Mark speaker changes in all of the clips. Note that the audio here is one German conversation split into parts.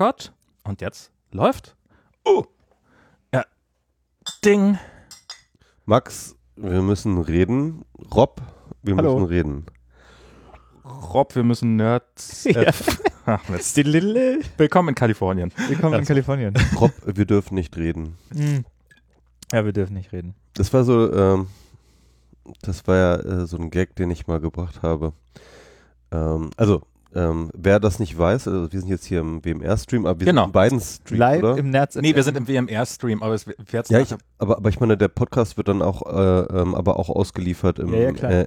Speaker 1: Record. Und jetzt läuft. Oh. Ja. Ding.
Speaker 2: Max, wir müssen reden. Rob, wir
Speaker 3: Hallo.
Speaker 2: müssen reden.
Speaker 1: Rob, wir müssen Nerds. Äh,
Speaker 3: Ja.
Speaker 1: Ach, Mist.
Speaker 3: Willkommen
Speaker 1: Willkommen in Kalifornien.
Speaker 3: in Kalifornien.
Speaker 2: Rob, wir dürfen nicht reden.
Speaker 3: Hm. Ja, wir dürfen nicht reden.
Speaker 2: Das war so, ähm, das war ja äh, so ein Gag, den ich mal gebracht habe. Ähm, also, ähm, wer das nicht weiß, also wir sind jetzt hier im WMR-Stream, aber wir
Speaker 1: Genau.
Speaker 2: sind in beiden Streams,
Speaker 3: Live
Speaker 2: oder?
Speaker 3: im Nerz.
Speaker 1: Nee, wir sind im WMR-Stream, aber es wird jetzt
Speaker 2: ja, ich, aber, aber ich meine, der Podcast wird dann auch, äh, ähm, aber auch ausgeliefert im
Speaker 3: Ja, ja, klar.
Speaker 2: äh.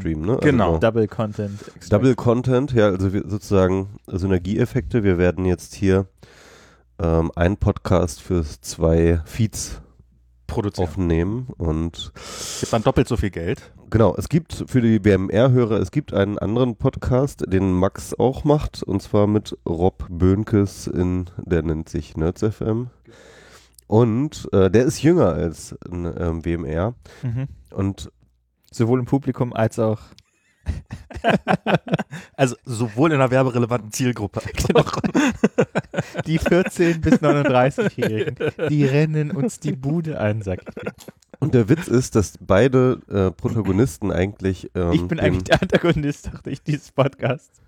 Speaker 2: Stream, ne?
Speaker 1: Genau.
Speaker 2: Also,
Speaker 3: Double Content. Extract.
Speaker 2: Double Content, ja, also wir, sozusagen Synergieeffekte. Wir werden jetzt hier ähm, einen Podcast für zwei Feeds
Speaker 1: produziert.
Speaker 2: aufnehmen und
Speaker 1: Gibt dann doppelt so viel Geld.
Speaker 2: genau, es gibt für die BMR-Hörer, es gibt einen anderen Podcast, den Max auch macht und zwar mit Rob Böhnkes in, der nennt sich Nerds FM und äh, der ist jünger als ein ähm, WMR
Speaker 3: Mhm.
Speaker 2: und
Speaker 3: Sowohl im Publikum als auch.
Speaker 1: Also sowohl in einer werberelevanten Zielgruppe.
Speaker 3: Genau. Die 14- bis 39-Jährigen, die rennen uns die Bude ein, sag ich dir.
Speaker 2: und der Witz ist, dass beide äh, Protagonisten eigentlich ähm,
Speaker 3: Ich bin
Speaker 2: den-
Speaker 3: eigentlich der Antagonist, dachte ich, dieses Podcasts.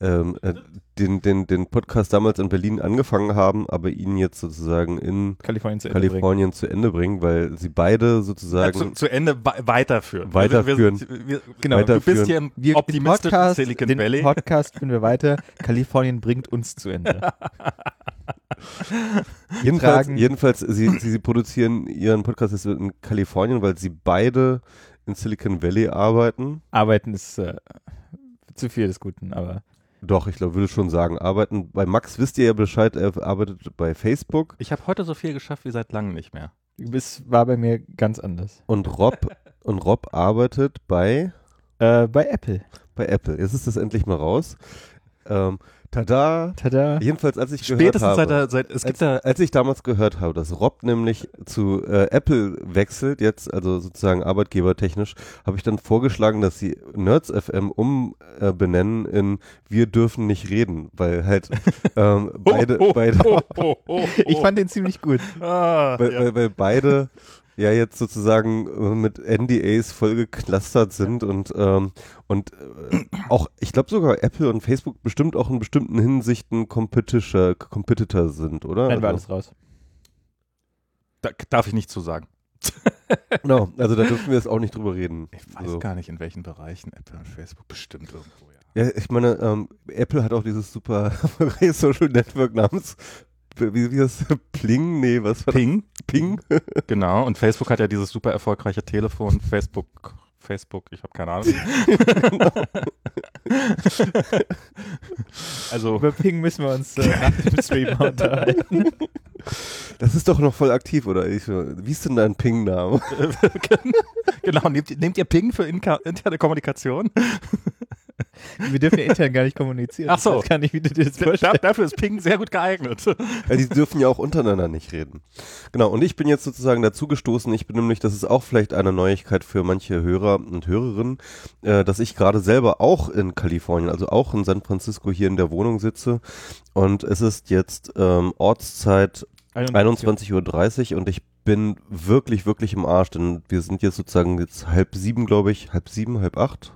Speaker 2: Ähm, äh, den, den, den Podcast damals in Berlin angefangen haben, aber ihn jetzt sozusagen in
Speaker 3: Kalifornien zu Ende bringen.
Speaker 2: Kalifornien zu Ende bringen, weil sie beide
Speaker 1: Ja,
Speaker 2: sozusagen
Speaker 1: zu, zu Ende weiterführen.
Speaker 2: Weiterführen.
Speaker 1: Wir, wir,
Speaker 3: Genau.
Speaker 1: du bist
Speaker 2: Weiterführen.
Speaker 1: hier im
Speaker 3: Wir,
Speaker 1: optimistischen
Speaker 3: Podcast,
Speaker 1: Silicon
Speaker 3: den
Speaker 1: Valley.
Speaker 3: Podcast führen wir weiter. Kalifornien bringt uns zu Ende.
Speaker 2: jedenfalls, jedenfalls sie, sie, sie produzieren ihren Podcast jetzt in Kalifornien, weil sie beide in Silicon Valley arbeiten.
Speaker 3: Arbeiten ist äh, zu viel des Guten, aber
Speaker 2: Doch, ich glaube, würde schon sagen, arbeiten. Bei Max wisst ihr ja Bescheid, er arbeitet bei Facebook
Speaker 1: Ich habe heute so viel geschafft wie seit langem nicht mehr.
Speaker 3: es war bei mir ganz anders.
Speaker 2: und Rob und Rob arbeitet bei
Speaker 3: Äh, bei Apple.
Speaker 2: bei Apple. Jetzt ist das endlich mal raus. Ähm, tada!
Speaker 3: Tada.
Speaker 2: Jedenfalls, als ich gehört
Speaker 1: Spätestens
Speaker 2: habe,
Speaker 1: seit, seit es gibt da
Speaker 2: als, als ich damals gehört habe, dass Rob nämlich zu äh, Apple wechselt, jetzt also sozusagen arbeitgebertechnisch, habe ich dann vorgeschlagen, dass sie Nerds FM umbenennen äh, in Wir dürfen nicht reden, weil halt ähm, beide, beide
Speaker 1: Oh, oh, oh,
Speaker 3: Ich fand den ziemlich gut.
Speaker 1: ah,
Speaker 2: weil,
Speaker 1: ja.
Speaker 2: weil, weil beide ja jetzt sozusagen äh, mit NDAs voll geklustert sind und ähm, und äh, auch ich glaube sogar Apple und Facebook bestimmt auch in bestimmten Hinsichten Competitor, Competitor sind, oder?
Speaker 3: Nein, war
Speaker 2: Also-
Speaker 3: alles raus.
Speaker 1: da darf ich nicht zu sagen.
Speaker 2: Genau, also da dürfen wir jetzt auch nicht drüber reden.
Speaker 1: Ich weiß
Speaker 2: So.
Speaker 1: gar nicht, in welchen Bereichen Apple und Facebook bestimmt irgendwo, ja.
Speaker 2: Ja, ich meine, ähm, Apple hat auch dieses super Social Network namens, wie, wie das, Pling? Nee, was war
Speaker 1: Ping,
Speaker 2: das? Ping?
Speaker 1: genau. Und Facebook hat ja dieses super erfolgreiche Telefon, Facebook, Facebook, ich habe keine Ahnung. also,
Speaker 3: Über Ping müssen wir uns äh, nach dem Stream unterhalten.
Speaker 2: Das ist doch noch voll aktiv, oder? Ich, wie ist denn dein Ping-Name?
Speaker 1: genau, nehmt, nehmt ihr Ping für interne Kommunikation?
Speaker 3: Wir dürfen ja intern gar nicht kommunizieren.
Speaker 1: Ach so.
Speaker 3: Ich weiß gar nicht, wie du dir das
Speaker 1: Da,
Speaker 3: vorstellst.
Speaker 1: dafür ist Ping sehr gut geeignet.
Speaker 2: Ja, die dürfen ja auch untereinander nicht reden. Genau, und ich bin jetzt sozusagen dazugestoßen. Ich bin nämlich, das ist auch vielleicht eine Neuigkeit für manche Hörer und Hörerinnen, äh, dass ich gerade selber auch in Kalifornien, also auch in San Francisco hier in der Wohnung sitze. Und es ist jetzt ähm, Ortszeit 21.30 Uhr und ich bin wirklich, wirklich im Arsch, denn wir sind jetzt sozusagen jetzt halb sieben, glaube ich, halb sieben, halb acht,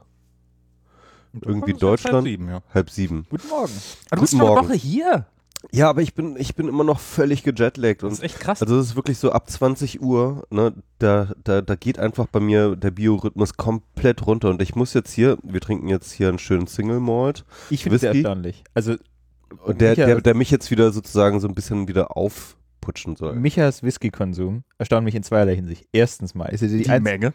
Speaker 2: Irgendwie Deutschland?
Speaker 1: Sieben, ja.
Speaker 2: halb sieben.
Speaker 3: Guten Morgen.
Speaker 1: Ah, du
Speaker 2: Guten
Speaker 1: bist schon eine
Speaker 2: Morgen.
Speaker 1: Woche hier.
Speaker 2: Ja, aber ich bin, ich bin immer noch völlig gejetlaggt
Speaker 1: Das ist
Speaker 2: und
Speaker 1: echt krass.
Speaker 2: also es ist wirklich so ab 20 Uhr, ne, da, da, da geht einfach bei mir der Biorhythmus komplett runter und ich muss jetzt hier, wir trinken jetzt hier einen schönen Single Malt
Speaker 3: Ich finde es sehr erstaunlich. Also
Speaker 2: und der,
Speaker 3: Micha-
Speaker 2: der, der mich jetzt wieder sozusagen so ein bisschen wieder aufputschen soll.
Speaker 3: Michas Whisky-Konsum erstaunt mich in zweierlei Hinsicht. Erstens mal ist er die,
Speaker 1: die Menge.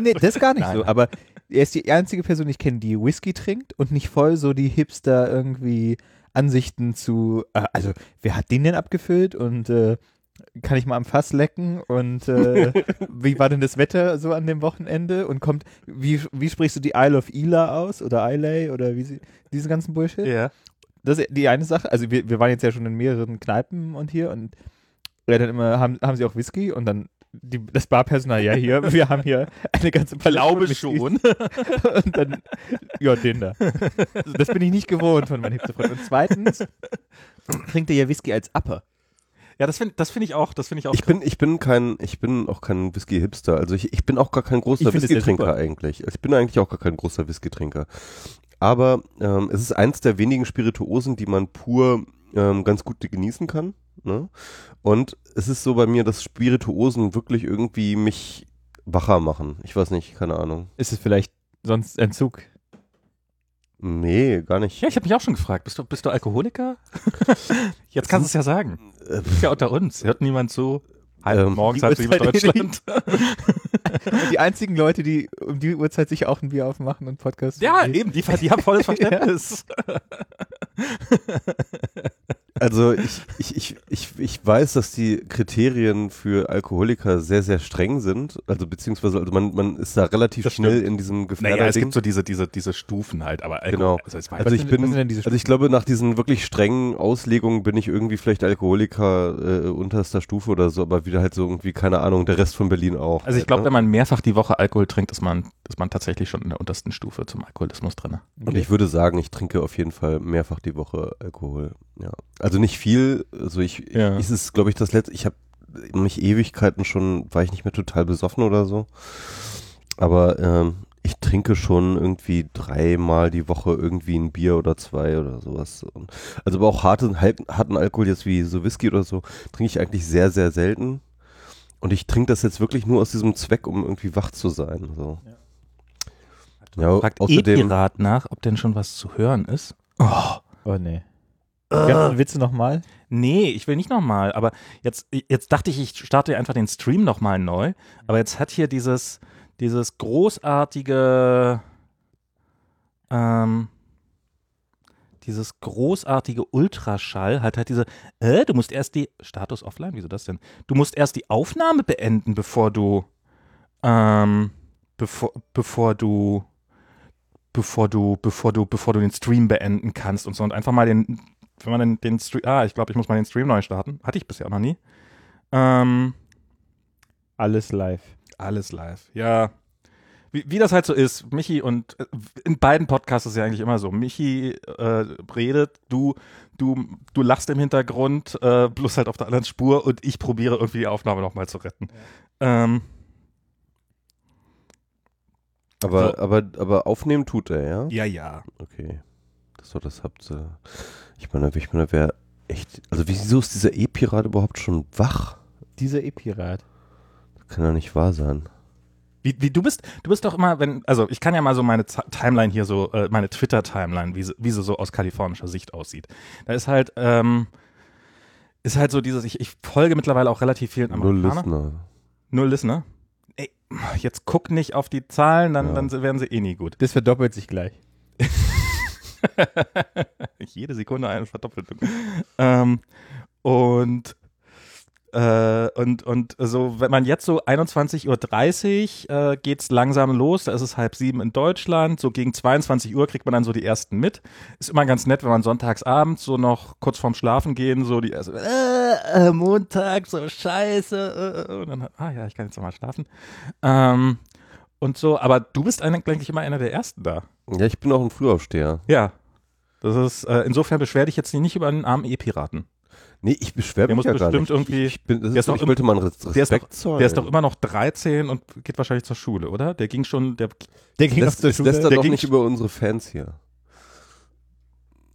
Speaker 3: Nee, das gar nicht
Speaker 1: Nein,
Speaker 3: so. Aber er ist die einzige Person, die ich kenne, die Whisky trinkt und nicht voll so die Hipster irgendwie Ansichten zu. Äh, also, wer hat den denn abgefüllt und äh, kann ich mal am Fass lecken und äh, wie war denn das Wetter so an dem Wochenende und kommt, wie, wie sprichst du die Isle of Ila aus oder Islay oder wie sie, diese ganzen Bullshit?
Speaker 1: Ja.
Speaker 3: Das ist die eine Sache. Also wir, wir waren jetzt ja schon in mehreren Kneipen und hier und er dann immer, haben, haben sie auch Whisky und dann die, das Barpersonal, ja hier, wir haben hier eine ganze Palette
Speaker 1: Glaube schon.
Speaker 3: Und dann, ja, den da. Also das bin ich nicht gewohnt von meinem Hipsterfreund. Und zweitens trinkt er ja Whisky als Upper.
Speaker 1: Ja, das finde das find ich auch, das finde ich auch.
Speaker 2: Ich bin, ich bin kein, ich bin auch kein Whisky-Hipster. Also ich, ich bin auch gar kein großer Whisky-Trinker eigentlich. Ich bin eigentlich auch gar kein großer Whisky-Trinker. Aber ähm, es ist eins der wenigen Spirituosen, die man pur ähm, ganz gut genießen kann. Ne? Und es ist so bei mir, dass Spirituosen wirklich irgendwie mich wacher machen. Ich weiß nicht, keine Ahnung.
Speaker 3: Ist es vielleicht sonst Entzug?
Speaker 2: Nee, gar nicht.
Speaker 1: ja, ich habe mich auch schon gefragt, bist du, bist du Alkoholiker? Jetzt kannst du es ja sagen.
Speaker 2: Äh,
Speaker 1: Ist ja unter uns. Hört niemand so. Halb
Speaker 2: Ähm,
Speaker 1: morgens
Speaker 3: die
Speaker 1: halb sieben Deutschland.
Speaker 3: Die einzigen Leute, die um die Uhrzeit sich auch ein Bier aufmachen und Podcast.
Speaker 1: ja, eben, die, die haben volles Verständnis.
Speaker 2: Also ich, ich, ich, ich, ich weiß, dass die Kriterien für Alkoholiker sehr, sehr streng sind. Also beziehungsweise also man, man ist da relativ
Speaker 1: Das
Speaker 2: schnell
Speaker 1: stimmt.
Speaker 2: in diesem
Speaker 1: Naja, es
Speaker 2: Gefährderding.
Speaker 1: gibt so diese, diese, diese Stufen halt, aber Alkohol,
Speaker 2: Genau.
Speaker 1: also war
Speaker 2: Also ich bin,
Speaker 3: was sind denn diese
Speaker 2: also ich glaube, nach diesen wirklich strengen Auslegungen bin ich irgendwie vielleicht Alkoholiker äh, unterster Stufe oder so, aber wieder halt so irgendwie, keine Ahnung, der Rest von Berlin auch.
Speaker 1: Also ich glaube,
Speaker 2: ne?
Speaker 1: wenn man mehrfach die Woche Alkohol trinkt, ist man, ist man tatsächlich schon in der untersten Stufe zum Alkoholismus drin.
Speaker 2: Und ich würde sagen, ich trinke auf jeden Fall mehrfach die Woche Alkohol. Ja. Also nicht viel. Also ich,
Speaker 1: Ja.
Speaker 2: ich ist es, glaube ich, das letzte. Ich habe mich Ewigkeiten schon, war ich nicht mehr total besoffen oder so. Aber ähm, ich trinke schon irgendwie dreimal die Woche irgendwie ein Bier oder zwei oder sowas. Und, also aber auch harten, harten Alkohol jetzt wie so Whisky oder so, trinke ich eigentlich sehr, sehr selten. Und ich trinke das jetzt wirklich nur aus diesem Zweck, um irgendwie wach zu sein. So. Ja,
Speaker 1: Fragt
Speaker 2: außerdem.
Speaker 1: E-Pirat nach, ob denn schon was zu hören ist. Oh.
Speaker 3: Oh nee. Ganz, willst du nochmal?
Speaker 1: Nee, ich will nicht nochmal, aber jetzt, jetzt dachte ich, ich starte einfach den Stream nochmal neu, aber jetzt hat hier dieses, dieses großartige, ähm, dieses großartige Ultraschall hat halt diese, äh, du musst erst die, Status offline, wieso das denn? Du musst erst die Aufnahme beenden, bevor du, ähm, bevor, bevor du, bevor du, bevor du, bevor du den Stream beenden kannst und so und einfach mal den, wenn man den, den Stream, ah, ich glaube, ich muss mal den Stream neu starten. Hatte ich bisher auch noch nie. Ähm,
Speaker 3: Alles live.
Speaker 1: alles live. Ja. Wie, wie das halt so ist, Michi und äh, in beiden Podcasts ist es ja eigentlich immer so. Michi äh, redet, du, du, du lachst im Hintergrund, äh, bloß halt auf der anderen Spur und ich probiere irgendwie die Aufnahme nochmal zu retten. Ähm,
Speaker 2: Aber,
Speaker 1: So.
Speaker 2: aber, aber aufnehmen tut er, ja?
Speaker 1: ja, ja.
Speaker 2: Okay. War das habt ihr. Ich meine, ich meine, wer echt. Also wieso ist dieser E-Pirat überhaupt schon wach?
Speaker 3: Dieser E-Pirat.
Speaker 2: Das kann ja nicht wahr sein.
Speaker 1: Wie, wie, du bist, du bist doch immer, wenn, also ich kann ja mal so meine Z Timeline hier so, äh, meine Twitter-Timeline, wie, sie- wie sie so aus kalifornischer Sicht aussieht. Da ist halt, ähm, ist halt so dieses, ich, ich folge mittlerweile auch relativ vielen
Speaker 2: Null
Speaker 1: Amerikanern.
Speaker 2: Listener.
Speaker 1: Null Listener. Ey, jetzt guck nicht auf die Zahlen, dann,
Speaker 2: Ja.
Speaker 1: dann werden sie eh nie gut.
Speaker 3: Das verdoppelt sich gleich.
Speaker 1: Jede Sekunde eine Verdoppelung. ähm, und äh, und, und so, wenn man jetzt so 21.30 Uhr äh, geht's langsam los, da ist es halb sieben in Deutschland, so gegen 22 Uhr kriegt man dann so die ersten mit. Ist immer ganz nett, wenn man sonntags abends so noch kurz vorm Schlafen gehen, so die erste, äh, äh, Montag, so scheiße, äh, äh, und dann, ah ja, ich kann jetzt noch mal schlafen. Ähm, und so, aber du bist eigentlich immer einer der Ersten da.
Speaker 2: Ja, ich bin auch ein Frühaufsteher.
Speaker 1: Ja. Das ist, äh, insofern beschwer dich jetzt nicht über einen armen E-Piraten.
Speaker 2: Nee, ich beschwere
Speaker 1: Der
Speaker 2: mich
Speaker 1: muss
Speaker 2: ja gar
Speaker 1: bestimmt
Speaker 2: nicht.
Speaker 1: irgendwie-
Speaker 2: ich, ich bin, das
Speaker 1: der
Speaker 2: ist
Speaker 1: doch
Speaker 2: ich wollte mal einen Res-
Speaker 1: Der ist, doch,
Speaker 2: Respekt zollen.
Speaker 1: der ist doch immer noch 13 und geht wahrscheinlich zur Schule, oder? Der ging schon, der,
Speaker 3: Der ging
Speaker 2: das,
Speaker 3: auf der
Speaker 2: das
Speaker 3: Schule.
Speaker 2: lässt er
Speaker 1: Der
Speaker 2: doch
Speaker 1: ging
Speaker 2: nicht über unsere Fans hier.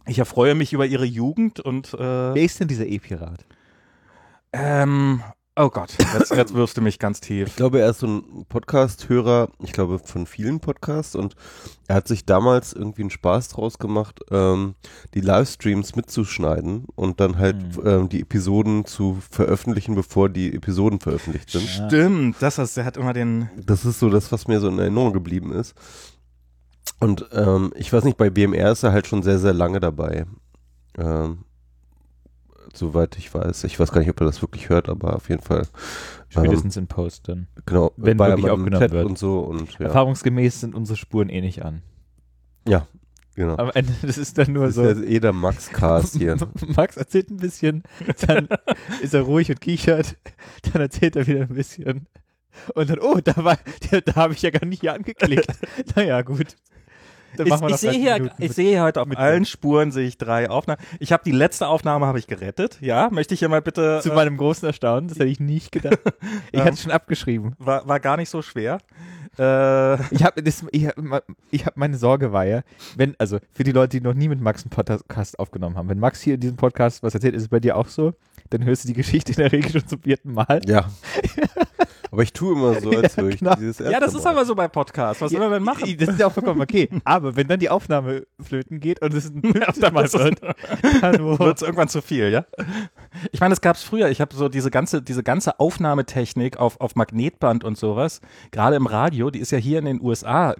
Speaker 1: ich erfreue mich über ihre Jugend und, äh,
Speaker 3: Wer ist denn dieser E-Pirat?
Speaker 1: ähm, oh Gott, jetzt, jetzt wirfst du mich ganz tief.
Speaker 2: Ich glaube, er ist so ein Podcast-Hörer, ich glaube, von vielen Podcasts und er hat sich damals irgendwie einen Spaß draus gemacht, ähm, die Livestreams mitzuschneiden und dann halt
Speaker 3: Hm.
Speaker 2: ähm, die Episoden zu veröffentlichen, bevor die Episoden veröffentlicht sind.
Speaker 1: Stimmt, das ist, der hat immer den,
Speaker 2: Das ist so das, was mir so in Erinnerung geblieben ist. Und ähm, ich weiß nicht, bei BMR ist er halt schon sehr, sehr lange dabei. Ähm, soweit ich weiß. Ich weiß gar nicht, ob er das wirklich hört, aber auf jeden Fall.
Speaker 3: Spätestens in Post dann.
Speaker 2: Genau,
Speaker 3: Wenn
Speaker 2: er
Speaker 3: wirklich aufgenommen
Speaker 2: Chat
Speaker 3: wird.
Speaker 2: und so und ja.
Speaker 3: Erfahrungsgemäß sind unsere Spuren eh nicht an.
Speaker 2: Genau.
Speaker 3: Am Ende, das ist dann nur
Speaker 2: Das
Speaker 3: so.
Speaker 2: ist ja eh der Max-Cast hier.
Speaker 3: Max erzählt ein bisschen, dann ist er ruhig und kichert, dann erzählt er wieder ein bisschen. Und dann, oh, da war, da, da habe ich ja gar nicht hier angeklickt. naja, gut. Dann
Speaker 1: Ich,
Speaker 3: machen wir
Speaker 1: ich, sehe
Speaker 3: 30
Speaker 1: hier, ich sehe heute auf
Speaker 3: mit-
Speaker 1: allen Spuren sehe ich drei Aufnahmen. Ich habe die letzte Aufnahme habe ich gerettet. Ja, möchte ich hier mal bitte.
Speaker 3: Zu
Speaker 1: äh,
Speaker 3: meinem großen Erstaunen, das hätte ich nicht gedacht. Ich hatte es schon abgeschrieben.
Speaker 1: war, war gar nicht so schwer. Äh,
Speaker 3: Ich habe ich hab, ich hab meine Sorge war ja, wenn, also für die Leute, die noch nie mit Max einen Podcast aufgenommen haben, wenn Max hier in diesem Podcast was erzählt, ist es bei dir auch so, dann hörst du die Geschichte in der Regel schon zum vierten Mal.
Speaker 2: Ja. Aber ich tue immer so, als würde ich
Speaker 3: genau.
Speaker 2: dieses
Speaker 1: ja, das ist aber so bei Podcasts. Was soll man denn machen?
Speaker 3: Das ist ja auch vollkommen okay. Aber wenn dann die Aufnahme flöten geht und es
Speaker 1: dann
Speaker 3: Mal wird, dann
Speaker 1: wird es irgendwann zu viel, ja? Ich meine, das gab es früher. Ich habe so diese ganze, diese ganze Aufnahmetechnik auf, auf Magnetband und sowas, gerade im Radio, die ist ja hier in den USA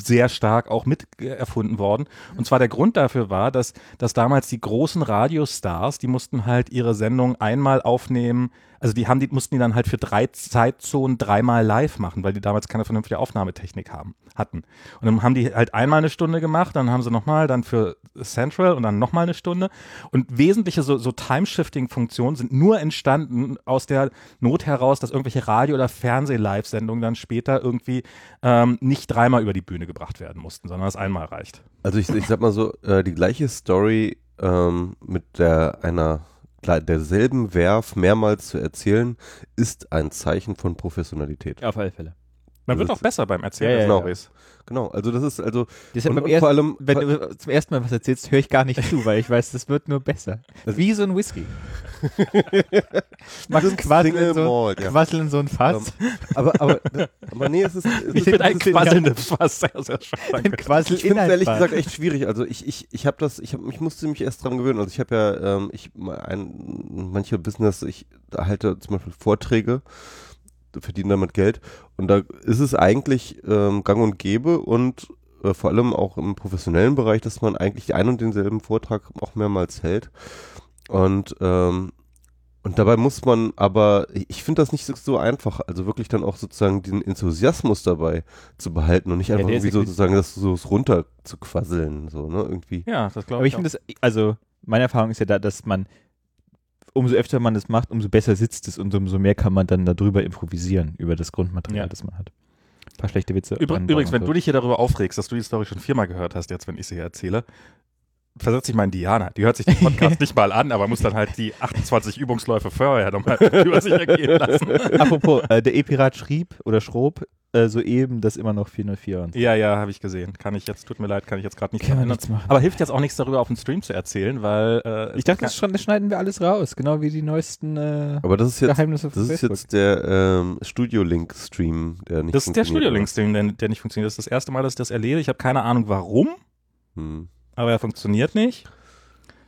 Speaker 1: sehr stark auch mit erfunden worden. Und zwar der Grund dafür war, dass, dass damals die großen Radiostars, die mussten halt ihre Sendung einmal aufnehmen, also die haben die, mussten die dann halt für drei Zeitzonen dreimal live machen, weil die damals keine vernünftige Aufnahmetechnik haben, hatten. Und dann haben die halt einmal eine Stunde gemacht, dann haben sie nochmal, dann für Central und dann nochmal eine Stunde. Und wesentliche so, so Time-Shifting-Funktionen sind nur entstanden aus der Not heraus, dass irgendwelche Radio- oder Fernseh-Live-Sendungen dann später irgendwie ähm, nicht dreimal über die Bühne gebracht werden mussten, sondern es einmal reicht.
Speaker 2: Also ich, ich sag mal so, äh, die gleiche Story ähm, mit der einer derselben Werf mehrmals zu erzählen, ist ein Zeichen von Professionalität.
Speaker 3: auf alle Fälle.
Speaker 1: Man wird auch besser beim Erzählen
Speaker 3: Ja,
Speaker 1: der
Speaker 3: ja, ja.
Speaker 1: Storys.
Speaker 2: Genau, also das ist also
Speaker 3: Deshalb
Speaker 2: und, und
Speaker 3: ersten,
Speaker 2: vor allem
Speaker 3: wenn du zum ersten Mal was erzählst, höre ich gar nicht zu, weil ich weiß, das wird nur besser. Wie so ein Whisky. Max quasseln in, so,
Speaker 2: Malt, ja.
Speaker 3: quasseln in so ein Fass.
Speaker 2: aber aber aber nee, es ist, es
Speaker 3: Ich
Speaker 2: es
Speaker 3: ein
Speaker 2: ist
Speaker 1: Quasselndes Fass. Sehr, sehr schön,
Speaker 3: Ein. Quassel
Speaker 2: Ich
Speaker 3: in
Speaker 2: finde ehrlich gesagt echt schwierig. Also ich, ich, ich habe das, ich, hab, ich musste mich erst dran gewöhnen. Also ich habe ja, ähm, ich ein, manche Business, ich halte zum Beispiel Vorträge, verdiene damit Geld und da ist es eigentlich ähm, gang und gäbe und äh, vor allem auch im professionellen Bereich, dass man eigentlich einen und denselben Vortrag auch mehrmals hält und ähm, und dabei muss man aber, ich finde das nicht so, so einfach, also wirklich dann auch sozusagen den Enthusiasmus dabei zu behalten und nicht einfach
Speaker 3: ist
Speaker 2: irgendwie
Speaker 3: ja
Speaker 2: sozusagen das so runter zu quasseln, so, ne, irgendwie.
Speaker 1: Ja, das glaube
Speaker 3: Aber
Speaker 1: ich.
Speaker 3: ich finde das, also meine Erfahrung ist ja da, dass man, umso öfter man das macht, umso besser sitzt es und umso mehr kann man dann darüber improvisieren, über das Grundmaterial,
Speaker 1: Ja.
Speaker 3: das man hat. Ein paar schlechte Witze.
Speaker 1: Übr übrigens, wenn du dich hier darüber aufregst, dass du die Story schon viermal gehört hast, jetzt, wenn ich sie hier erzähle, versetz dich mal in Diana. Die hört sich den Podcast nicht mal an, aber muss dann halt die 28 Übungsläufe vorher nochmal über sich ergehen lassen.
Speaker 3: Apropos, äh, der E-Pirat schrieb oder schrob äh, soeben, dass immer noch 404 und
Speaker 1: Ja, ja, habe ich gesehen. Kann ich jetzt, tut mir leid, kann ich jetzt gerade nicht
Speaker 3: Kann nichts machen.
Speaker 1: Aber hilft jetzt auch nichts darüber auf dem Stream zu erzählen, weil äh,
Speaker 3: Ich dachte, das, das schneiden wir alles raus, genau wie die neuesten äh,
Speaker 2: Aber das ist jetzt,
Speaker 3: Geheimnisse von
Speaker 2: das ist
Speaker 3: Facebook.
Speaker 2: jetzt der ähm, Studio-Link-Stream, der nicht
Speaker 1: das ist der
Speaker 2: funktioniert,
Speaker 1: Studio-Link-Stream, der, der nicht funktioniert. Das ist das erste Mal, dass ich das erlebe. Ich habe keine Ahnung warum?
Speaker 2: Hm.
Speaker 1: aber er funktioniert nicht.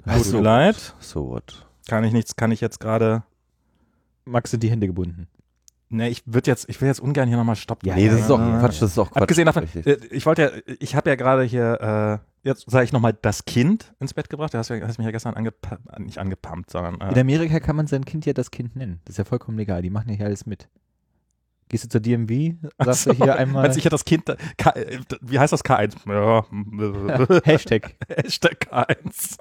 Speaker 1: Tut
Speaker 2: so.
Speaker 1: mir leid.
Speaker 2: So what?
Speaker 1: Kann ich nichts, kann ich jetzt gerade.
Speaker 3: Max sind die Hände gebunden.
Speaker 1: Ne, ich würde jetzt, ich will jetzt ungern hier nochmal stoppen.
Speaker 3: Ja,
Speaker 2: nee, das ist
Speaker 3: ja,
Speaker 2: Quatsch, das ist auch Quatsch.
Speaker 1: Abgesehen davon, äh, ich wollte ja, ich habe ja gerade hier, äh, jetzt sage ich nochmal, das Kind ins Bett gebracht. Du hast, ja, hast mich ja gestern angepumpt, nicht angepumpt, sondern
Speaker 3: In
Speaker 1: äh,
Speaker 3: Amerika kann man sein Kind ja das Kind nennen. Das ist ja vollkommen legal. Die machen ja hier alles mit. Gehst du zur DMV, sagst
Speaker 1: so,
Speaker 3: du hier einmal
Speaker 1: als ich ja das Kind, K, äh, wie heißt das K1? Ja,
Speaker 3: Hashtag.
Speaker 1: Hashtag K1.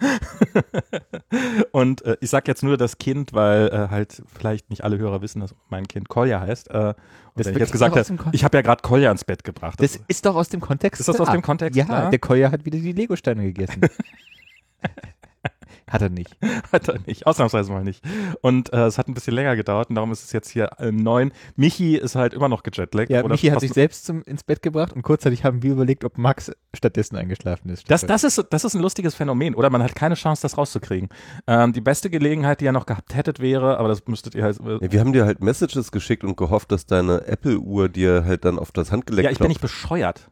Speaker 1: Und äh, ich sag jetzt nur das Kind, weil äh, halt vielleicht nicht alle Hörer wissen, dass mein Kind Kolja heißt. Äh,
Speaker 3: Das
Speaker 1: wenn ich jetzt gesagt habe, ich habe ja gerade Kolja ins Bett gebracht.
Speaker 3: Das ist doch aus dem Kontext.
Speaker 1: Ist das aus dem Kontext
Speaker 3: Ja,
Speaker 1: klar?
Speaker 3: der Koya hat wieder die Legosteine gegessen. hat er nicht.
Speaker 1: Hat er nicht, ausnahmsweise mal nicht. Und äh, es hat ein bisschen länger gedauert und darum ist es jetzt hier äh, neun. Michi ist halt immer noch gejetlaggt.
Speaker 3: Ja,
Speaker 1: oder
Speaker 3: Michi hat sich selbst zum, ins Bett gebracht und kurzzeitig haben wir überlegt, ob Max stattdessen eingeschlafen ist.
Speaker 1: das, das, ist, das ist ein lustiges Phänomen, oder? Man hat keine Chance, das rauszukriegen. Ähm, die beste Gelegenheit, die ihr noch gehabt hättet, wäre, aber das müsstet ihr halt. Äh,
Speaker 2: Ja, wir haben dir halt Messages geschickt und gehofft, dass deine Apple-Uhr dir halt dann auf das Handgelenk
Speaker 1: ja, ich bin
Speaker 2: klopft.
Speaker 1: nicht bescheuert.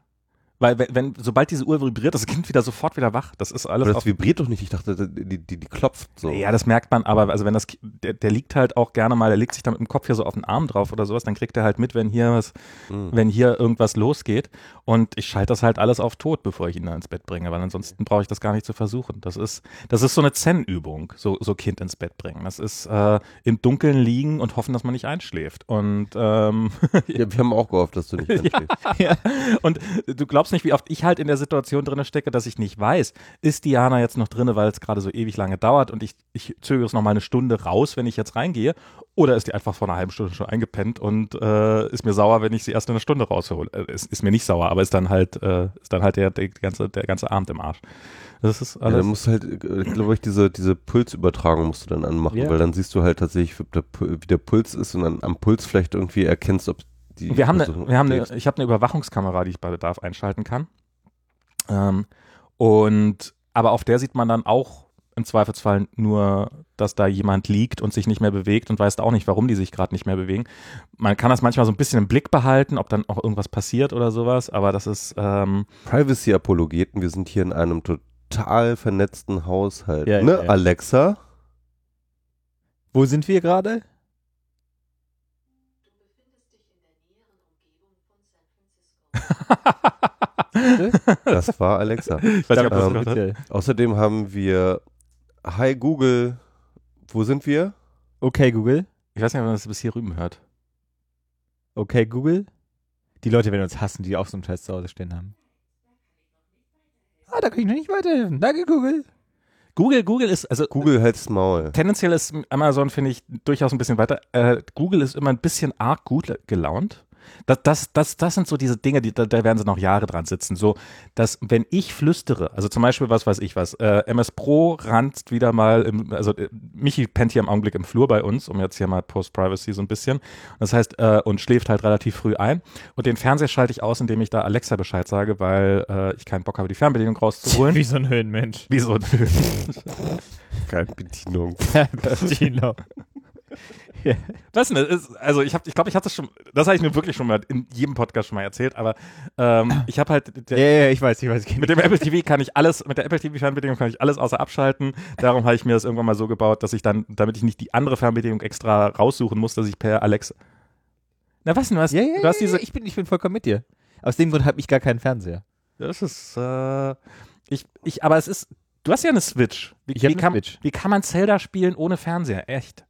Speaker 1: Weil, wenn, wenn, sobald diese Uhr vibriert, das Kind wieder sofort wieder wach. Das ist alles
Speaker 2: Aber das vibriert doch nicht. Ich dachte, die, die, die klopft so.
Speaker 1: Ja, das merkt man, aber also wenn das, der, der liegt halt auch gerne mal, der legt sich dann mit dem Kopf hier so auf den Arm drauf oder sowas, dann kriegt er halt mit, wenn hier was,
Speaker 2: Hm.
Speaker 1: wenn hier irgendwas losgeht. Und ich schalte das halt alles auf tot, bevor ich ihn da ins Bett bringe, weil ansonsten brauche ich das gar nicht zu versuchen. Das ist, das ist so eine Zen-Übung, so, so Kind ins Bett bringen. Das ist äh, im Dunkeln liegen und hoffen, dass man nicht einschläft. Und ähm,
Speaker 2: Ja, wir haben auch gehofft, dass du nicht einschläfst.
Speaker 1: ja. Und du glaubst glaubst nicht, wie oft ich halt in der Situation drin stecke, dass ich nicht weiß, ist Diana jetzt noch drin, weil es gerade so ewig lange dauert und ich, ich zögere es noch mal eine Stunde raus, wenn ich jetzt reingehe, oder ist die einfach vor einer halben Stunde schon eingepennt und äh, ist mir sauer, wenn ich sie erst in einer Stunde raushole. Äh, ist, ist mir nicht sauer, aber ist dann halt, äh, ist dann halt der, der, ganze, der ganze Abend im Arsch. Das ist
Speaker 2: Ja,
Speaker 1: alles.
Speaker 2: dann musst du halt, äh, glaube ich, diese, diese Pulsübertragung musst du dann anmachen,
Speaker 3: Ja.
Speaker 2: weil dann siehst du halt tatsächlich, wie der, Pu- wie der Puls ist und dann am Puls vielleicht irgendwie erkennst, ob die.
Speaker 1: wir haben, eine, wir haben eine, ich habe eine Überwachungskamera, die ich bei Bedarf einschalten kann. Ähm, und aber auf der sieht man dann auch im Zweifelsfall nur, dass da jemand liegt und sich nicht mehr bewegt und weiß auch nicht, warum die sich gerade nicht mehr bewegen. Man kann das manchmal so ein bisschen im Blick behalten, ob dann auch irgendwas passiert oder sowas, aber das ist ähm,
Speaker 2: Privacy-Apologeten, wir sind hier in einem total vernetzten Haushalt.
Speaker 3: Ja,
Speaker 2: ne,
Speaker 3: ja, ja.
Speaker 2: Alexa?
Speaker 3: Wo sind wir gerade?
Speaker 2: Das war Alexa.
Speaker 1: ich weiß nicht, ob das
Speaker 2: Ähm.
Speaker 3: Bitte.
Speaker 2: Außerdem haben wir Hi Google, wo sind wir?
Speaker 3: Okay, Google.
Speaker 1: ich weiß nicht, ob man das bis hier rüben hört.
Speaker 3: Okay, Google. Die Leute werden uns hassen, die auch so einen Scheiß zu Hause stehen haben. Ah, da kann ich noch nicht weiterhelfen. Danke, Google.
Speaker 1: Google, Google ist, also
Speaker 2: Google hält's Maul.
Speaker 1: tendenziell ist Amazon, finde ich, durchaus ein bisschen weiter. Äh, Google ist immer ein bisschen arg gut gelaunt. Das, das, das, das sind so diese Dinge, die, da, da werden sie noch Jahre dran sitzen. So, dass wenn ich flüstere, also zum Beispiel, was weiß ich was, äh, MS Pro ranzt wieder mal, im, also äh, Michi pennt hier im Augenblick im Flur bei uns, um jetzt hier mal Post-Privacy so ein bisschen. Das heißt, äh, und schläft halt relativ früh ein. Und den Fernseher schalte ich aus, indem ich da Alexa Bescheid sage, weil äh, ich keinen Bock habe, die Fernbedienung rauszuholen.
Speaker 3: Wie so ein Höhenmensch.
Speaker 1: Wieso?
Speaker 2: Keine Bedienung.
Speaker 3: Gino.
Speaker 1: Was denn? Das ist, also ich habe, ich glaube, ich hatte schon, das habe ich mir wirklich schon mal in jedem Podcast schon mal erzählt, aber ähm, ich habe halt, der,
Speaker 3: Ja, ja, ich weiß, ich weiß. Ich
Speaker 1: mit dem Apple TV kann ich alles, mit der Apple TV Fernbedienung kann ich alles außer abschalten. Darum habe ich mir das irgendwann mal so gebaut, dass ich dann, damit ich nicht die andere Fernbedienung extra raussuchen muss, dass ich per Alexa. Na was denn, du hast,
Speaker 3: ja, ja,
Speaker 1: du hast
Speaker 3: ja,
Speaker 1: diese,
Speaker 3: ja, ich, bin, ich bin vollkommen mit dir. Aus dem Grund habe ich gar keinen Fernseher.
Speaker 1: das ist, äh, ich, ich, aber es ist, du hast ja eine Switch. Wie,
Speaker 3: Ich
Speaker 1: wie,
Speaker 3: eine
Speaker 1: kann,
Speaker 3: Switch.
Speaker 1: wie kann man Zelda spielen ohne Fernseher? Echt?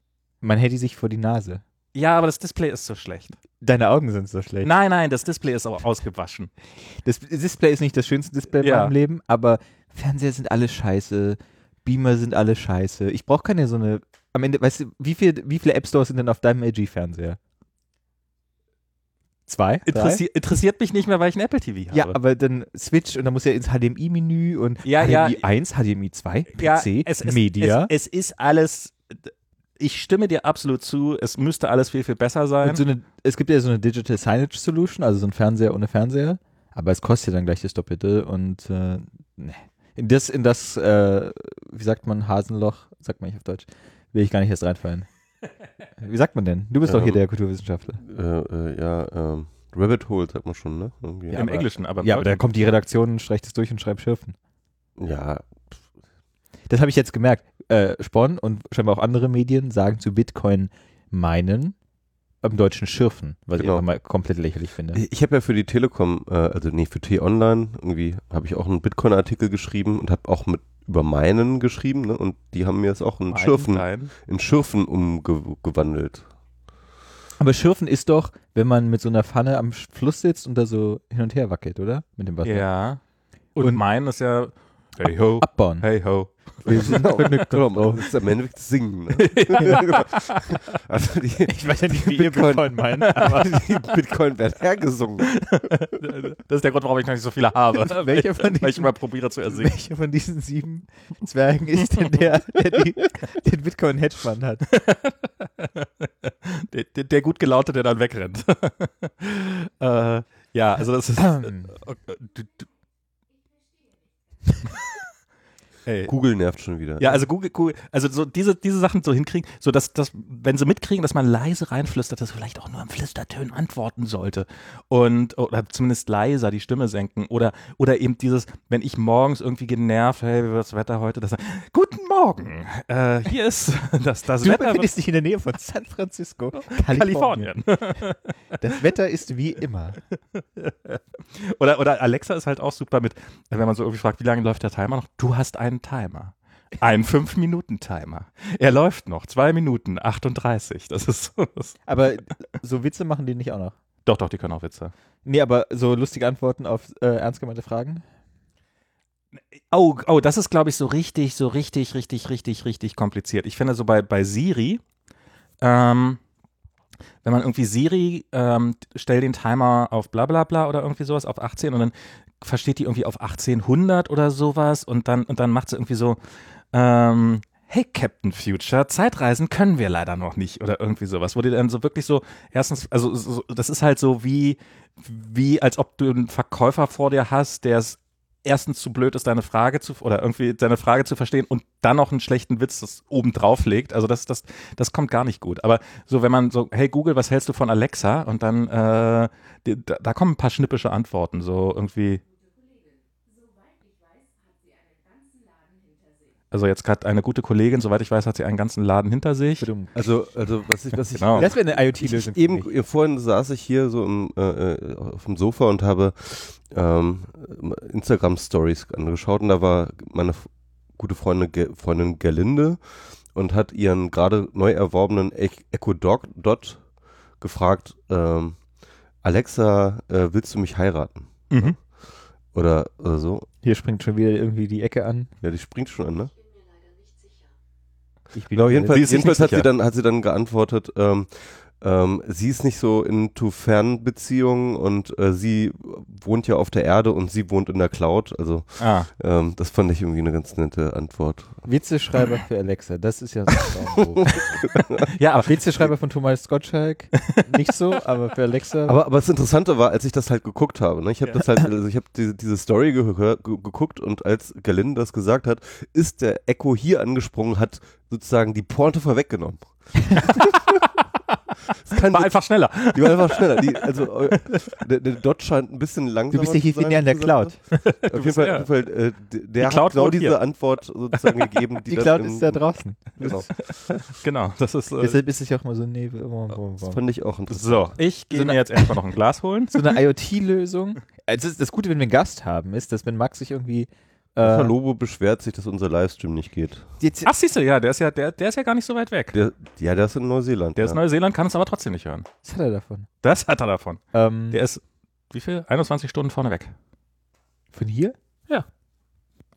Speaker 3: Man hält die sich vor die Nase.
Speaker 1: Ja, aber das Display ist so schlecht.
Speaker 3: Deine Augen sind so schlecht.
Speaker 1: Nein, nein, das Display ist auch ausgewaschen.
Speaker 3: Das Display ist nicht das schönste Display in
Speaker 1: Ja.
Speaker 3: meinem Leben, aber Fernseher sind alle scheiße, Beamer sind alle scheiße. Ich brauche keine so eine. Am Ende, weißt du, wie, viel, wie viele App Stores sind denn auf deinem LG-Fernseher? Zwei?
Speaker 1: Interessi interessiert mich nicht mehr, weil ich ein Apple TV habe.
Speaker 3: Ja, aber dann Switch und dann muss ja ins HDMI-Menü und
Speaker 1: Ja,
Speaker 3: HDMI
Speaker 1: ja.
Speaker 3: 1, HDMI 2, PC,
Speaker 1: Ja, es, es,
Speaker 3: Media.
Speaker 1: Es, es ist alles. Ich stimme dir absolut zu. Es müsste alles viel, viel besser sein.
Speaker 3: und so eine, es gibt ja so eine Digital Signage Solution, also so ein Fernseher ohne Fernseher, aber es kostet ja dann gleich das Doppelte und äh, ne. in das, in das, äh, wie sagt man, Hasenloch, sagt man nicht auf Deutsch, will ich gar nicht erst reinfallen. Wie sagt man denn? Du bist doch hier
Speaker 2: Ähm,
Speaker 3: der Kulturwissenschaftler.
Speaker 2: Äh, äh, ja, ähm, Rabbit Hole sagt man schon, ne? Irgendwie.
Speaker 1: Im
Speaker 3: aber-
Speaker 1: Englischen, aber im
Speaker 3: Ja, aber da kommt die Redaktion, streicht es durch und schreibt Schürfen.
Speaker 2: Ja,
Speaker 3: Das habe ich jetzt gemerkt. Äh, Spon und scheinbar auch andere Medien sagen zu Bitcoin meinen, im Deutschen Schürfen, was ich
Speaker 2: Genau.
Speaker 3: einfach mal komplett lächerlich finde.
Speaker 2: Ich habe ja für die Telekom, äh, also nee, für T-Online, irgendwie habe ich auch einen Bitcoin-Artikel geschrieben und habe auch mit über meinen geschrieben, ne? Und die haben mir jetzt auch in
Speaker 1: Ein
Speaker 2: Schürfen, in Schürfen umgewandelt.
Speaker 3: Aber Schürfen ist doch, wenn man mit so einer Pfanne am Fluss sitzt und da so hin und her wackelt, oder? Mit dem Wasser.
Speaker 1: Ja. Und,
Speaker 3: Und-
Speaker 1: mein ist ja. Hey ho.
Speaker 3: Abbauen.
Speaker 1: Hey ho.
Speaker 3: Wir sind vergnügt
Speaker 2: Genau,
Speaker 3: drauf.
Speaker 2: das ist am Ende Singen. Ne? also die,
Speaker 3: Ich weiß ja nicht, wie ihr
Speaker 2: Bitcoin-
Speaker 3: Bitcoin meint, aber
Speaker 2: die Bitcoin werden hergesungen.
Speaker 1: Das ist der Grund, warum ich noch nicht so viele habe.
Speaker 3: Welcher von
Speaker 1: Weil ich
Speaker 3: diesen-
Speaker 1: immer probiere zu ersingen.
Speaker 3: welcher von diesen sieben Zwergen ist denn der, der die, den Bitcoin Hedgefonds hat?
Speaker 1: Der, der, der gut gelaunte, der dann wegrennt. äh, ja, also das ist. Oh, du, du. Ey.
Speaker 2: Google nervt schon wieder.
Speaker 1: Ja, also Google, Google, also so diese, diese Sachen so hinkriegen, so dass, dass, wenn sie mitkriegen, dass man leise reinflüstert, dass vielleicht auch nur im Flüstertönen antworten sollte. Und, oder zumindest leiser die Stimme senken. Oder, oder eben dieses, wenn ich morgens irgendwie genervt, hey, wie wird das Wetter heute? Das, guten Morgen. Äh, hier ist das, das
Speaker 3: Du
Speaker 1: Wetter
Speaker 3: befindest dich in der Nähe von San Francisco,
Speaker 1: Kalifornien.
Speaker 3: Das Wetter ist wie immer.
Speaker 1: Oder, oder Alexa ist halt auch super mit, wenn man so irgendwie fragt, wie lange läuft der Timer noch? Du hast einen Timer. Einen 5-Minuten-Timer. Er läuft noch. 2 Minuten 38. Das ist so.
Speaker 3: Aber so Witze machen die nicht auch noch.
Speaker 1: Doch, doch, die können auch Witze.
Speaker 3: Nee, aber so lustige Antworten auf äh, ernst gemeinte Fragen?
Speaker 1: Oh, oh, das ist, glaube ich, so richtig, so richtig, richtig, richtig, richtig kompliziert. Ich finde so bei, bei Siri, ähm, wenn man irgendwie Siri, ähm, stell den Timer auf bla bla bla oder irgendwie sowas auf 18 und dann versteht die irgendwie auf 1800 oder sowas und dann, und dann macht sie irgendwie so, ähm, hey Captain Future, Zeitreisen können wir leider noch nicht oder irgendwie sowas, wo die dann so wirklich so, erstens, also so, das ist halt so wie, wie als ob du einen Verkäufer vor dir hast, der es erstens zu blöd ist, deine Frage zu oder irgendwie deine Frage zu verstehen und dann noch einen schlechten Witz das oben drauf legt. Also das, das, das kommt gar nicht gut. Aber so, wenn man so, hey Google, was hältst du von Alexa? Und dann, äh, da, da kommen ein paar schnippische Antworten, so irgendwie. Also jetzt gerade eine gute Kollegin, soweit ich weiß, hat sie einen ganzen Laden hinter sich.
Speaker 2: Also, also was ich, was ich
Speaker 1: Genau.
Speaker 3: Das wäre eine IoT-Lösung.
Speaker 2: eben äh, vorhin saß ich hier so im, äh, äh, auf dem Sofa und habe ähm, Instagram Stories angeschaut und da war meine gute Freundin, Ge Freundin Gerlinde und hat ihren gerade neu erworbenen E- Echo Dot, Dot gefragt, ähm, Alexa, äh, willst du mich heiraten?
Speaker 1: Mhm.
Speaker 2: Oder, oder so.
Speaker 3: Hier springt schon wieder irgendwie die Ecke an.
Speaker 2: Ja, die springt schon an, ne?
Speaker 3: Ich bin
Speaker 2: Genau,
Speaker 1: Sie
Speaker 2: jedenfalls, jedenfalls
Speaker 1: nicht
Speaker 2: hat sie
Speaker 1: sicher.
Speaker 2: dann hat sie dann geantwortet, ähm, ähm, sie ist nicht so into Fernbeziehungen und äh, sie wohnt ja auf der Erde und sie wohnt in der Cloud. Also
Speaker 1: Ah,
Speaker 2: ähm, das fand ich irgendwie eine ganz nette Antwort.
Speaker 3: Witzeschreiber für Alexa, das ist ja so
Speaker 1: ja, aber
Speaker 3: Witzeschreiber von Thomas Gottschalk, nicht so, aber für Alexa.
Speaker 2: Aber, aber das Interessante war, als ich das halt geguckt habe, ne, ich habe
Speaker 1: Ja.
Speaker 2: das halt, also ich habe diese, diese Story gehört, ge geguckt und als Gerlinde das gesagt hat, ist der Echo hier angesprungen, hat sozusagen die Pointe vorweggenommen. Das kann
Speaker 1: war einfach schneller.
Speaker 2: Die war einfach schneller. Die, also äh, der, der Dot scheint ein bisschen langsamer
Speaker 3: du bist ja hier
Speaker 2: sein,
Speaker 3: näher an der Cloud.
Speaker 2: Auf jeden Fall,
Speaker 1: ja.
Speaker 2: Fall äh, der
Speaker 1: Cloud
Speaker 2: hat genau diese
Speaker 1: hier.
Speaker 2: Antwort sozusagen gegeben. Die,
Speaker 3: Die Cloud
Speaker 2: in-
Speaker 3: ist da draußen.
Speaker 2: Genau.
Speaker 1: Genau, das ist. Äh,
Speaker 3: Deshalb ist es ja auch mal so Nebel.
Speaker 2: Das fand ich auch interessant.
Speaker 1: so, ich gehe
Speaker 3: So
Speaker 1: mir jetzt erstmal noch ein Glas holen.
Speaker 3: So eine IoT-Lösung. Also das, das Gute, wenn wir einen Gast haben, ist, dass wenn Max sich irgendwie
Speaker 2: Äh, Lobo beschwert sich, dass unser Livestream nicht geht.
Speaker 3: jetzt,
Speaker 1: Ach, siehst du, ja, der ist ja, der, der ist ja gar nicht so weit weg.
Speaker 2: Der, ja, der ist in Neuseeland.
Speaker 1: Der
Speaker 2: ja.
Speaker 1: ist Neuseeland, kann es aber trotzdem nicht hören.
Speaker 3: was hat er davon?
Speaker 1: Das hat er davon.
Speaker 3: Ähm,
Speaker 1: Der ist, wie viel? 21 Stunden vorne weg.
Speaker 3: von hier?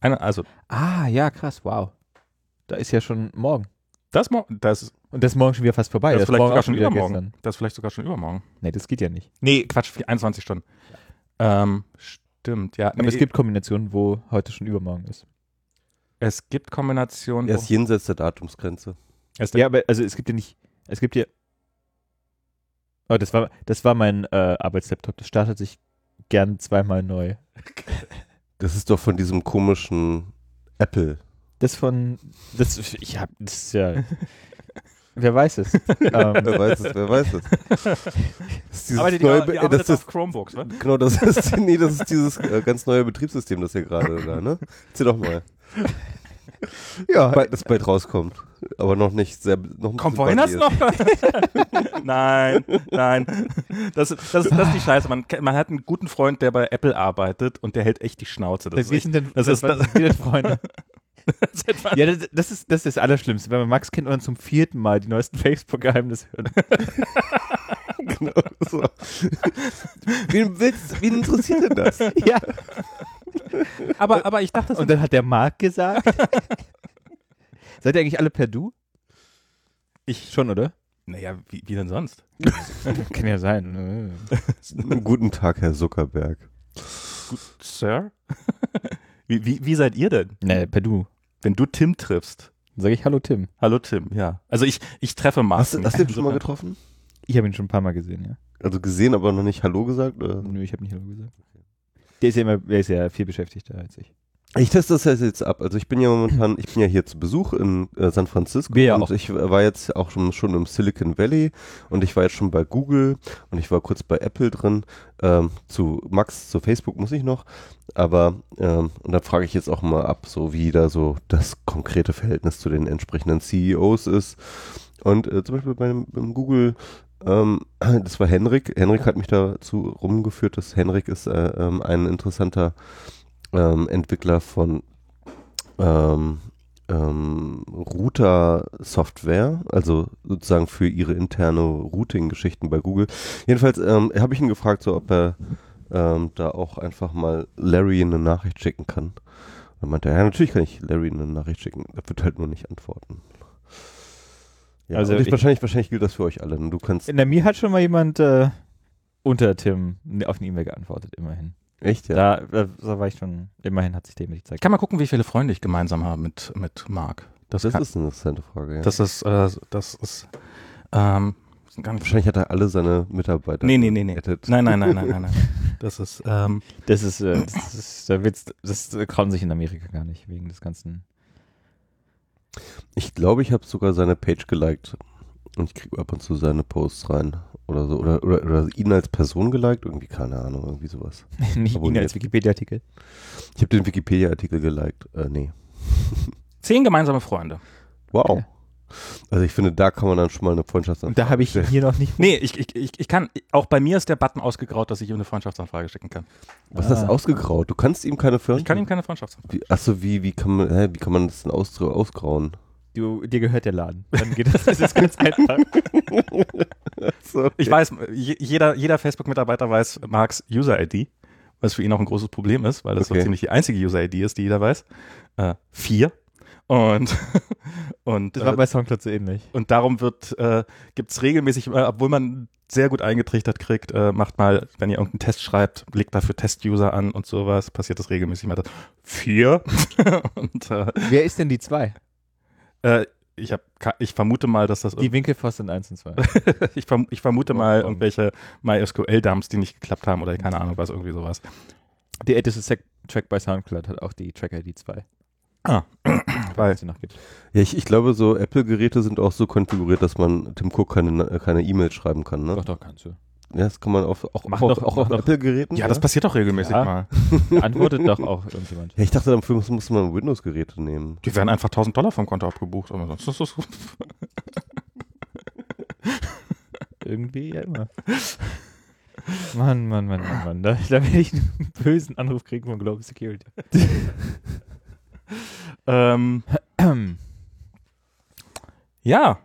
Speaker 1: Eine, also,
Speaker 3: Ah, ja, krass, wow. Da ist ja schon morgen.
Speaker 1: das, mo- das,
Speaker 3: Und das ist morgen schon wieder fast vorbei.
Speaker 1: das ist vielleicht sogar schon übermorgen.
Speaker 3: gestern.
Speaker 1: Das ist vielleicht sogar schon übermorgen.
Speaker 3: Nee, das geht ja nicht.
Speaker 1: Nee, Quatsch, 21 Stunden. Ähm, stimmt, ja.
Speaker 3: Aber
Speaker 1: nee,
Speaker 3: es gibt Kombinationen, wo heute schon übermorgen ist.
Speaker 1: es gibt Kombinationen.
Speaker 2: Er ist jenseits der Datumsgrenze.
Speaker 1: es-
Speaker 3: Ja, aber also es gibt ja nicht, es gibt ja. Oh, das war, das war mein äh, Arbeitslaptop. Das startet sich gern zweimal neu.
Speaker 2: Das ist doch von diesem komischen Apple.
Speaker 3: Das von, das, ich hab, das ist ja, wer weiß es. ähm,
Speaker 2: Wer weiß es, wer weiß es. Das ist dieses
Speaker 1: arbeitet,
Speaker 2: neue,
Speaker 1: die, die
Speaker 2: das ist,
Speaker 1: auf Chromebooks, ne?
Speaker 2: genau, das ist, nee, das ist dieses äh, ganz neue Betriebssystem, das hier gerade da, ne? Erzähl doch mal.
Speaker 3: ja,
Speaker 2: Bald, das bald rauskommt. Aber noch nicht sehr, noch
Speaker 1: Kommt wohin das noch? nein, nein. Das, das, das ist die Scheiße. Man, man hat einen guten Freund, der bei Apple arbeitet und der hält echt die Schnauze. Das
Speaker 3: wir
Speaker 1: ist echt,
Speaker 3: sind denn,
Speaker 1: das ist-
Speaker 3: sind wir denn Freunde. Ja, das, das, ist, das ist das Allerschlimmste, wenn man Max kennt und dann zum vierten Mal die neuesten Facebook-Geheimnisse hört.
Speaker 2: genau, so. wen, willst, wen interessiert denn das?
Speaker 3: ja.
Speaker 1: aber, aber ich dachte, das
Speaker 3: Und dann hat der Marc gesagt. Seid ihr eigentlich alle per Du?
Speaker 1: ich,
Speaker 3: Schon, oder?
Speaker 1: naja, wie, wie denn sonst?
Speaker 3: Kann ja sein.
Speaker 2: Guten Tag, Herr Zuckerberg.
Speaker 1: Sir? wie, wie, wie seid ihr denn?
Speaker 3: Nee, per Du.
Speaker 1: Wenn du Tim triffst.
Speaker 3: Dann sage ich Hallo Tim.
Speaker 1: Hallo Tim, ja. Also ich, ich treffe
Speaker 2: Hast,
Speaker 1: Martin.
Speaker 2: du- hast du den schon mal getroffen?
Speaker 3: Ich habe ihn schon ein paar Mal gesehen, ja.
Speaker 2: Also gesehen, aber noch nicht Hallo gesagt? Oder?
Speaker 3: Nö, ich habe nicht Hallo gesagt. Der ist ja immer, der ist ja viel beschäftigter als ich.
Speaker 2: Ich teste das jetzt ab. Also ich bin ja momentan, ich bin ja hier zu Besuch in äh, San Francisco
Speaker 3: Wir ja
Speaker 2: und
Speaker 3: auch.
Speaker 2: ich war jetzt auch schon, schon im Silicon Valley und ich war jetzt schon bei Google und ich war kurz bei Apple drin. Ähm, zu Max, zu Facebook muss ich noch, aber ähm, und da frage ich jetzt auch mal ab, so wie da so das konkrete Verhältnis zu den entsprechenden CEOs ist. Und äh, zum Beispiel beim, beim Google ähm, das war Henrik. Henrik hat mich dazu rumgeführt, dass Henrik ist äh, ähm, ein interessanter ähm, Entwickler von ähm, ähm, Router-Software, also sozusagen für ihre interne Routing-Geschichten bei Google. Jedenfalls ähm, habe ich ihn gefragt, so ob er ähm, da auch einfach mal Larry eine Nachricht schicken kann. Dann meinte er, ja, natürlich kann ich Larry eine Nachricht schicken. Er wird halt nur nicht antworten. Ja,
Speaker 3: Also
Speaker 2: ich,
Speaker 3: ich-
Speaker 2: wahrscheinlich, wahrscheinlich gilt das für euch alle. Du kannst
Speaker 3: In der mir hat schon mal jemand äh, unter Tim auf eine E-Mail geantwortet, immerhin.
Speaker 2: Echt, ja.
Speaker 3: Da, da, da war ich schon, immerhin hat sich dem Zeit
Speaker 1: Ich kann mal gucken, wie viele Freunde ich gemeinsam habe mit, mit Marc. Das,
Speaker 2: Das
Speaker 1: kann,
Speaker 2: ist eine interessante Frage, ja.
Speaker 1: das ist, äh, das ist, ähm, nicht
Speaker 2: wahrscheinlich hat er alle seine Mitarbeiter.
Speaker 1: Nee, nee, nee, nee. Nein, nein, nein, nein, nein, nein. Das ist, ähm,
Speaker 3: Das ist, äh, das ist der Witz, das äh, trauen sich in Amerika gar nicht, wegen des ganzen.
Speaker 2: Ich glaube, ich habe sogar seine Page geliked. Und ich kriege ab und zu seine Posts rein. Oder so. Oder, oder, oder ihn als Person geliked. Irgendwie, keine Ahnung, irgendwie sowas.
Speaker 3: nicht ihn
Speaker 2: Abonniert.
Speaker 3: als Wikipedia-Artikel.
Speaker 2: Ich habe den Wikipedia-Artikel geliked. Äh, nee.
Speaker 1: zehn gemeinsame Freunde.
Speaker 2: Wow.
Speaker 3: Okay.
Speaker 2: Also ich finde, da kann man dann schon mal eine Freundschaftsanfrage
Speaker 3: Und da habe ich
Speaker 2: stellen.
Speaker 3: hier noch nicht.
Speaker 1: Nee, ich, ich, ich, ich kann, auch bei mir ist der Button ausgegraut, dass ich ihm eine Freundschaftsanfrage schicken kann.
Speaker 2: Was ist das
Speaker 3: Ah.
Speaker 2: ausgegraut? Du kannst ihm keine Freundschaft...
Speaker 1: Ich kann ihm keine Freundschaftsanfrage.
Speaker 2: Wie, achso, wie, wie, kann man, hä, wie kann man das denn aus, ausgrauen?
Speaker 3: Du, dir gehört der Laden. Dann geht das, das ist ganz einfach.
Speaker 2: So,
Speaker 1: Ich weiß, je- jeder, jeder Facebook-Mitarbeiter weiß Marks User-ID, was für ihn auch ein großes Problem ist, weil das so
Speaker 2: Okay.
Speaker 1: ziemlich die einzige User-ID ist, die jeder weiß. Äh, vier. Und, und,
Speaker 3: Das war
Speaker 1: äh,
Speaker 3: bei Soundcloud so ähnlich.
Speaker 1: und darum wird, äh, gibt es regelmäßig, äh, obwohl man sehr gut eingetrichtert kriegt, äh, macht mal, wenn ihr irgendeinen Test schreibt, legt dafür Test-User an und sowas, passiert das regelmäßig mal. Vier. und äh,
Speaker 3: Wer ist denn die zwei?
Speaker 1: Äh, ich, hab, ich vermute mal, dass das
Speaker 3: Die Winkelfoss sind 1 und 2.
Speaker 1: ich, verm ich vermute mal
Speaker 3: Warum?
Speaker 1: irgendwelche MySQL-Dumps, die nicht geklappt haben oder keine Ahnung was, irgendwie sowas.
Speaker 3: Der älteste Sec- Track bei Soundcloud hat auch die Track-ID 2.
Speaker 1: Ah, weil
Speaker 3: noch gibt.
Speaker 2: Ja, ich, ich glaube, so Apple-Geräte sind auch so konfiguriert, dass man Tim Cook keine, keine E-Mail schreiben kann, ne?
Speaker 3: Doch, doch, kannst du.
Speaker 2: Ja, das kann man auf, auch,
Speaker 3: Mach
Speaker 2: auch,
Speaker 3: doch-
Speaker 2: auch auf. Apple-Geräten.
Speaker 1: ja, das passiert doch regelmäßig
Speaker 3: Ja.
Speaker 1: mal.
Speaker 3: Antwortet doch auch irgendjemand.
Speaker 2: Ja, ich dachte, dafür muss, muss man Windows-Geräte nehmen.
Speaker 1: Die werden einfach 1000 Dollar vom Konto abgebucht. Aber sonst ist das
Speaker 3: Irgendwie ja immer. Mann, Mann, Mann, Mann, Mann. Da, da werde ich einen bösen Anruf kriegen von Global Security.
Speaker 1: ähm, ja.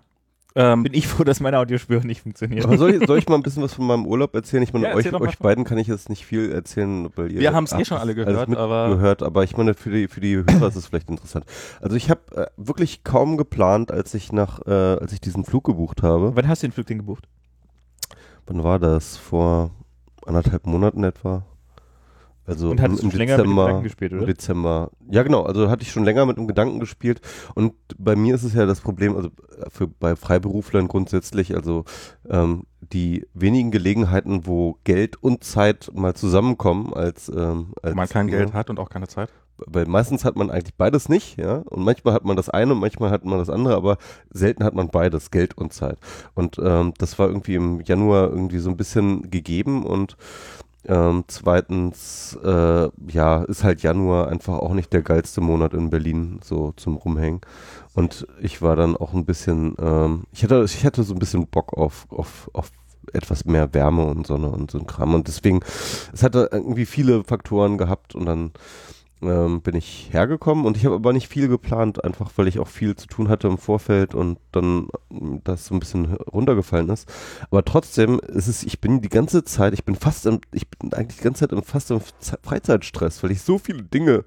Speaker 1: Ähm,
Speaker 3: Bin ich froh, dass meine Audiospur nicht funktioniert.
Speaker 2: Aber soll ich, soll ich mal ein bisschen was von meinem Urlaub erzählen? Ich meine,
Speaker 1: Ja, erzähl
Speaker 2: euch, beiden kann ich jetzt nicht viel erzählen, weil ihr
Speaker 1: Wir haben's eh
Speaker 2: habt
Speaker 1: schon alle gehört, aber-
Speaker 2: mitgehört, aber ich meine, für die, für die Hörer ist es vielleicht interessant. Also ich habe äh, wirklich kaum geplant, als ich nach, äh, als ich diesen Flug gebucht habe.
Speaker 3: Wann hast du den Flug denn gebucht?
Speaker 2: Wann war das? Vor anderthalb Monaten etwa? Also
Speaker 3: Und hattest
Speaker 2: im, im
Speaker 3: länger mit
Speaker 2: Dezember.
Speaker 3: Gedanken gespielt, oder?
Speaker 2: Dezember. Ja, genau. Also hatte ich schon länger mit dem Gedanken gespielt. Und bei mir ist es ja das Problem, also für, bei Freiberuflern grundsätzlich, also ähm, die wenigen Gelegenheiten, wo Geld und Zeit mal zusammenkommen, als, ähm, als
Speaker 1: man kein Geld hat und auch keine Zeit.
Speaker 2: Weil meistens hat man eigentlich beides nicht, ja. Und manchmal hat man das eine und manchmal hat man das andere, aber selten hat man beides, Geld und Zeit. Und ähm, das war irgendwie im Januar irgendwie so ein bisschen gegeben und ähm, zweitens, äh, ja, ist halt Januar einfach auch nicht der geilste Monat in Berlin, so zum Rumhängen. Und ich war dann auch ein bisschen, ähm, ich hatte, ich hatte so ein bisschen Bock auf, auf, auf etwas mehr Wärme und Sonne und so ein Kram. Und deswegen, es hatte irgendwie viele Faktoren gehabt und dann ähm, bin ich hergekommen und ich habe aber nicht viel geplant, einfach weil ich auch viel zu tun hatte im Vorfeld und dann ähm, das so ein bisschen runtergefallen ist. Aber trotzdem ist es, ich bin die ganze Zeit, ich bin fast im, ich bin eigentlich die ganze Zeit im, fast im Ze- Freizeitstress, weil ich so viele Dinge,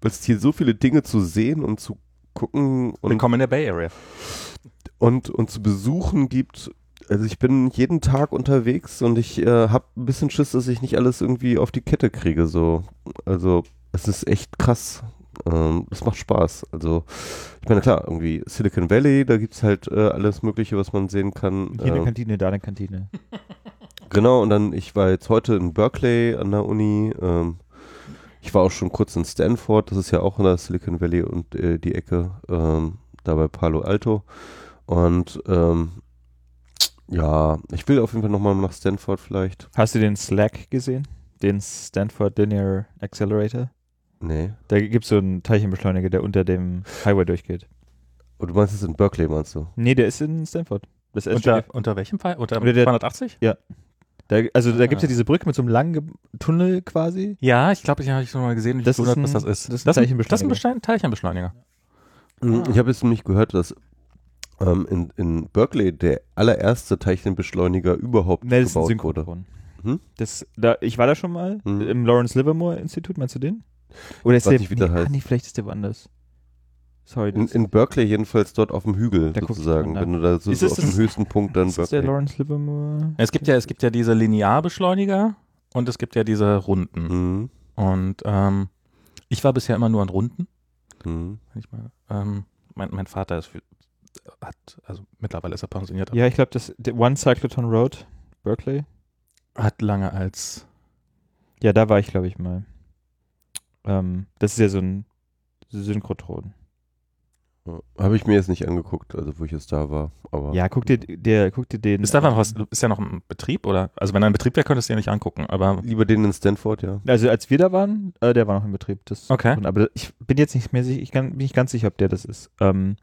Speaker 2: weil es hier so viele Dinge zu sehen und zu gucken und
Speaker 1: Willkommen in der Bay Area.
Speaker 2: und, und zu besuchen gibt. Also ich bin jeden Tag unterwegs und ich äh, habe ein bisschen Schiss, dass ich nicht alles irgendwie auf die Kette kriege. So, also es ist echt krass. Ähm, es macht Spaß. Also ich meine klar, irgendwie Silicon Valley, da gibt's halt äh, alles Mögliche, was man sehen kann.
Speaker 3: Hier eine
Speaker 2: Ähm,
Speaker 3: Kantine, da eine Kantine.
Speaker 2: Genau, und dann, ich war jetzt heute in Berkeley an der Uni. Ähm, ich war auch schon kurz in Stanford, das ist ja auch in der Silicon Valley und äh, die Ecke, ähm, da bei Palo Alto. Und ähm, ja, ich will auf jeden Fall nochmal nach Stanford vielleicht.
Speaker 3: Hast du den Slack gesehen? Den Stanford Linear Accelerator?
Speaker 2: Nee.
Speaker 3: Da gibt es so einen Teilchenbeschleuniger, der unter dem Highway durchgeht.
Speaker 2: Und du meinst es in Berkeley, meinst du?
Speaker 3: Nee, der ist in Stanford. Das ist
Speaker 1: Unter, unter welchem Fall? Unter
Speaker 3: Unter der-
Speaker 1: 280?
Speaker 3: da, also da gibt es
Speaker 1: Ah.
Speaker 3: ja diese Brücke mit so einem langen Ge- Tunnel quasi.
Speaker 1: Ja, ich glaube, ich habe ich schon mal gesehen. Ich
Speaker 3: Das
Speaker 1: wundert,
Speaker 3: ist
Speaker 1: was
Speaker 3: ein-
Speaker 1: das ist.
Speaker 3: das ist ein
Speaker 1: das, das ist ein
Speaker 3: Teilchenbeschleuniger.
Speaker 1: Bestein- Teilchenbeschleuniger.
Speaker 2: Mhm, Ich habe jetzt nämlich gehört, dass ähm, in, in Berkeley der allererste Teilchenbeschleuniger überhaupt
Speaker 3: Nelson
Speaker 2: gebaut wurde. Hm?
Speaker 3: Das, da, ich war da schon mal
Speaker 2: Hm.
Speaker 3: im Lawrence Livermore Institut, meinst du den? Oder ist der,
Speaker 2: nicht, wie der
Speaker 3: nee, ah,
Speaker 2: heißt.
Speaker 3: nee, vielleicht ist der woanders. Sorry,
Speaker 2: In, in Berkeley jedenfalls dort auf dem Hügel
Speaker 3: Da
Speaker 2: sozusagen, wenn du da so,
Speaker 3: Ist
Speaker 2: so
Speaker 3: es
Speaker 2: auf dem höchsten Punkt dann
Speaker 3: ist das der
Speaker 2: Berkeley.
Speaker 3: Lawrence Livermore?
Speaker 1: Es gibt ja, es gibt ja diese Linearbeschleuniger und es gibt ja diese Runden.
Speaker 2: Mhm.
Speaker 1: Und ähm, ich war bisher immer nur an Runden.
Speaker 2: Mhm.
Speaker 1: mal, ähm, mein, mein Vater ist für, hat, also mittlerweile ist er pensioniert,
Speaker 3: Ja, ich glaube, das der One Cycloton Road, Berkeley.
Speaker 1: hat lange als
Speaker 3: Ja, da war ich, glaube ich, mal. Ähm, das ist ja so ein Synchrotron.
Speaker 2: Habe ich mir jetzt nicht angeguckt, also wo ich jetzt da war. Aber
Speaker 3: Ja, guck dir, der, guck dir den.
Speaker 1: Ist da
Speaker 3: ähm,
Speaker 1: was, ist ja noch im Betrieb oder? Also wenn er in Betrieb wäre, könntest du ja nicht angucken, aber
Speaker 2: lieber den in Stanford, ja.
Speaker 3: Also als wir da waren, äh, der war noch in Betrieb. Das
Speaker 1: Okay.
Speaker 3: Aber ich bin jetzt nicht mehr sicher, ich kann, bin nicht ganz sicher, ob der das ist. Ähm,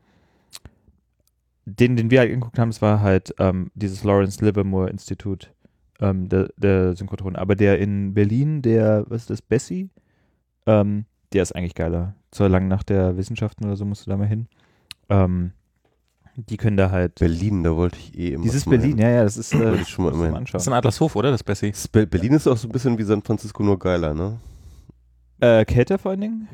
Speaker 3: den, den wir halt angeguckt haben, das war halt ähm, dieses Lawrence Livermore Institut, ähm, der, der Synchrotron. Aber der in Berlin, der, was ist das, Bessie, ähm, der ist eigentlich geiler. Zur langen Nacht der Wissenschaften oder so musst du da mal hin. Ähm, die können da halt.
Speaker 2: Berlin, da wollte ich eh immer.
Speaker 3: Dieses
Speaker 2: mal
Speaker 3: Berlin,
Speaker 2: hin.
Speaker 3: ja, ja, das ist. Äh,
Speaker 2: Wollte ich schon mal immer
Speaker 3: anschauen.
Speaker 1: das ist in Adlershof, oder? Das Bessie.
Speaker 2: Das Be- Berlin ist auch so ein bisschen wie San Francisco, nur geiler, ne?
Speaker 3: Äh, kälter vor allen Dingen.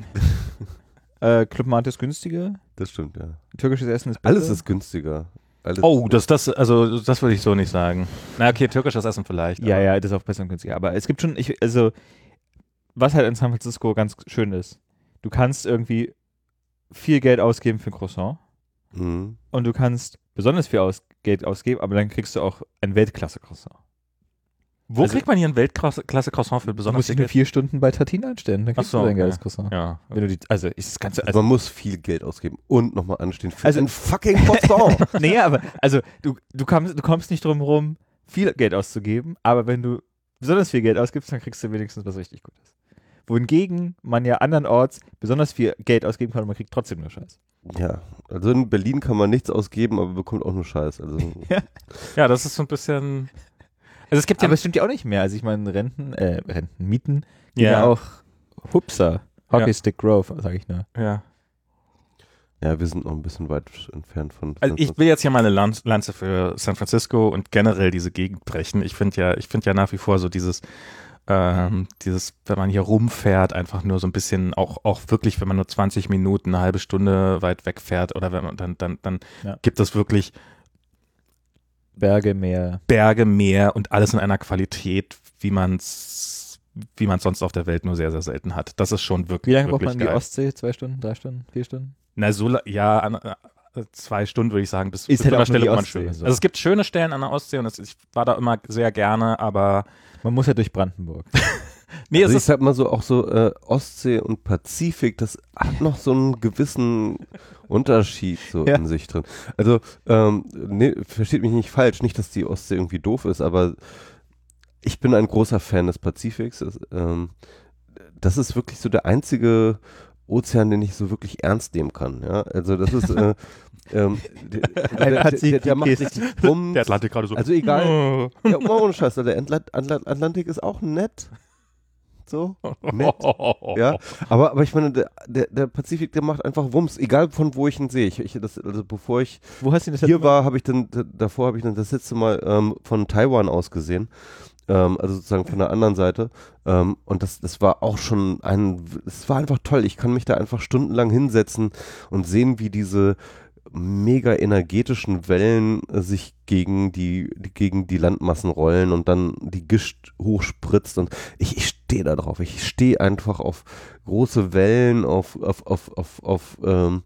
Speaker 3: äh, Club Mate ist günstiger.
Speaker 2: Das stimmt, ja.
Speaker 3: Türkisches Essen ist besser.
Speaker 2: Alles ist günstiger. Alles
Speaker 1: Oh, das, das, also das würde ich so nicht sagen. Na okay, türkisches Essen vielleicht.
Speaker 3: Ja,
Speaker 1: aber-
Speaker 3: ja, das ist auch besser und günstiger. Aber es gibt schon, ich, also, was halt in San Francisco ganz schön ist, du kannst irgendwie viel Geld ausgeben für ein Croissant
Speaker 2: Mhm.
Speaker 3: und du kannst besonders viel aus, Geld ausgeben, aber dann kriegst du auch ein Weltklasse-Croissant.
Speaker 1: Wo
Speaker 3: Also-
Speaker 1: kriegt man hier ein Weltklasse-Croissant für
Speaker 3: Du
Speaker 1: besonders
Speaker 3: musst dich
Speaker 1: viel
Speaker 3: nur vier Stunden bei Tatin einstellen, dann kriegst
Speaker 1: so,
Speaker 3: du dein
Speaker 1: okay.
Speaker 3: geiles Croissant.
Speaker 1: Ja.
Speaker 3: Wenn du die, also, ist das Ganze,
Speaker 2: also, man muss viel Geld ausgeben und nochmal anstehen für
Speaker 3: Also-
Speaker 2: ein fucking Croissant.
Speaker 3: nee, aber, also, du, du, kommst, du kommst nicht drum rum, viel Geld auszugeben, aber wenn du besonders viel Geld ausgibst, dann kriegst du wenigstens was richtig Gutes. Wohingegen man ja andernorts besonders viel Geld ausgeben kann und man kriegt trotzdem nur Scheiß.
Speaker 2: ja, also in Berlin kann man nichts ausgeben, aber bekommt auch nur Scheiß. Also
Speaker 1: Ja, das ist so ein bisschen. Also es gibt ja
Speaker 3: Aber es stimmt ja auch nicht mehr. Also ich meine, Renten, äh, Renten, Mieten,
Speaker 1: Ja.
Speaker 3: ja auch Hupsa, Hockey
Speaker 1: Ja.
Speaker 3: Stick Grove, sage ich nur.
Speaker 1: ja.
Speaker 2: ja, wir sind noch ein bisschen weit entfernt von.
Speaker 1: Also ich will jetzt hier mal eine Lan- Lanze für San Francisco und generell diese Gegend brechen. Ich finde ja, ich finde ja nach wie vor so dieses, ähm, dieses, wenn man hier rumfährt, einfach nur so ein bisschen, auch, auch wirklich, wenn man nur 20 Minuten, eine halbe Stunde weit wegfährt oder wenn man dann, dann, dann
Speaker 3: Ja.
Speaker 1: gibt es wirklich
Speaker 3: Berge, Meer.
Speaker 1: Berge, Meer und alles in einer Qualität, wie man es wie man sonst auf der Welt nur sehr, sehr selten hat. Das ist schon wirklich,
Speaker 3: Wie lange braucht man in die. Ostsee? Zwei Stunden, drei Stunden, vier Stunden?
Speaker 1: Na, so, ja, an, zwei Stunden würde ich sagen, bis,
Speaker 3: Ist
Speaker 1: bis
Speaker 3: halt die
Speaker 1: wo man
Speaker 3: Ostsee,
Speaker 1: schön ist.
Speaker 3: so.
Speaker 1: Also es gibt schöne Stellen an der Ostsee und es, ich war da immer sehr gerne, aber
Speaker 3: Man muss ja durch Brandenburg.
Speaker 1: nee,
Speaker 2: also
Speaker 1: es
Speaker 2: ich
Speaker 1: ist,
Speaker 2: sag mal so, auch so äh, Ostsee und Pazifik, das hat noch so einen gewissen Unterschied so
Speaker 3: Ja.
Speaker 2: in sich drin. Also, ähm, nee, versteht mich nicht falsch, nicht, dass die Ostsee irgendwie doof ist, aber ich bin ein großer Fan des Pazifiks. Es, ähm, das ist wirklich so der einzige Ozean, den ich so wirklich ernst nehmen kann. Ja? Also das ist äh, ähm, der, der, der, der, macht richtig Bums.
Speaker 1: der Atlantik gerade so.
Speaker 2: Also egal,
Speaker 1: Oh.
Speaker 2: ja, mal ohne Scheiß, der Atlant Atlant Atlantik ist auch nett. So, nett. Ja, aber, aber ich meine, der, der, der Pazifik, der macht einfach Wumms, egal von wo ich ihn sehe. Ich, ich, das, also bevor ich
Speaker 3: Wo hast du das
Speaker 2: hier war, habe ich dann, davor habe ich dann das letzte Mal ähm, von Taiwan aus gesehen. Ähm, also sozusagen von der anderen Seite. Ähm, und das, das war auch schon ein, es war einfach toll. Ich kann mich da einfach stundenlang hinsetzen und sehen, wie diese mega energetischen Wellen äh, sich gegen die, die gegen die Landmassen rollen und dann die Gischt hochspritzt und ich, ich stehe da drauf. Ich stehe einfach auf große Wellen, auf auf auf auf, auf ähm,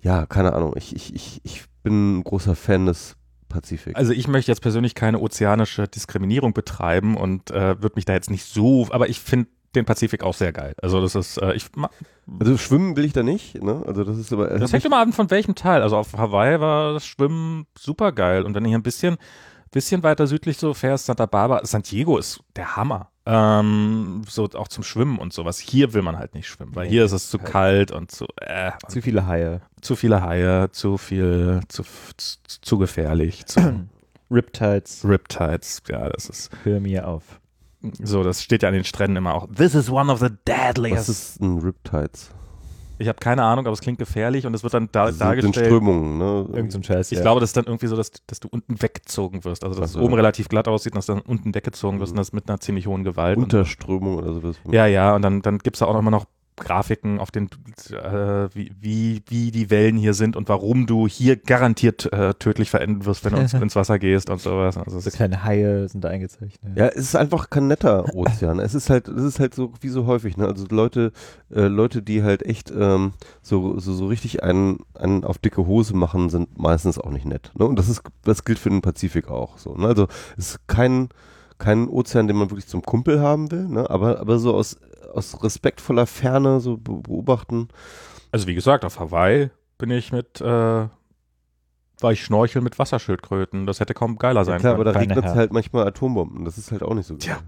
Speaker 2: ja, keine Ahnung. Ich, ich, ich, ich bin ein großer Fan des Pazifik.
Speaker 1: Also ich möchte jetzt persönlich keine ozeanische Diskriminierung betreiben und äh, würde mich da jetzt nicht so, aber ich finde den Pazifik auch sehr geil. Also das ist, äh, ich
Speaker 2: Also schwimmen will ich da nicht, ne? Also das ist aber
Speaker 1: das hängt immer an von welchem Teil. Also auf Hawaii war das Schwimmen super geil und wenn hier ein bisschen, bisschen weiter südlich so fährst, Santa Barbara, San Diego ist der Hammer. Ähm, so auch zum Schwimmen und sowas. Hier will man halt nicht schwimmen, weil
Speaker 3: Nee,
Speaker 1: hier ist es zu kalt und zu, äh,
Speaker 3: Zu viele Haie.
Speaker 1: zu viele Haie, zu viel, zu, zu, zu gefährlich, zu
Speaker 3: Riptides,
Speaker 1: Riptides. Ja, das ist
Speaker 3: hör mir auf.
Speaker 1: so, das steht ja an den Stränden immer auch. This is one of the
Speaker 2: Was
Speaker 1: deadliest.
Speaker 2: ist ein Riptides?
Speaker 1: Ich habe keine Ahnung, aber es klingt gefährlich und es wird dann da,
Speaker 2: Das sind- sind
Speaker 1: dargestellt.
Speaker 2: Strömungen, ne?
Speaker 3: Irgend so ein Scheiß.
Speaker 1: Ich
Speaker 3: ja.
Speaker 1: glaube, das ist dann irgendwie so, dass, dass du unten weggezogen wirst. Also, dass es oben relativ glatt aussieht und dass du dann unten weggezogen wirst und das mit einer ziemlich hohen Gewalt. Und,
Speaker 2: Unterströmung oder sowas.
Speaker 1: ja, ja, und dann, dann gibt es da auch immer noch Grafiken auf den, äh, wie, wie, wie die Wellen hier sind und warum du hier garantiert äh, tödlich verenden wirst, wenn du ins, ins Wasser gehst und sowas. Also, es
Speaker 3: so kleine Haie sind da eingezeichnet.
Speaker 2: Ja, es ist einfach kein netter Ozean. es ist halt, es ist halt so wie so häufig, ne? Also Leute, äh, Leute, die halt echt ähm, so, so, so richtig einen, einen auf dicke Hose machen, sind meistens auch nicht nett. Ne? Und das ist, das gilt für den Pazifik auch so. Ne? Also es ist kein, kein Ozean, den man wirklich zum Kumpel haben will, ne? Aber, aber so aus, aus respektvoller Ferne so be- beobachten.
Speaker 1: also wie gesagt, auf Hawaii bin ich mit, äh, war ich schnorcheln mit Wasserschildkröten. Das hätte kaum geiler
Speaker 2: Ja,
Speaker 1: sein
Speaker 2: klar, aber
Speaker 1: können.
Speaker 2: da regnet es halt manchmal Atombomben. Das ist halt auch nicht so geil.
Speaker 1: Tja.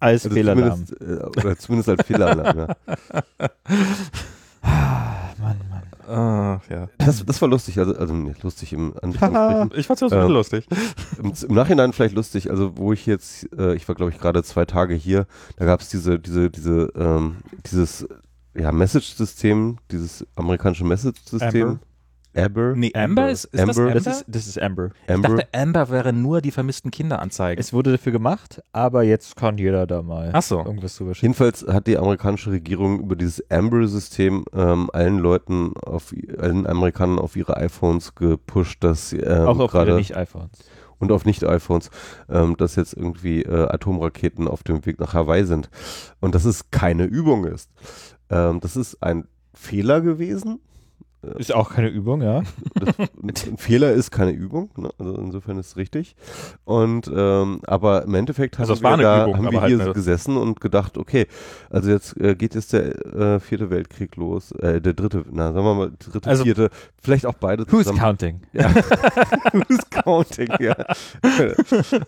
Speaker 3: Als
Speaker 2: Also
Speaker 3: Fehlalarm.
Speaker 2: zumindest, äh, oder zumindest als Fehlalarm, ja.
Speaker 3: Ah, Mann.
Speaker 1: Ah, ja.
Speaker 2: Das, das war lustig, also, also nicht lustig im Anführungsstrichen.
Speaker 1: Ich fand's ja so
Speaker 2: Ähm,
Speaker 1: lustig.
Speaker 2: Im, Im Nachhinein vielleicht lustig, also wo ich jetzt, äh, ich war glaube ich gerade zwei Tage hier, da gab es diese, diese, diese, ähm, dieses ja, Message-System, dieses amerikanische Message-System. Amber.
Speaker 1: Nee, Amber ist, ist
Speaker 2: Amber.
Speaker 1: das
Speaker 3: Das
Speaker 1: Amber?
Speaker 3: ist, das ist Amber.
Speaker 1: ich
Speaker 2: Amber.
Speaker 1: dachte, Amber wäre nur die vermissten Kinder anzeigen.
Speaker 3: Es wurde dafür gemacht, aber jetzt kann jeder da mal
Speaker 1: Ach so.
Speaker 3: irgendwas drüber schicken.
Speaker 2: Jedenfalls hat die amerikanische Regierung über dieses Amber-System ähm, allen Leuten, auf, allen Amerikanern auf ihre iPhones gepusht, dass sie ähm,
Speaker 3: Auch auf
Speaker 2: gerade
Speaker 3: ihre Nicht-iPhones.
Speaker 2: und auf Nicht-iPhones, ähm, dass jetzt irgendwie äh, Atomraketen auf dem Weg nach Hawaii sind. Und dass es keine Übung ist. Ähm, das ist ein Fehler gewesen.
Speaker 3: Ist auch keine Übung, ja.
Speaker 2: Ein Fehler ist keine Übung, ne? also insofern ist es richtig. Und ähm, aber im Endeffekt
Speaker 1: Also
Speaker 2: haben
Speaker 1: war
Speaker 2: wir, da,
Speaker 1: Übung,
Speaker 2: haben wir
Speaker 1: halt
Speaker 2: hier gesessen und gedacht, okay, also jetzt äh, geht jetzt der äh, vierte Weltkrieg los, äh, der dritte, na sagen wir mal dritte,
Speaker 1: Also-
Speaker 2: vierte, vielleicht auch beide
Speaker 3: Who's
Speaker 2: zusammen.
Speaker 3: counting?
Speaker 2: Ja. Who's counting, ja.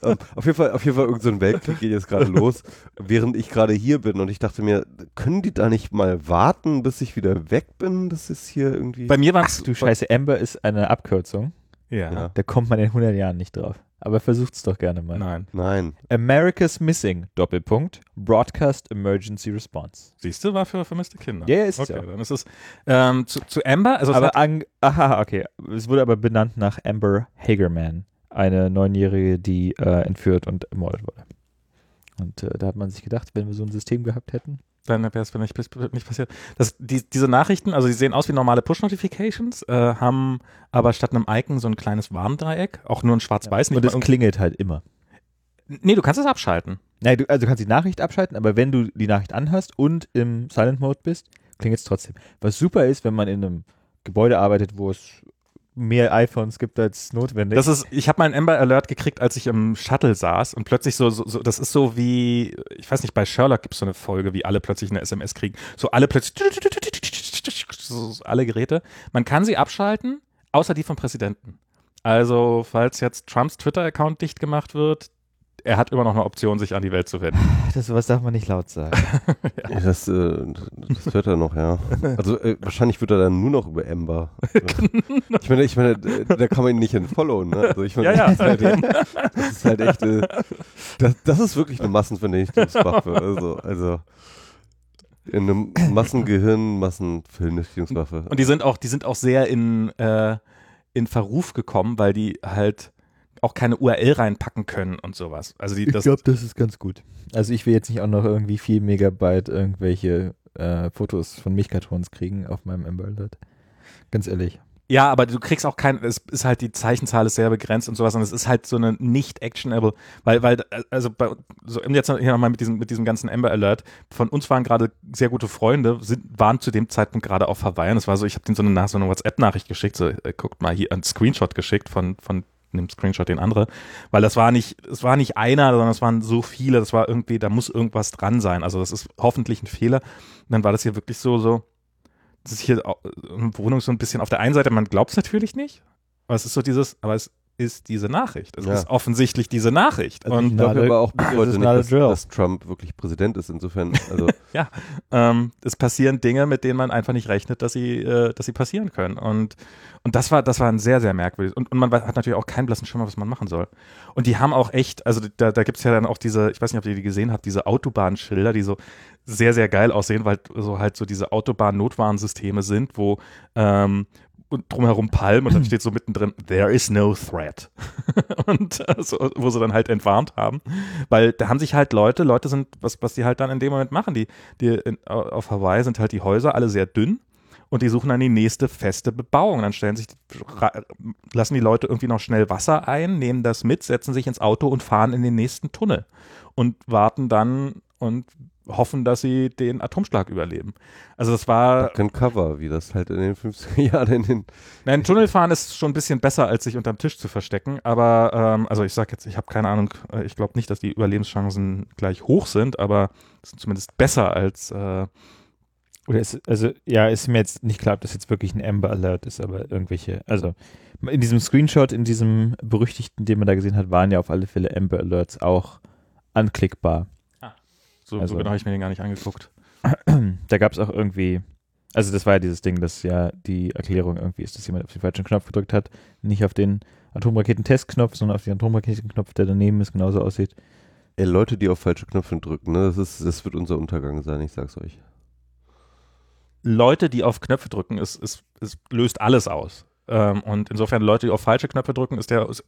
Speaker 2: ähm, auf jeden Fall, auf jeden Fall irgendein so ein Weltkrieg geht jetzt gerade los, während ich gerade hier bin und ich dachte mir, können die da nicht mal warten, bis ich wieder weg bin? Das ist hier irgendwie.
Speaker 1: Bei mir war
Speaker 3: Ach
Speaker 1: es.
Speaker 3: du Scheiße, Amber ist eine Abkürzung.
Speaker 1: Ja.
Speaker 2: Ja.
Speaker 3: Da kommt man in 100 Jahren nicht drauf. Aber versucht's doch gerne mal.
Speaker 1: Nein.
Speaker 2: Nein.
Speaker 3: America's Missing, Doppelpunkt, Broadcast Emergency Response.
Speaker 1: Siehst du, war für vermisste Kinder.
Speaker 3: Ja, ja, ist
Speaker 1: okay,
Speaker 3: ja.
Speaker 1: dann ist es ähm, zu, zu Amber. Also
Speaker 3: aber an, aha, okay. Es wurde aber benannt nach Amber Hagerman, eine Neunjährige, die äh, entführt und ermordet wurde. Und äh, da hat man sich gedacht, wenn wir so ein System gehabt hätten.
Speaker 1: dann wäre es nicht, nicht passiert. Das, die, diese Nachrichten, also die sehen aus wie normale Push-Notifications, äh, haben aber statt einem Icon so ein kleines Warndreieck, auch nur ein schwarz-weiß.
Speaker 3: und
Speaker 1: nicht
Speaker 3: es
Speaker 1: mal
Speaker 3: klingelt halt immer.
Speaker 1: nee, du kannst es abschalten.
Speaker 3: Nein, du, also du kannst die Nachricht abschalten, aber wenn du die Nachricht anhast und im Silent Mode bist, klingelt es trotzdem. Was super ist, wenn man in einem Gebäude arbeitet, wo es mehr iPhones gibt als notwendig.
Speaker 1: Das ist, ich habe meinen Amber Alert gekriegt, als ich im Shuttle saß und plötzlich so, so, so das ist so wie, ich weiß nicht, bei Sherlock gibt es so eine Folge, wie alle plötzlich eine SMS kriegen. So alle plötzlich, alle Geräte. Man kann sie abschalten, außer die vom Präsidenten. Also, falls jetzt Trumps Twitter-Account dicht gemacht wird, er hat immer noch eine Option, sich an die Welt zu wenden.
Speaker 3: das sowas darf man nicht laut sagen.
Speaker 2: Ja, das, äh, das wird er noch, ja. Also äh, wahrscheinlich wird er dann nur noch über Ember. ich meine, ich meine, äh, da kann man ihn nicht entfollowen, ne? Also ich meine,
Speaker 1: Ja, ja.
Speaker 2: das, ist halt, das ist halt echt, äh, das, das ist wirklich eine Massenvernichtungswaffe. Also, also in einem Massengehirn, Massenvernichtungswaffe.
Speaker 1: Und die sind auch, die sind auch sehr in, äh, in Verruf gekommen, weil die halt auch keine URL reinpacken können und sowas. Also die, das,
Speaker 3: das ist ganz gut. Also ich will jetzt nicht auch noch irgendwie 4 Megabyte irgendwelche äh, Fotos von Milchkartons kriegen auf meinem Amber Alert. Ganz ehrlich.
Speaker 1: Ja, aber du kriegst auch kein, es ist halt, die Zeichenzahl ist sehr begrenzt und sowas und es ist halt so eine nicht actionable, weil, weil, also bei, so jetzt hier nochmal mit diesem, mit diesem ganzen Amber Alert, von uns waren gerade sehr gute Freunde, sind, waren zu dem Zeitpunkt gerade auf Hawaii und es war so, ich habe denen so eine, so eine WhatsApp-Nachricht geschickt, so, äh, guckt mal hier, einen Screenshot geschickt von, von einem Screenshot den andere, weil das war nicht, es war nicht einer, sondern es waren so viele, das war irgendwie, da muss irgendwas dran sein, also das ist hoffentlich ein Fehler. Und dann war das hier wirklich so, so, das ist hier eine Wohnung so ein bisschen auf der einen Seite, man glaubt es natürlich nicht, aber es ist so dieses, aber es ist diese Nachricht. Es
Speaker 2: Ja.
Speaker 1: ist offensichtlich diese Nachricht.
Speaker 3: Also
Speaker 1: und
Speaker 3: ich
Speaker 2: glaube aber auch bis
Speaker 3: this
Speaker 2: heute
Speaker 3: is
Speaker 2: nicht, dass, dass Trump wirklich Präsident ist. Insofern, also
Speaker 1: ähm, es passieren Dinge, mit denen man einfach nicht rechnet, dass sie, äh, dass sie passieren können. Und, und das war, das war ein sehr, sehr merkwürdig. Und, und man hat natürlich auch keinen blassen Schimmer, was man machen soll. Und die haben auch echt, also da, da gibt es ja dann auch diese, ich weiß nicht, ob ihr die gesehen habt, diese Autobahnschilder, die so sehr, sehr geil aussehen, weil so halt so diese Autobahn-Notwarnsysteme sind, wo ähm, und drumherum Palmen und dann steht so mittendrin, there is no threat. und äh, so, wo sie dann halt entwarnt haben. Weil da haben sich halt Leute, Leute sind, was, was die halt dann in dem Moment machen, die, die in, auf Hawaii sind halt die Häuser alle sehr dünn und die suchen dann die nächste feste Bebauung. Dann stellen sich, lassen die Leute irgendwie noch schnell Wasser ein, nehmen das mit, setzen sich ins Auto und fahren in den nächsten Tunnel und warten dann und hoffen, dass sie den Atomschlag überleben. Also das war,
Speaker 2: and Cover, wie das halt in den 50er Jahren in den
Speaker 1: Nein, Tunnelfahren ist schon ein bisschen besser, als sich unterm Tisch zu verstecken. Aber, ähm, also ich sag jetzt, ich habe keine Ahnung, äh, ich glaube nicht, dass die Überlebenschancen gleich hoch sind, aber es sind zumindest besser als, äh,
Speaker 3: Oder ist, also, ja, ist mir jetzt nicht klar, ob das jetzt wirklich ein Amber Alert ist, aber irgendwelche, also in diesem Screenshot, in diesem berüchtigten, den man da gesehen hat, waren ja auf alle Fälle Amber Alerts auch anklickbar.
Speaker 1: So,
Speaker 3: Also-
Speaker 1: so genau habe ich mir den gar nicht angeguckt.
Speaker 3: da gab es auch irgendwie, also das war ja dieses Ding, dass ja die Erklärung irgendwie ist, dass jemand auf den falschen Knopf gedrückt hat, nicht auf den Atomraketentestknopf, sondern auf den Atomraketenknopf, der daneben ist, genauso aussieht.
Speaker 2: Ey, Leute, die auf falsche Knöpfe drücken, ne, das, ist, das wird unser Untergang sein, ich sag's euch.
Speaker 1: Leute, die auf Knöpfe drücken, es, es, es löst alles aus. Ähm, und insofern Leute, die auf falsche Knöpfe drücken, ist der ist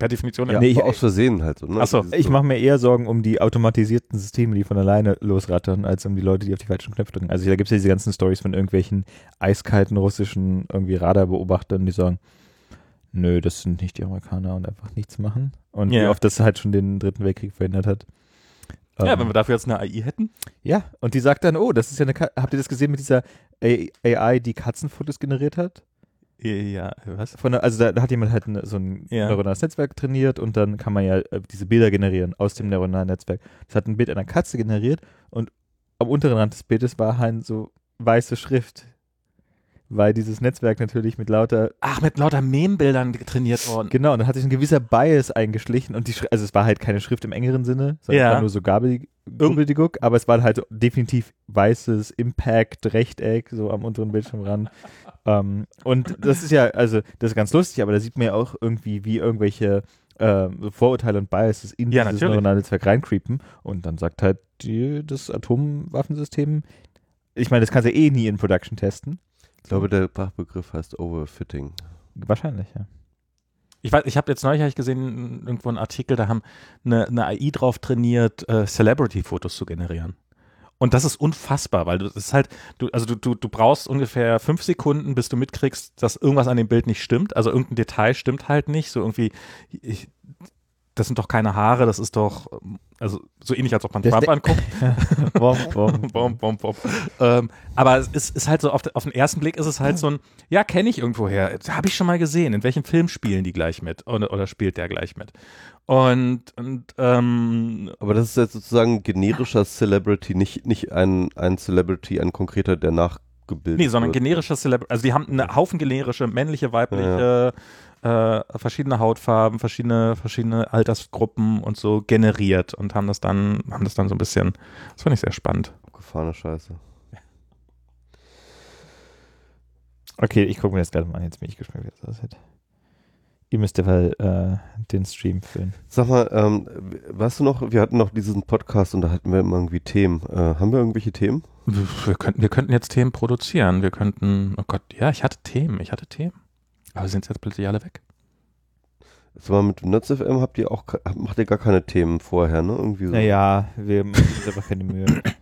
Speaker 1: per Definition
Speaker 3: Ja, nee, ich-
Speaker 2: aus Versehen halt so. Ne?
Speaker 1: Ach so,
Speaker 2: Dieses
Speaker 3: Ich mache mir eher Sorgen um die automatisierten Systeme, die von alleine losrattern, als um die Leute, die auf die falschen Knöpfe drücken. Also da gibt es ja diese ganzen Stories von irgendwelchen eiskalten russischen irgendwie Radarbeobachtern, die sagen, nö, das sind nicht die Amerikaner und einfach nichts machen. Und wie
Speaker 1: Ja.
Speaker 3: oft das halt schon den Dritten Weltkrieg verhindert hat.
Speaker 1: ja,
Speaker 3: Ähm,
Speaker 1: wenn wir dafür jetzt eine AI hätten.
Speaker 3: ja, und die sagt dann, oh, das ist ja eine, Ka habt ihr das gesehen mit dieser AI, die Katzenfotos generiert hat?
Speaker 1: Ja, was?
Speaker 3: Von also da, da hat jemand halt eine, so ein
Speaker 1: Ja.
Speaker 3: neuronales Netzwerk trainiert und dann kann man ja äh, diese Bilder generieren aus dem neuronalen Netzwerk. Das hat ein Bild einer Katze generiert und am unteren Rand des Bildes war halt so weiße Schrift, weil dieses Netzwerk natürlich mit lauter
Speaker 1: Ach, mit lauter Meme-Bildern trainiert worden.
Speaker 3: genau und da hat sich ein gewisser Bias eingeschlichen und die Schri also es war halt keine Schrift im engeren Sinne, sondern
Speaker 1: Ja.
Speaker 3: es war nur so Gabel Gubbeldigug, aber es war halt definitiv weißes Impact Rechteck so am unteren Bildschirmrand. ähm, und das ist ja also das ist ganz lustig, aber da sieht man ja auch irgendwie wie irgendwelche ähm, Vorurteile und Biases in
Speaker 1: Ja,
Speaker 3: dieses neuronale Netzwerk reincreepen und dann sagt halt die, das Atomwaffensystem ich meine, das kannst du eh nie in Production testen.
Speaker 2: Ich glaube, der Fachbegriff heißt Overfitting.
Speaker 3: Wahrscheinlich, ja.
Speaker 1: Ich weiß, ich habe jetzt neulich hab ich gesehen, irgendwo einen Artikel, da haben eine, eine AI drauf trainiert, äh, Celebrity-Fotos zu generieren. Und das ist unfassbar, weil du das ist halt, du, also du, du, du brauchst ungefähr fünf Sekunden, bis du mitkriegst, dass irgendwas an dem Bild nicht stimmt. Also irgendein Detail stimmt halt nicht. So irgendwie, ich, das sind doch keine Haare, das ist doch, ähm, also so ähnlich, als ob man
Speaker 3: Das
Speaker 1: Trump
Speaker 3: de-
Speaker 1: anguckt.
Speaker 3: Bom, bom,
Speaker 1: bom, bom, bom. Ähm, aber es ist, ist halt so, auf, auf den ersten Blick ist es halt so ein, ja, kenne ich irgendwoher, habe ich schon mal gesehen, in welchem Film spielen die gleich mit oder, oder spielt der gleich mit. Und, und ähm,
Speaker 2: Aber das ist jetzt sozusagen generischer Celebrity, nicht, nicht ein, ein Celebrity, ein konkreter, der nachgebildet
Speaker 1: nee, sondern
Speaker 2: wird.
Speaker 1: generische Celebrity, also die haben einen Haufen generische, männliche, weibliche, äh, verschiedene Hautfarben, verschiedene, verschiedene Altersgruppen und so generiert und haben das dann, haben das dann so ein bisschen, das fand ich sehr spannend.
Speaker 2: Gefahrene Scheiße.
Speaker 3: Okay, ich gucke mir das gerade mal an. Jetzt bin ich gespannt, wie das aussieht. Ihr müsst derweil äh, den Stream füllen.
Speaker 2: Sag mal, ähm, weißt du noch, wir hatten noch diesen Podcast und da hatten wir immer irgendwie Themen. Äh, haben wir irgendwelche Themen?
Speaker 1: Wir könnten, wir könnten jetzt Themen produzieren. Wir könnten, oh Gott, ja, ich hatte Themen, ich hatte Themen. Aber sind jetzt plötzlich alle weg?
Speaker 2: Sag mal, mit NutzFM habt ihr auch, macht ihr gar keine Themen vorher, ne? Irgendwie so.
Speaker 3: Naja, wir machen uns einfach keine Mühe.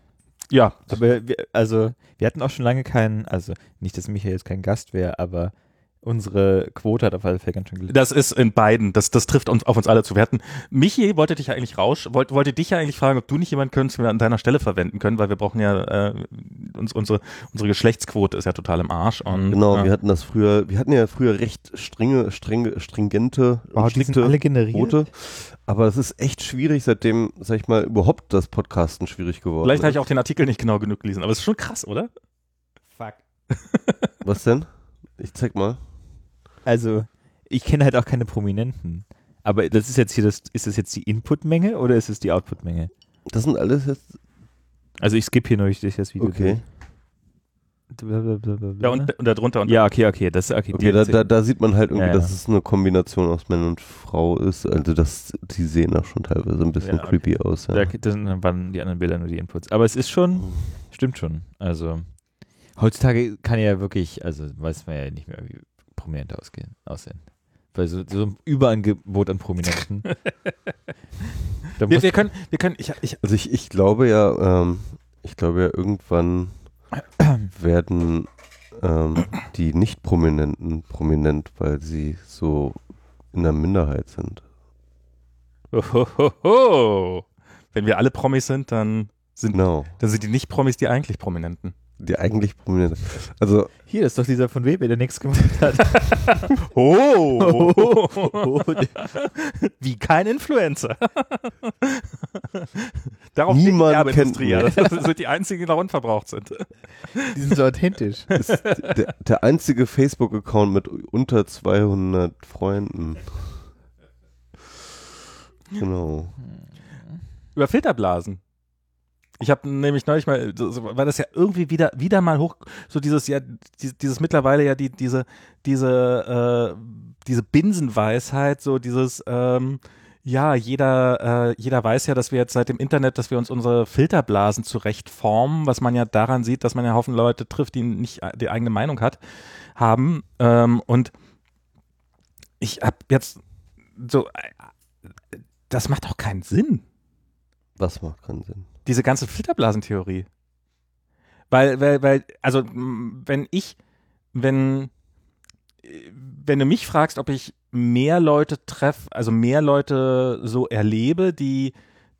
Speaker 1: Ja,
Speaker 3: Aber wir, also, wir hatten auch schon lange keinen, also nicht, dass Michael jetzt kein Gast wäre, aber unsere Quote hat auf alle Fälle ganz schön gelitten.
Speaker 1: das ist in beiden, das, das trifft uns, auf uns alle zu. Wir hatten, Michi wollte dich ja eigentlich raus, wollte, wollte dich ja eigentlich fragen, ob du nicht jemanden könntest, den wir an deiner Stelle verwenden können, weil wir brauchen ja, äh, uns, unsere, unsere Geschlechtsquote ist ja total im Arsch. Und,
Speaker 2: Genau,
Speaker 1: äh,
Speaker 2: wir hatten das früher, wir hatten ja früher recht strenge, strenge, stringente,
Speaker 3: Wow, die sind
Speaker 2: strikte
Speaker 3: alle generiert.
Speaker 2: Quote. Aber es ist echt schwierig, seitdem, sag ich mal, überhaupt das Podcasten schwierig geworden
Speaker 1: vielleicht habe ich auch den Artikel nicht genau genug gelesen, aber es ist schon krass, oder?
Speaker 3: Fuck.
Speaker 2: Was denn? Ich zeig mal.
Speaker 3: Also, ich kenne halt auch keine Prominenten. Aber das ist jetzt hier das, ist das jetzt die Inputmenge oder ist es die Outputmenge?
Speaker 2: Das sind alles jetzt.
Speaker 3: Also ich skippe hier nur durch das Video.
Speaker 2: Okay.
Speaker 3: durch.
Speaker 1: Ja, und, und darunter und
Speaker 3: ja, okay, okay. Das, okay,
Speaker 2: Okay, da, da, da sieht man halt irgendwie,
Speaker 3: Ja, ja.
Speaker 2: dass es eine Kombination aus Mann und Frau ist. Also das, die sehen auch schon teilweise ein bisschen
Speaker 3: Ja, okay.
Speaker 2: creepy aus. Ja.
Speaker 3: Da, dann waren die anderen Bilder nur die Inputs. Aber es ist schon, stimmt schon. Also heutzutage kann ja wirklich, also weiß man ja nicht mehr, wie Prominente ausgehen, aussehen. Weil so, so ein Überangebot an Prominenten.
Speaker 1: Wir, wir können, wir können, ich, ich,
Speaker 2: Also ich, ich glaube ja, ähm, ich glaube ja, irgendwann werden ähm, die Nicht-Prominenten prominent, weil sie so in der Minderheit sind.
Speaker 1: Hohoho. Wenn wir alle Promis sind, dann sind,
Speaker 2: Genau.
Speaker 1: dann sind die nicht-Promis die eigentlich Prominenten.
Speaker 2: Die eigentlich prominent. Also
Speaker 3: hier ist doch dieser von Weber, der nichts gemacht hat.
Speaker 1: Oh! Wie kein Influencer. Darauf die
Speaker 2: Niemand
Speaker 1: Werbeindustrie,
Speaker 2: kennt
Speaker 1: ja. Das sind die einzigen, die noch unverbraucht sind.
Speaker 3: Die sind so authentisch.
Speaker 2: ist der, der einzige Facebook-Account mit unter 200 Freunden. Genau.
Speaker 1: Über Filterblasen. Ich habe nämlich neulich mal, weil das ja irgendwie wieder, wieder mal hoch, so dieses, ja, die- dieses mittlerweile ja die, diese, diese, äh, diese Binsenweisheit, so dieses, ähm, ja, jeder, äh, jeder weiß ja, dass wir jetzt seit dem Internet, dass wir uns unsere Filterblasen zurecht formen, was man ja daran sieht, dass man ja Haufen Leute trifft, die nicht die eigene Meinung hat, haben. Ähm, und ich habe jetzt so, äh, das macht doch keinen Sinn
Speaker 2: Was macht keinen Sinn?
Speaker 1: Diese ganze Filterblasentheorie. Weil, weil, weil, also, wenn ich, wenn, wenn du mich fragst, ob ich mehr Leute treffe, also mehr Leute so erlebe, die,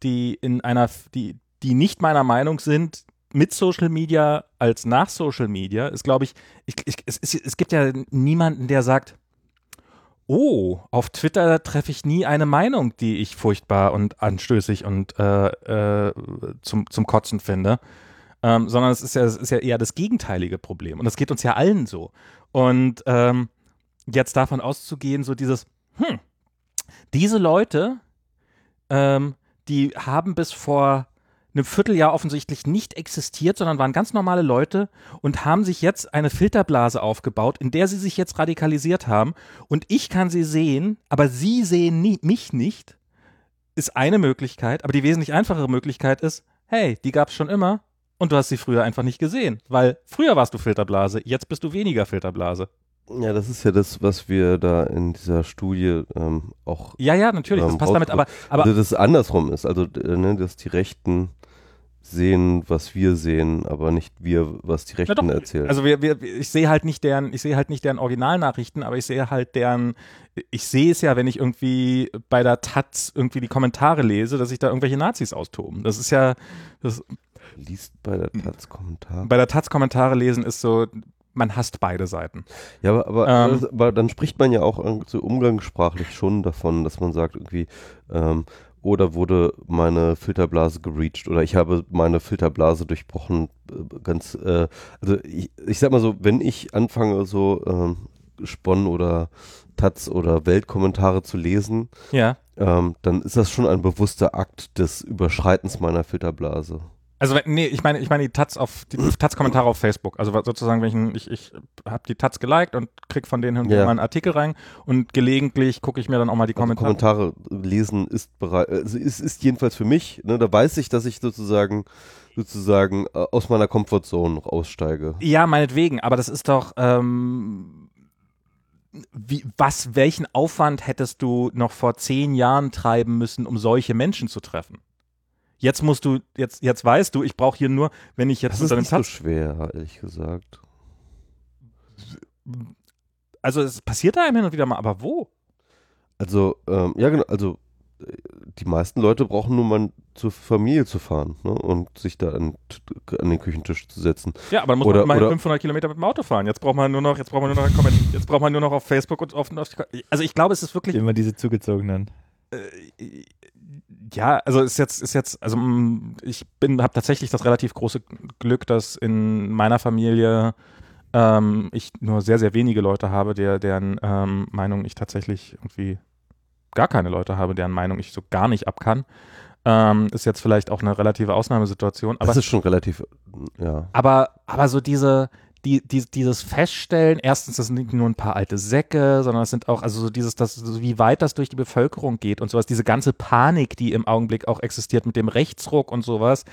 Speaker 1: die in einer, die, die nicht meiner Meinung sind, mit Social Media als nach Social Media, ist, glaube ich, ich, ich es, es gibt ja niemanden, der sagt, oh, auf Twitter treffe ich nie eine Meinung, die ich furchtbar und anstößig und äh, äh, zum, zum Kotzen finde. Ähm, sondern es ist, ja, es ist ja eher das gegenteilige Problem. Und das geht uns ja allen so. Und ähm, jetzt davon auszugehen, so dieses, hm, diese Leute, ähm, die haben bis vor einem Vierteljahr offensichtlich nicht existiert, sondern waren ganz normale Leute und haben sich jetzt eine Filterblase aufgebaut, in der sie sich jetzt radikalisiert haben. Und ich kann sie sehen, aber sie sehen nie, mich nicht, ist eine Möglichkeit. Aber die wesentlich einfachere Möglichkeit ist, hey, die gab es schon immer und du hast sie früher einfach nicht gesehen. Weil früher warst du Filterblase, jetzt bist du weniger Filterblase.
Speaker 2: Ja, das ist ja das, was wir da in dieser Studie ähm, auch,
Speaker 1: Ja, ja, natürlich, das
Speaker 2: Ähm,
Speaker 1: passt damit, aber, aber
Speaker 2: also dass es andersrum ist. Also, äh, ne, dass die Rechten sehen, was wir sehen, aber nicht wir, was die Rechten
Speaker 1: doch,
Speaker 2: erzählen.
Speaker 1: Also wir, wir, ich sehe halt nicht deren, ich sehe halt nicht deren Originalnachrichten, aber ich sehe halt deren, ich sehe es ja, wenn ich irgendwie bei der Taz irgendwie die Kommentare lese, dass sich da irgendwelche Nazis austoben. Das ist ja, das,
Speaker 2: Liest bei der Taz Kommentar.
Speaker 1: bei der Taz Kommentare lesen ist so, man hasst beide Seiten.
Speaker 2: Ja, aber, aber,
Speaker 1: Ähm.
Speaker 2: aber dann spricht man ja auch so umgangssprachlich schon davon, dass man sagt irgendwie, ähm, oder wurde meine Filterblase gereached oder ich habe meine Filterblase durchbrochen, äh, ganz, äh, also ich, ich sag mal so, wenn ich anfange so ähm, Spon oder Taz oder Weltkommentare zu lesen,
Speaker 1: Ja.
Speaker 2: ähm, dann ist das schon ein bewusster Akt des Überschreitens meiner Filterblase.
Speaker 1: Also nee, ich meine, ich meine die Taz auf die Taz-Kommentare auf Facebook. Also sozusagen, wenn ich, ich, ich habe die Taz geliked und krieg von denen hin
Speaker 2: Ja.
Speaker 1: mal einen Artikel rein und gelegentlich gucke ich mir dann auch mal die
Speaker 2: Also
Speaker 1: Kommentare.
Speaker 2: Kommentare lesen ist bereit, also ist, ist jedenfalls für mich, ne, da weiß ich, dass ich sozusagen sozusagen äh, aus meiner Comfortzone noch aussteige.
Speaker 1: Ja, meinetwegen, aber das ist doch, ähm, wie, was, welchen Aufwand hättest du noch vor zehn Jahren treiben müssen, um solche Menschen zu treffen? Jetzt musst du, jetzt, jetzt weißt du, ich brauche hier nur, wenn ich jetzt
Speaker 2: Das ist nicht so
Speaker 1: Taz,
Speaker 2: schwer, ehrlich gesagt.
Speaker 1: also es passiert da einem hin und wieder mal, aber wo?
Speaker 2: Also, ähm, ja genau, also die meisten Leute brauchen nur mal zur Familie zu fahren ne, und sich da an, an den Küchentisch zu setzen.
Speaker 1: Ja, aber dann muss
Speaker 2: Oder-
Speaker 1: man immerhin
Speaker 2: oder-
Speaker 1: 500 Kilometer mit dem Auto fahren. Jetzt braucht man nur noch, jetzt braucht man nur noch, jetzt braucht man nur noch auf Facebook und auf, auf die, also ich glaube, es ist wirklich
Speaker 3: Immer diese zugezogenen.
Speaker 1: äh, ja, also ist jetzt, ist jetzt, also mm, ich bin, habe tatsächlich das relativ große Glück, dass in meiner Familie ähm, ich nur sehr, sehr wenige Leute habe, der, deren ähm, Meinung ich tatsächlich irgendwie gar keine Leute habe, deren Meinung ich so gar nicht ab kann. Ähm, ist jetzt vielleicht auch eine relative Ausnahmesituation. Aber,
Speaker 2: das ist schon relativ, ja.
Speaker 1: aber, aber so diese, die, die, dieses Feststellen, erstens, das sind nicht nur ein paar alte Säcke, sondern es sind auch, also so dieses, das, wie weit das durch die Bevölkerung geht und sowas, diese ganze Panik, die im Augenblick auch existiert mit dem Rechtsruck und sowas,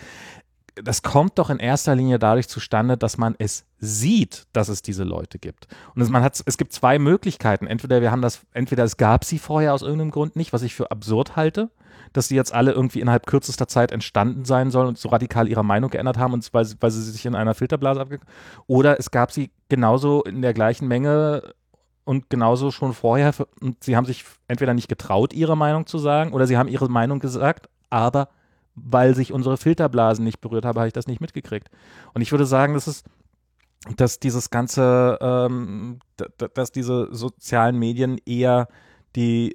Speaker 1: das kommt doch in erster Linie dadurch zustande, dass man es sieht, dass es diese Leute gibt. Und es, man hat, es gibt zwei Möglichkeiten. Entweder wir haben das, entweder es gab sie vorher aus irgendeinem Grund nicht, was ich für absurd halte, dass sie jetzt alle irgendwie innerhalb kürzester Zeit entstanden sein sollen und so radikal ihre Meinung geändert haben, und weil, weil sie sich in einer Filterblase abge... Oder es gab sie genauso in der gleichen Menge und genauso schon vorher und sie haben sich entweder nicht getraut, ihre Meinung zu sagen, oder sie haben ihre Meinung gesagt, aber weil sich unsere Filterblasen nicht berührt haben, habe ich das nicht mitgekriegt. Und ich würde sagen, das ist dass dieses ganze, ähm, dass diese sozialen Medien eher die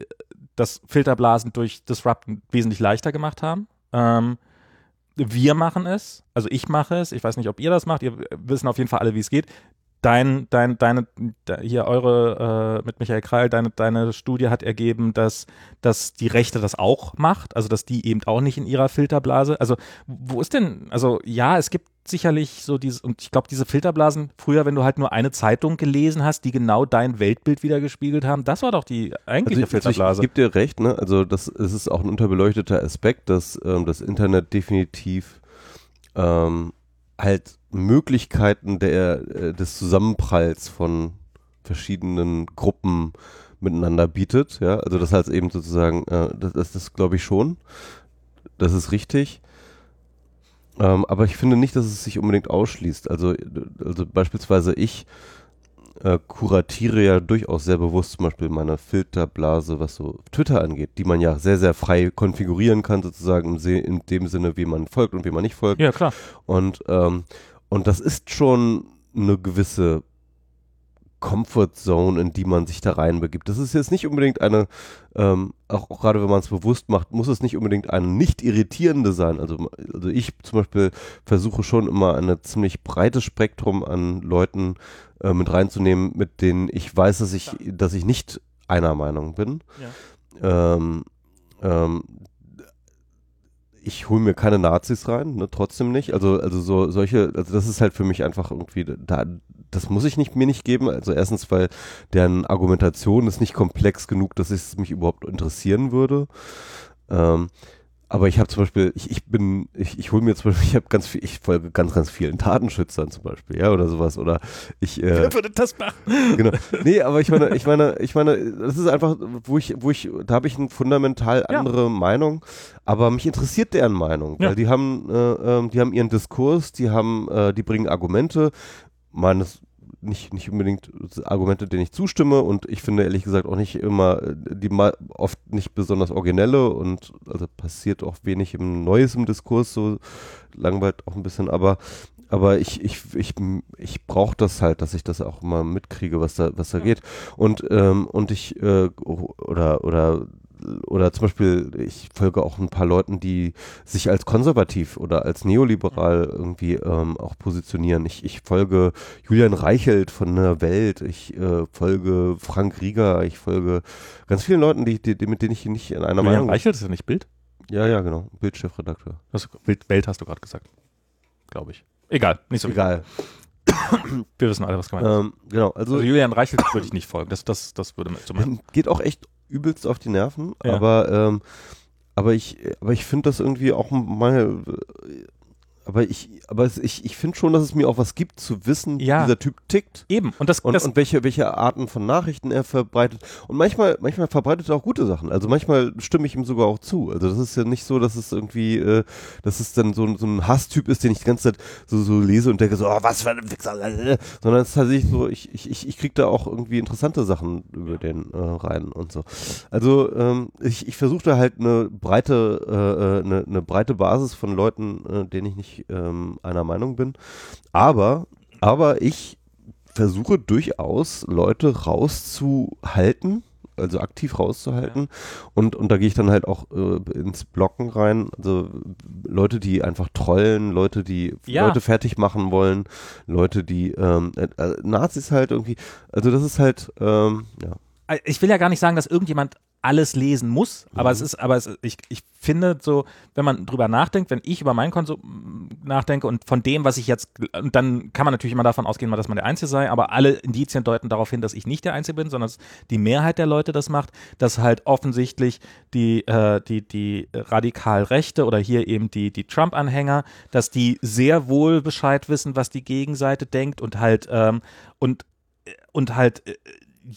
Speaker 1: das Filterblasen durch Disrupten wesentlich leichter gemacht haben. Ähm, wir machen es, also ich mache es, ich weiß nicht, ob ihr das macht, ihr wissen auf jeden Fall alle, wie es geht. Dein, dein, deine, hier eure, äh, mit Michael Kreil, deine, deine Studie hat ergeben, dass, dass die Rechte das auch macht, also dass die eben auch nicht in ihrer Filterblase, also wo ist denn, also ja, es gibt sicherlich so dieses, und ich glaube, diese Filterblasen, früher, wenn du halt nur eine Zeitung gelesen hast, die genau dein Weltbild wieder gespiegelt haben, das war doch die eigentliche
Speaker 2: also
Speaker 1: Filterblase.
Speaker 2: Ich, ich gebe dir recht, ne? Also das es ist auch ein unterbeleuchteter Aspekt, dass ähm, das Internet definitiv ähm, halt Möglichkeiten der, äh, des Zusammenpralls von verschiedenen Gruppen miteinander bietet, ja, also das heißt eben sozusagen, äh, das, das, das glaube ich schon, das ist richtig. Ähm, aber ich finde nicht, dass es sich unbedingt ausschließt. Also, also beispielsweise ich äh, kuratiere ja durchaus sehr bewusst zum Beispiel meine Filterblase, was so Twitter angeht, die man ja sehr, sehr frei konfigurieren kann, sozusagen in dem Sinne, wie man folgt und wie man nicht folgt.
Speaker 1: Ja, klar.
Speaker 2: Und, ähm, und das ist schon eine gewisse Comfort Zone, in die man sich da reinbegibt. Das ist jetzt nicht unbedingt eine, ähm, auch, auch gerade wenn man es bewusst macht, muss es nicht unbedingt eine nicht irritierende sein. Also, also ich zum Beispiel versuche schon immer ein ziemlich breites Spektrum an Leuten äh, mit reinzunehmen, mit denen ich weiß, dass ich, dass ich nicht einer Meinung bin. Ja. Ähm, ähm, ich hole mir keine Nazis rein, ne, trotzdem nicht. Also, also so solche, also das ist halt für mich einfach irgendwie, da, das muss ich nicht, mir nicht geben. Also erstens, weil deren Argumentation ist nicht komplex genug, dass es mich überhaupt interessieren würde. Ähm, aber ich habe zum Beispiel, ich, ich bin, ich, ich hole mir zum Beispiel, ich habe ganz viel, ich folge ganz, ganz vielen Datenschützern zum Beispiel, ja, oder sowas. Oder ich. Äh,
Speaker 1: Wer würde das machen?
Speaker 2: Genau. Nee, aber ich meine, ich meine, ich meine, das ist einfach, wo ich, wo ich, da habe ich eine fundamental andere ja. Meinung, aber mich interessiert deren Meinung, weil die haben, äh, äh, die haben ihren Diskurs, die haben, äh, die bringen Argumente meines nicht, nicht unbedingt Argumente, denen ich zustimme. Und ich finde ehrlich gesagt auch nicht immer, die mal oft nicht besonders originelle und also passiert auch wenig im Neues im Diskurs, so langweilt auch ein bisschen, aber aber ich, ich, ich, ich brauche das halt, dass ich das auch mal mitkriege, was da, was da geht. Und, ähm, und ich, äh, oder, oder oder zum Beispiel, ich folge auch ein paar Leuten, die sich als konservativ oder als neoliberal irgendwie ähm, auch positionieren. Ich, ich folge Julian Reichelt von der Welt, ich äh, folge Frank Rieger, ich folge ganz vielen Leuten, die, die, mit denen ich nicht in einer Julian Meinung
Speaker 1: Reichelt ist ja nicht Bild?
Speaker 2: Ja, ja, genau. Bildchefredakteur.
Speaker 1: Bild, Welt hast du gerade gesagt. Glaube ich. Egal, nicht so
Speaker 2: egal.
Speaker 1: Wir wissen alle, was gemeint ist.
Speaker 2: Ähm, genau, also,
Speaker 1: also Julian Reichelt würde ich nicht folgen. Das, das, das würde mir zu.
Speaker 2: Geht auch echt übelst auf die Nerven,
Speaker 1: Ja.
Speaker 2: aber ähm, aber ich aber ich finde das irgendwie auch mal aber ich aber ich ich finde schon, dass es mir auch was gibt zu wissen,
Speaker 1: Ja.
Speaker 2: wie dieser Typ tickt
Speaker 1: Eben. Und das,
Speaker 2: und,
Speaker 1: das
Speaker 2: und welche welche Arten von Nachrichten er verbreitet und manchmal manchmal verbreitet er auch gute Sachen. Also manchmal stimme ich ihm sogar auch zu. Also das ist ja nicht so, dass es irgendwie äh, dass es dann so, ein- so ein Hasstyp ist, den ich die ganze Zeit so so lese und denke so, oh, was für ein Wichser, äh, sondern es ist tatsächlich so, ich ich ich, kriege da auch irgendwie interessante Sachen über den äh, rein und so. Also ähm, ich, ich versuche da halt eine breite, äh, äh, eine, eine breite Basis von Leuten, äh, denen ich nicht ähm, einer Meinung bin. Aber, aber ich versuche durchaus Leute rauszuhalten, also aktiv rauszuhalten. Und, und da gehe ich dann halt auch äh, ins Blocken rein. Also Leute, die einfach trollen, Leute, die
Speaker 1: Ja.
Speaker 2: Leute fertig machen wollen, Leute, die ähm, äh, äh, Nazis halt irgendwie, also das ist halt, ähm, ja.
Speaker 1: Äh, ich will ja gar nicht sagen, dass irgendjemand alles lesen muss, aber es ist, aber es, ich, ich finde so, wenn man drüber nachdenkt, wenn ich über meinen Konsum nachdenke und von dem, was ich jetzt, und dann kann man natürlich immer davon ausgehen, dass man der Einzige sei, aber alle Indizien deuten darauf hin, dass ich nicht der Einzige bin, sondern dass die Mehrheit der Leute das macht, dass halt offensichtlich die, äh, die, die radikal Rechte oder hier eben die, die Trump-Anhänger, dass die sehr wohl Bescheid wissen, was die Gegenseite denkt und halt, ähm, und, und halt, äh,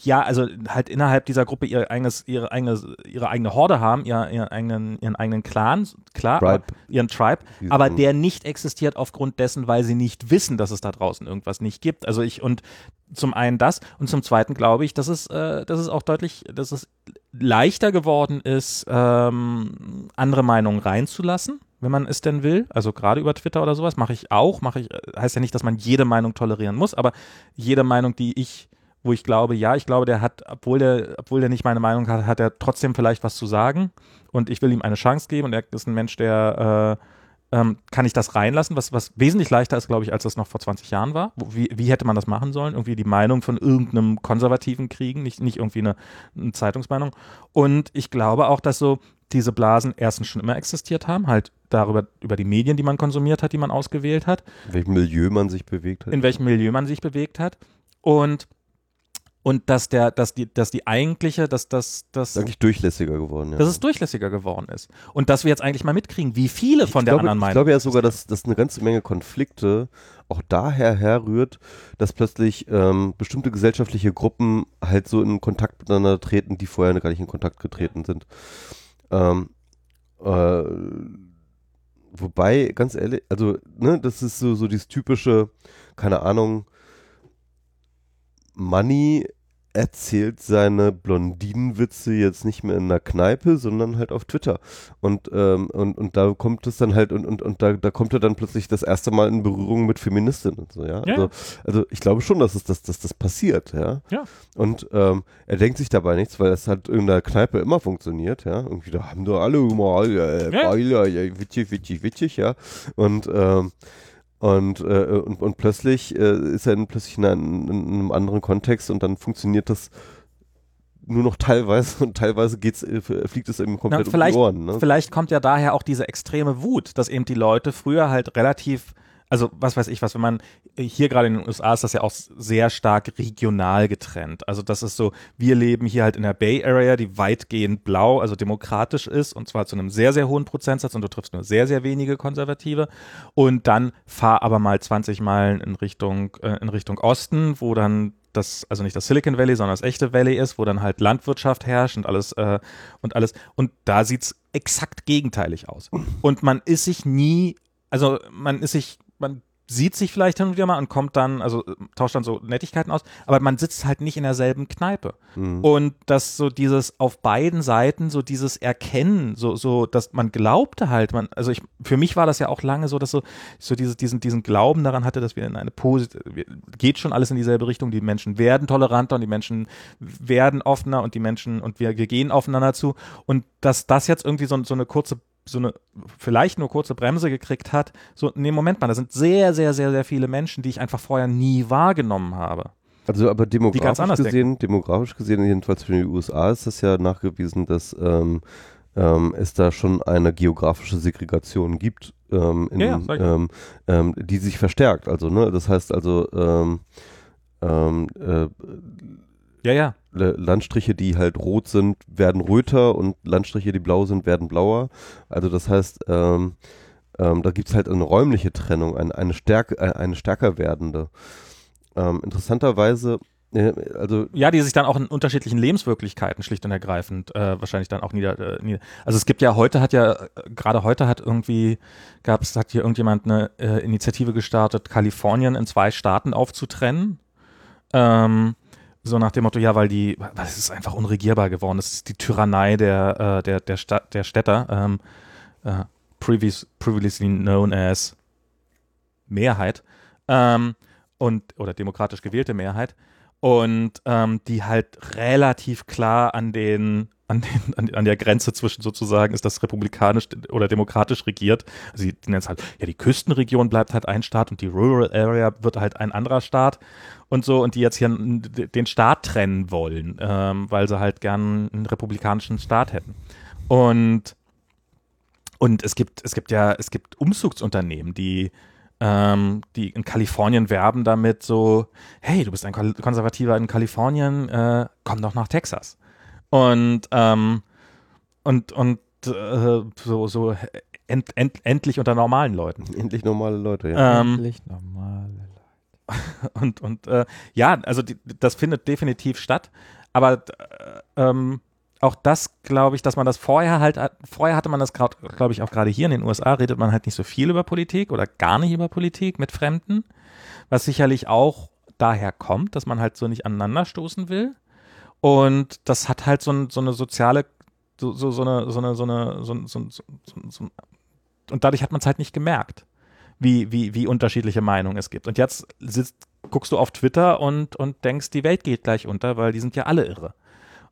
Speaker 1: ja, also halt innerhalb dieser Gruppe ihr eigenes, ihre eigene, ihre eigene Horde haben, ihr, ihren eigenen, ihren eigenen Clan, klar,
Speaker 2: Tribe.
Speaker 1: ihren Tribe,
Speaker 2: Diesen-
Speaker 1: aber der nicht existiert aufgrund dessen, weil sie nicht wissen, dass es da draußen irgendwas nicht gibt. Also ich und zum einen das und zum zweiten glaube ich, dass es, äh, dass es auch deutlich, dass es leichter geworden ist, ähm, andere Meinungen reinzulassen. Wenn man es denn will, also gerade über Twitter oder sowas, mache ich auch, mache ich, äh, heißt ja nicht, dass man jede Meinung tolerieren muss, aber jede Meinung, die ich wo ich glaube, ja, ich glaube, der hat, obwohl der, obwohl der nicht meine Meinung hat, hat er trotzdem vielleicht was zu sagen und ich will ihm eine Chance geben und er ist ein Mensch, der äh, ähm, kann ich das reinlassen, was, was wesentlich leichter ist, glaube ich, als das noch vor 20 Jahren war. Wie, wie hätte man das machen sollen? Irgendwie die Meinung von irgendeinem Konservativen kriegen, nicht, nicht irgendwie eine, eine Zeitungsmeinung. Und ich glaube auch, dass so diese Blasen erstens schon immer existiert haben, halt darüber, über die Medien, die man konsumiert hat, die man ausgewählt hat
Speaker 2: in welchem Milieu man sich bewegt hat.
Speaker 1: in welchem Milieu man sich bewegt hat und und dass der, dass die, dass die eigentliche, dass das, das,
Speaker 2: eigentlich durchlässiger geworden. Ja.
Speaker 1: dass es durchlässiger geworden ist und dass wir jetzt eigentlich mal mitkriegen, wie viele von
Speaker 2: ich
Speaker 1: der
Speaker 2: glaube,
Speaker 1: anderen
Speaker 2: Ich
Speaker 1: Meinung.
Speaker 2: glaube ja sogar, dass, dass eine ganze Menge Konflikte auch daher herrührt, dass plötzlich ähm, bestimmte gesellschaftliche Gruppen halt so in Kontakt miteinander treten, die vorher gar nicht in Kontakt getreten sind. Ähm, äh, wobei, ganz ehrlich, also, ne, das ist so, so dieses typische, keine Ahnung, Money erzählt seine Blondinenwitze jetzt nicht mehr in einer Kneipe, sondern halt auf Twitter. Und, ähm, und, und da kommt es dann halt, und, und, und da, da kommt er dann plötzlich das erste Mal in Berührung mit Feministinnen und so, ja.
Speaker 1: Ja.
Speaker 2: Also, also ich glaube schon, dass, es, dass, dass das passiert, ja.
Speaker 1: Ja.
Speaker 2: Und ähm, er denkt sich dabei nichts, weil es halt in der Kneipe immer funktioniert, ja. Irgendwie, da haben doch alle mal, äh,
Speaker 1: Ja.
Speaker 2: ja, ja, witzig, witzig, witzig, ja. Und, ähm, und, äh, und, und plötzlich äh, ist er in, plötzlich in einem, in einem anderen Kontext und dann funktioniert das nur noch teilweise und teilweise geht's, äh, fliegt es ihm komplett um
Speaker 1: vielleicht-
Speaker 2: die Ohren. Ne?
Speaker 1: Vielleicht kommt ja daher auch diese extreme Wut, dass eben die Leute früher halt relativ, also was weiß ich was, wenn man hier gerade in den USA ist das ja auch sehr stark regional getrennt. Also das ist so, wir leben hier halt in der Bay Area, die weitgehend blau, also demokratisch ist und zwar zu einem sehr, sehr hohen Prozentsatz und du triffst nur sehr, sehr wenige Konservative und dann fahr aber mal 20 Meilen in Richtung, äh, in Richtung Osten, wo dann das, also nicht das Silicon Valley, sondern das echte Valley ist, wo dann halt Landwirtschaft herrscht und alles, äh, und alles. Und da sieht's exakt gegenteilig aus. Und man ist sich nie, also man ist sich, man sieht sich vielleicht hin und wieder mal und kommt dann, also äh, tauscht dann so Nettigkeiten aus, aber man sitzt halt nicht in derselben Kneipe.
Speaker 2: Mhm.
Speaker 1: Und dass so dieses auf beiden Seiten so dieses Erkennen, so, so, dass man glaubte halt, man, also ich, für mich war das ja auch lange so, dass so, so dieses, diesen, diesen Glauben daran hatte, dass wir in eine positive, geht schon alles in dieselbe Richtung, die Menschen werden toleranter und die Menschen werden offener und die Menschen, und wir, wir gehen aufeinander zu und dass das jetzt irgendwie so, so eine kurze so eine vielleicht nur kurze Bremse gekriegt hat, so, nee, Moment mal, da sind sehr, sehr, sehr, sehr viele Menschen, die ich einfach vorher nie wahrgenommen habe.
Speaker 2: Also aber demografisch gesehen, demografisch gesehen, jedenfalls für die USA ist das ja nachgewiesen, dass ähm, ähm, es da schon eine geografische Segregation gibt, ähm, in,
Speaker 1: Ja, ja,
Speaker 2: ähm, ähm, die sich verstärkt. Also, ne, das heißt also ähm, ähm, äh,
Speaker 1: Ja, ja.
Speaker 2: Landstriche, die halt rot sind, werden röter und Landstriche, die blau sind, werden blauer. Also das heißt, ähm, ähm, da gibt es halt eine räumliche Trennung, eine, eine, stärk, eine stärker werdende. Ähm, interessanterweise, äh, also
Speaker 1: Ja, die sich dann auch in unterschiedlichen Lebenswirklichkeiten schlicht und ergreifend äh, wahrscheinlich dann auch nieder, äh, nieder. Also es gibt ja heute hat ja äh, gerade heute hat irgendwie gab es hat hier irgendjemand eine äh, Initiative gestartet, Kalifornien in zwei Staaten aufzutrennen. Ähm, so nach dem Motto, ja, weil die, es ist einfach unregierbar geworden. Es ist die Tyrannei der äh, der der Stadt der Städter. Ähm, äh, previous, previously known as Mehrheit ähm, und oder demokratisch gewählte Mehrheit. und ähm, die halt relativ klar an den an, den, an, der Grenze zwischen sozusagen ist das republikanisch oder demokratisch regiert. Also die nennen es halt, ja, die Küstenregion bleibt halt ein Staat und die Rural Area wird halt ein anderer Staat und so und die jetzt hier den Staat trennen wollen, ähm, weil sie halt gern einen republikanischen Staat hätten. Und und es gibt, es gibt ja, es gibt Umzugsunternehmen, die ähm, die in Kalifornien werben damit so, hey, du bist ein Konservativer in Kalifornien, äh, komm doch nach Texas. Und, ähm, und, und äh, so, so end, end, endlich unter normalen Leuten.
Speaker 2: Endlich normale Leute, ja.
Speaker 3: Ähm, endlich normale Leute.
Speaker 1: Und, und äh, ja, also die, das findet definitiv statt, aber äh, ähm, auch das glaube ich, dass man das vorher halt, vorher hatte man das glaube ich auch gerade hier in den USA, redet man halt nicht so viel über Politik oder gar nicht über Politik mit Fremden, was sicherlich auch daher kommt, dass man halt so nicht aneinander stoßen will. Und das hat halt so, so eine soziale, so, so, so eine, so eine, so eine, so, so, so, so und dadurch hat man es halt nicht gemerkt, wie, wie, wie unterschiedliche Meinungen es gibt. Und jetzt sitzt, guckst du auf Twitter und, und denkst, die Welt geht gleich unter, weil die sind ja alle irre.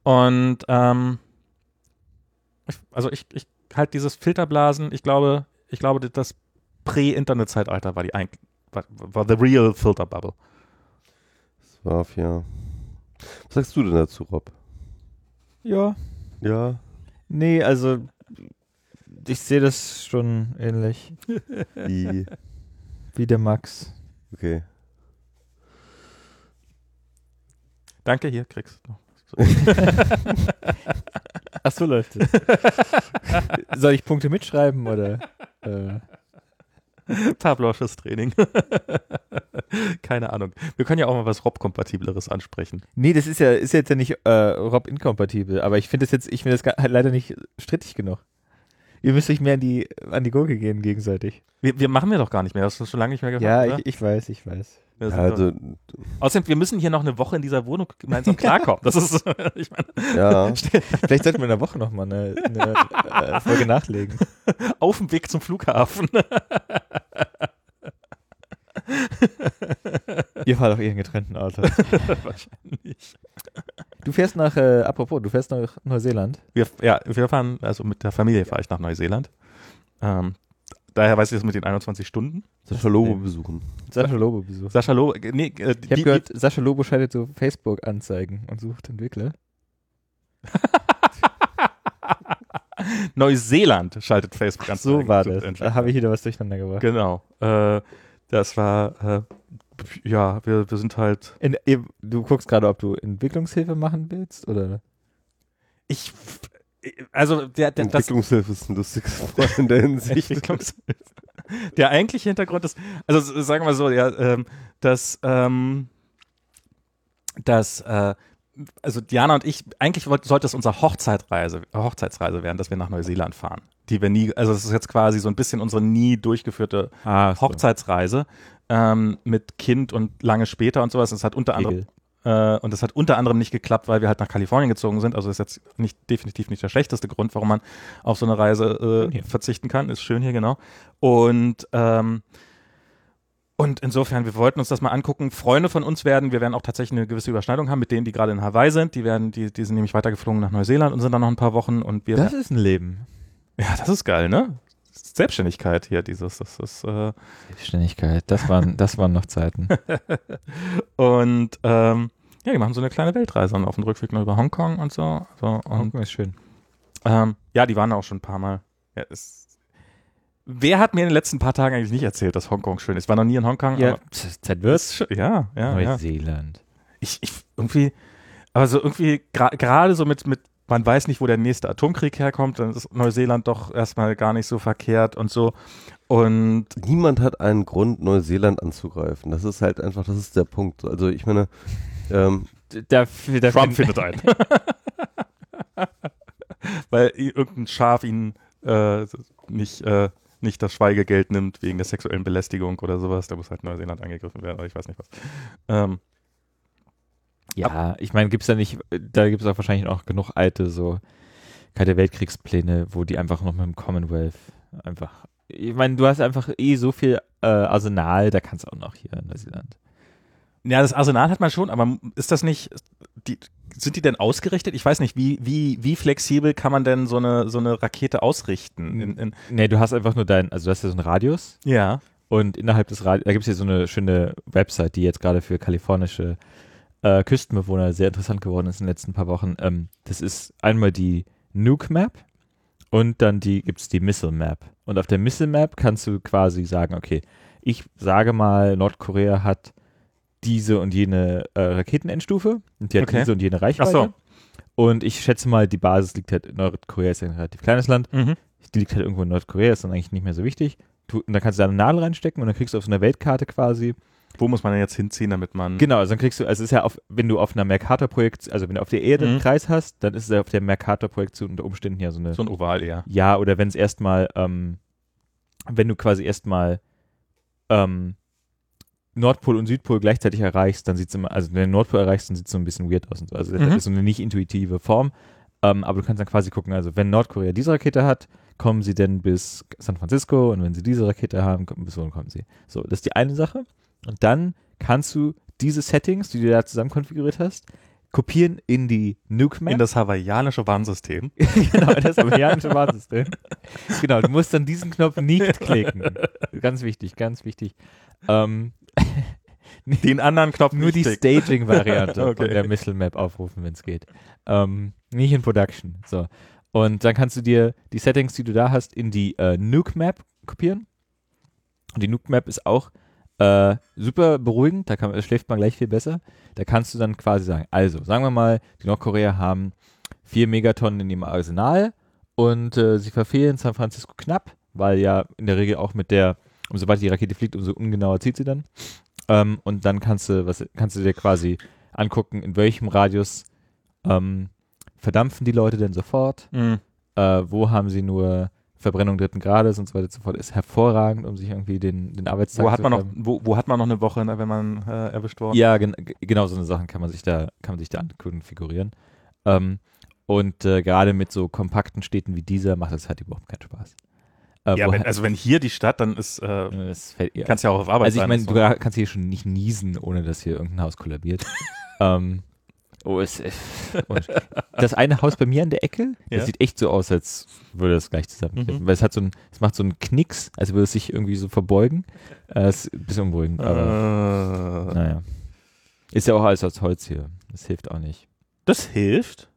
Speaker 1: Und ähm, ich, also ich, ich halt dieses Filterblasen, ich glaube, ich glaube, das Prä-Internet-Zeitalter war die war, war the real Filter Bubble.
Speaker 2: Das war ja. Was sagst du denn dazu, Rob?
Speaker 3: Ja.
Speaker 2: Ja.
Speaker 3: Nee, also ich sehe das schon ähnlich.
Speaker 2: Wie?
Speaker 3: Wie der Max.
Speaker 2: Okay.
Speaker 1: Danke, hier kriegst du.
Speaker 3: Ach so läuft es. Soll ich Punkte mitschreiben oder? Äh?
Speaker 1: Pavlovsches Training. Keine Ahnung. Wir können ja auch mal was Rob-kompatibleres ansprechen.
Speaker 3: Nee, das ist ja, ist jetzt ja nicht äh, Rob-inkompatibel, aber ich finde das jetzt, ich finde das leider nicht strittig genug. Ihr müsst euch mehr an die, an die Gurke gehen gegenseitig.
Speaker 1: Wir, wir machen wir doch gar nicht mehr. Das ist schon lange nicht mehr
Speaker 3: gemacht. Ja, ich, ich, weiß, ich weiß.
Speaker 2: Ja, also,
Speaker 1: Außerdem, wir müssen hier noch eine Woche in dieser Wohnung gemeinsam klarkommen. Das ist, ich meine.
Speaker 3: Ja. Vielleicht sollten wir in der Woche nochmal eine, eine äh, Folge nachlegen.
Speaker 1: Auf dem Weg zum Flughafen.
Speaker 3: Ihr fahrt auch ihren getrennten Autos. Wahrscheinlich. Du fährst nach, äh, apropos, du fährst nach Neuseeland.
Speaker 1: Wir, ja, wir fahren, also mit der Familie fahre ich nach Neuseeland. Ähm, daher weiß ich das mit den 21 Stunden.
Speaker 2: Sascha Lobo besuchen.
Speaker 3: Sascha Lobo besuchen.
Speaker 1: Sascha Lobo, nee,
Speaker 3: äh, Ich habe gehört, Sascha Lobo schaltet so Facebook-Anzeigen und sucht Entwickler.
Speaker 1: Neuseeland schaltet Facebook-Anzeigen.
Speaker 3: So war das. Da habe ich wieder was durcheinander gebracht.
Speaker 1: Genau. Äh, das war, äh, ja, wir, wir sind halt.
Speaker 3: In, du guckst gerade, ob du Entwicklungshilfe machen willst, oder?
Speaker 1: Ich, also der, der
Speaker 2: Entwicklungshilfe ist ein lustiges Wort in der Hinsicht.
Speaker 1: der eigentliche Hintergrund ist, also sagen wir so, ja, ähm, dass, ähm, dass äh, also Diana und ich, eigentlich wollt, sollte es unsere Hochzeitreise, Hochzeitsreise werden, dass wir nach Neuseeland fahren. Die wir nie, also es ist jetzt quasi so ein bisschen unsere nie durchgeführte ah, Hochzeitsreise ähm, mit Kind und lange später und sowas. Es hat unter anderem äh, und das hat unter anderem nicht geklappt, weil wir halt nach Kalifornien gezogen sind. Also ist jetzt nicht definitiv nicht der schlechteste Grund, warum man auf so eine Reise äh, verzichten kann. Ist schön hier genau. Und ähm, und insofern, wir wollten uns das mal angucken. Freunde von uns werden, wir werden auch tatsächlich eine gewisse Überschneidung haben mit denen, die gerade in Hawaii sind. Die werden, die, die sind nämlich weitergeflogen nach Neuseeland und sind dann noch ein paar Wochen und wir.
Speaker 3: Das ist ein Leben.
Speaker 1: Ja, das ist geil, ne? Selbstständigkeit hier, dieses, das ist. Äh
Speaker 3: Selbstständigkeit, das waren, das waren noch Zeiten.
Speaker 1: und ähm, ja, die machen so eine kleine Weltreise und auf dem Rückweg noch über Hongkong und so. so und,
Speaker 3: Hongkong ist schön.
Speaker 1: Ähm, ja, die waren auch schon ein paar Mal. Ja, ist, Wer hat mir in den letzten paar Tagen eigentlich nicht erzählt, dass Hongkong schön ist? Ich war noch nie in Hongkong.
Speaker 3: Ja, wird.
Speaker 1: Ja, ja.
Speaker 3: Neuseeland. Ja.
Speaker 1: Ich, ich irgendwie, aber so irgendwie gerade gra so mit, mit, man weiß nicht, wo der nächste Atomkrieg herkommt, dann ist Neuseeland doch erstmal gar nicht so verkehrt und so. Und
Speaker 2: niemand hat einen Grund, Neuseeland anzugreifen. Das ist halt einfach, das ist der Punkt. Also ich meine, ähm,
Speaker 1: der, der Trump findet einen. Weil irgendein Schaf ihn äh, nicht äh, nicht das Schweigegeld nimmt wegen der sexuellen Belästigung oder sowas. Da muss halt Neuseeland angegriffen werden, aber ich weiß nicht was. Ähm,
Speaker 3: ja, ab, ich meine, gibt es da nicht, da gibt es auch wahrscheinlich auch genug alte, so kalte Weltkriegspläne, wo die einfach noch mit dem Commonwealth einfach, ich meine, du hast einfach eh so viel äh, Arsenal, da kannst du auch noch hier in Neuseeland
Speaker 1: Ja, das Arsenal hat man schon, aber ist das nicht, die, sind die denn ausgerichtet? Ich weiß nicht, wie, wie, wie flexibel kann man denn so eine, so eine Rakete ausrichten? In, in,
Speaker 3: Nee, du hast einfach nur dein, also du hast ja so einen Radius
Speaker 1: ja.
Speaker 3: und innerhalb des Radius, da gibt es ja so eine schöne Website, die jetzt gerade für kalifornische äh, Küstenbewohner sehr interessant geworden ist in den letzten paar Wochen. Ähm, das ist einmal die Nuke Map und dann die gibt es die Missile Map. Und auf der Missile Map kannst du quasi sagen, okay, ich sage mal, Nordkorea hat diese und jene äh, Raketenendstufe und die hat
Speaker 1: Okay.
Speaker 3: diese und jene Reichweite.
Speaker 1: Ach so.
Speaker 3: Und ich schätze mal, die Basis liegt halt, Nordkorea ist ja ein relativ kleines Land,
Speaker 1: Mhm.
Speaker 3: die liegt halt irgendwo in Nordkorea, ist dann eigentlich nicht mehr so wichtig. Du, und dann kannst du da eine Nadel reinstecken und dann kriegst du auf so einer Weltkarte quasi.
Speaker 1: Wo muss man denn jetzt hinziehen, damit man.
Speaker 3: Genau, also dann kriegst du, also es ist ja auf, wenn du auf einer Mercator-Projekt, also wenn du auf der Erde einen
Speaker 1: Mhm.
Speaker 3: Kreis hast, dann ist es ja auf der Mercator-Projektion unter Umständen ja so eine.
Speaker 1: So ein Oval eher.
Speaker 3: ja, oder wenn es erstmal, ähm, wenn du quasi erstmal ähm, Nordpol und Südpol gleichzeitig erreichst, dann sieht es immer, also wenn du den Nordpol erreichst, dann sieht es so ein bisschen weird aus und so. Also das
Speaker 1: Mhm.
Speaker 3: ist so eine nicht intuitive Form. Ähm, aber du kannst dann quasi gucken, also wenn Nordkorea diese Rakete hat, kommen sie denn bis San Francisco und wenn sie diese Rakete haben, kommen, bis wohin kommen sie. So, das ist die eine Sache. Und dann kannst du diese Settings, die du da zusammen konfiguriert hast, kopieren in die Nuke Map.
Speaker 1: In das hawaiianische Warnsystem.
Speaker 3: genau, das amerikanische Warnsystem. genau, du musst dann diesen Knopf nicht klicken. Ganz wichtig, ganz wichtig. Ähm,
Speaker 1: Den anderen Knopf
Speaker 3: nur die. Staging-Variante
Speaker 1: Okay.
Speaker 3: der Missile Map aufrufen, wenn es geht. Ähm, nicht in Production. So. Und dann kannst du dir die Settings, die du da hast, in die äh, Nuke Map kopieren. Und die Nuke Map ist auch äh, super beruhigend, da kann, schläft man gleich viel besser. Da kannst du dann quasi sagen, also sagen wir mal, die Nordkorea haben vier Megatonnen in ihrem Arsenal und äh, sie verfehlen San Francisco knapp, weil ja in der Regel auch mit der, umso weiter die Rakete fliegt, umso ungenauer zieht sie dann. Ähm, und dann kannst du, was, kannst du dir quasi angucken, in welchem Radius ähm, verdampfen die Leute denn sofort,
Speaker 1: Mhm.
Speaker 3: äh, wo haben sie nur Verbrennung dritten Grades und so weiter und so fort. Ist hervorragend, um sich irgendwie den, den Arbeitstag
Speaker 1: Wo hat
Speaker 3: zu
Speaker 1: man noch, wo, wo hat man noch eine Woche, ne, wenn man äh, erwischt worden?
Speaker 3: Ja, gen genau so eine Sachen kann man sich da, kann man sich da konfigurieren. Ähm, und äh, gerade mit so kompakten Städten wie dieser macht das halt überhaupt keinen Spaß. Äh,
Speaker 1: Ja, wenn, also wenn hier die Stadt, dann ist, äh,
Speaker 3: fällt, ja.
Speaker 1: kannst ja auch auf Arbeit
Speaker 3: Also ich meine, du kannst hier schon nicht niesen, ohne dass hier irgendein Haus kollabiert. ähm, oh, es, äh, das eine Haus bei mir an der Ecke, das
Speaker 1: Ja.
Speaker 3: sieht echt so aus, als würde es gleich zusammenkippen.
Speaker 1: Mhm.
Speaker 3: Weil es hat so ein, es macht so einen Knicks, als würde es sich irgendwie so verbeugen. Äh, ist ein bisschen unberuhigend, aber
Speaker 1: äh,
Speaker 3: naja. Ist ja auch alles aus Holz hier. Das hilft auch nicht.
Speaker 1: das hilft.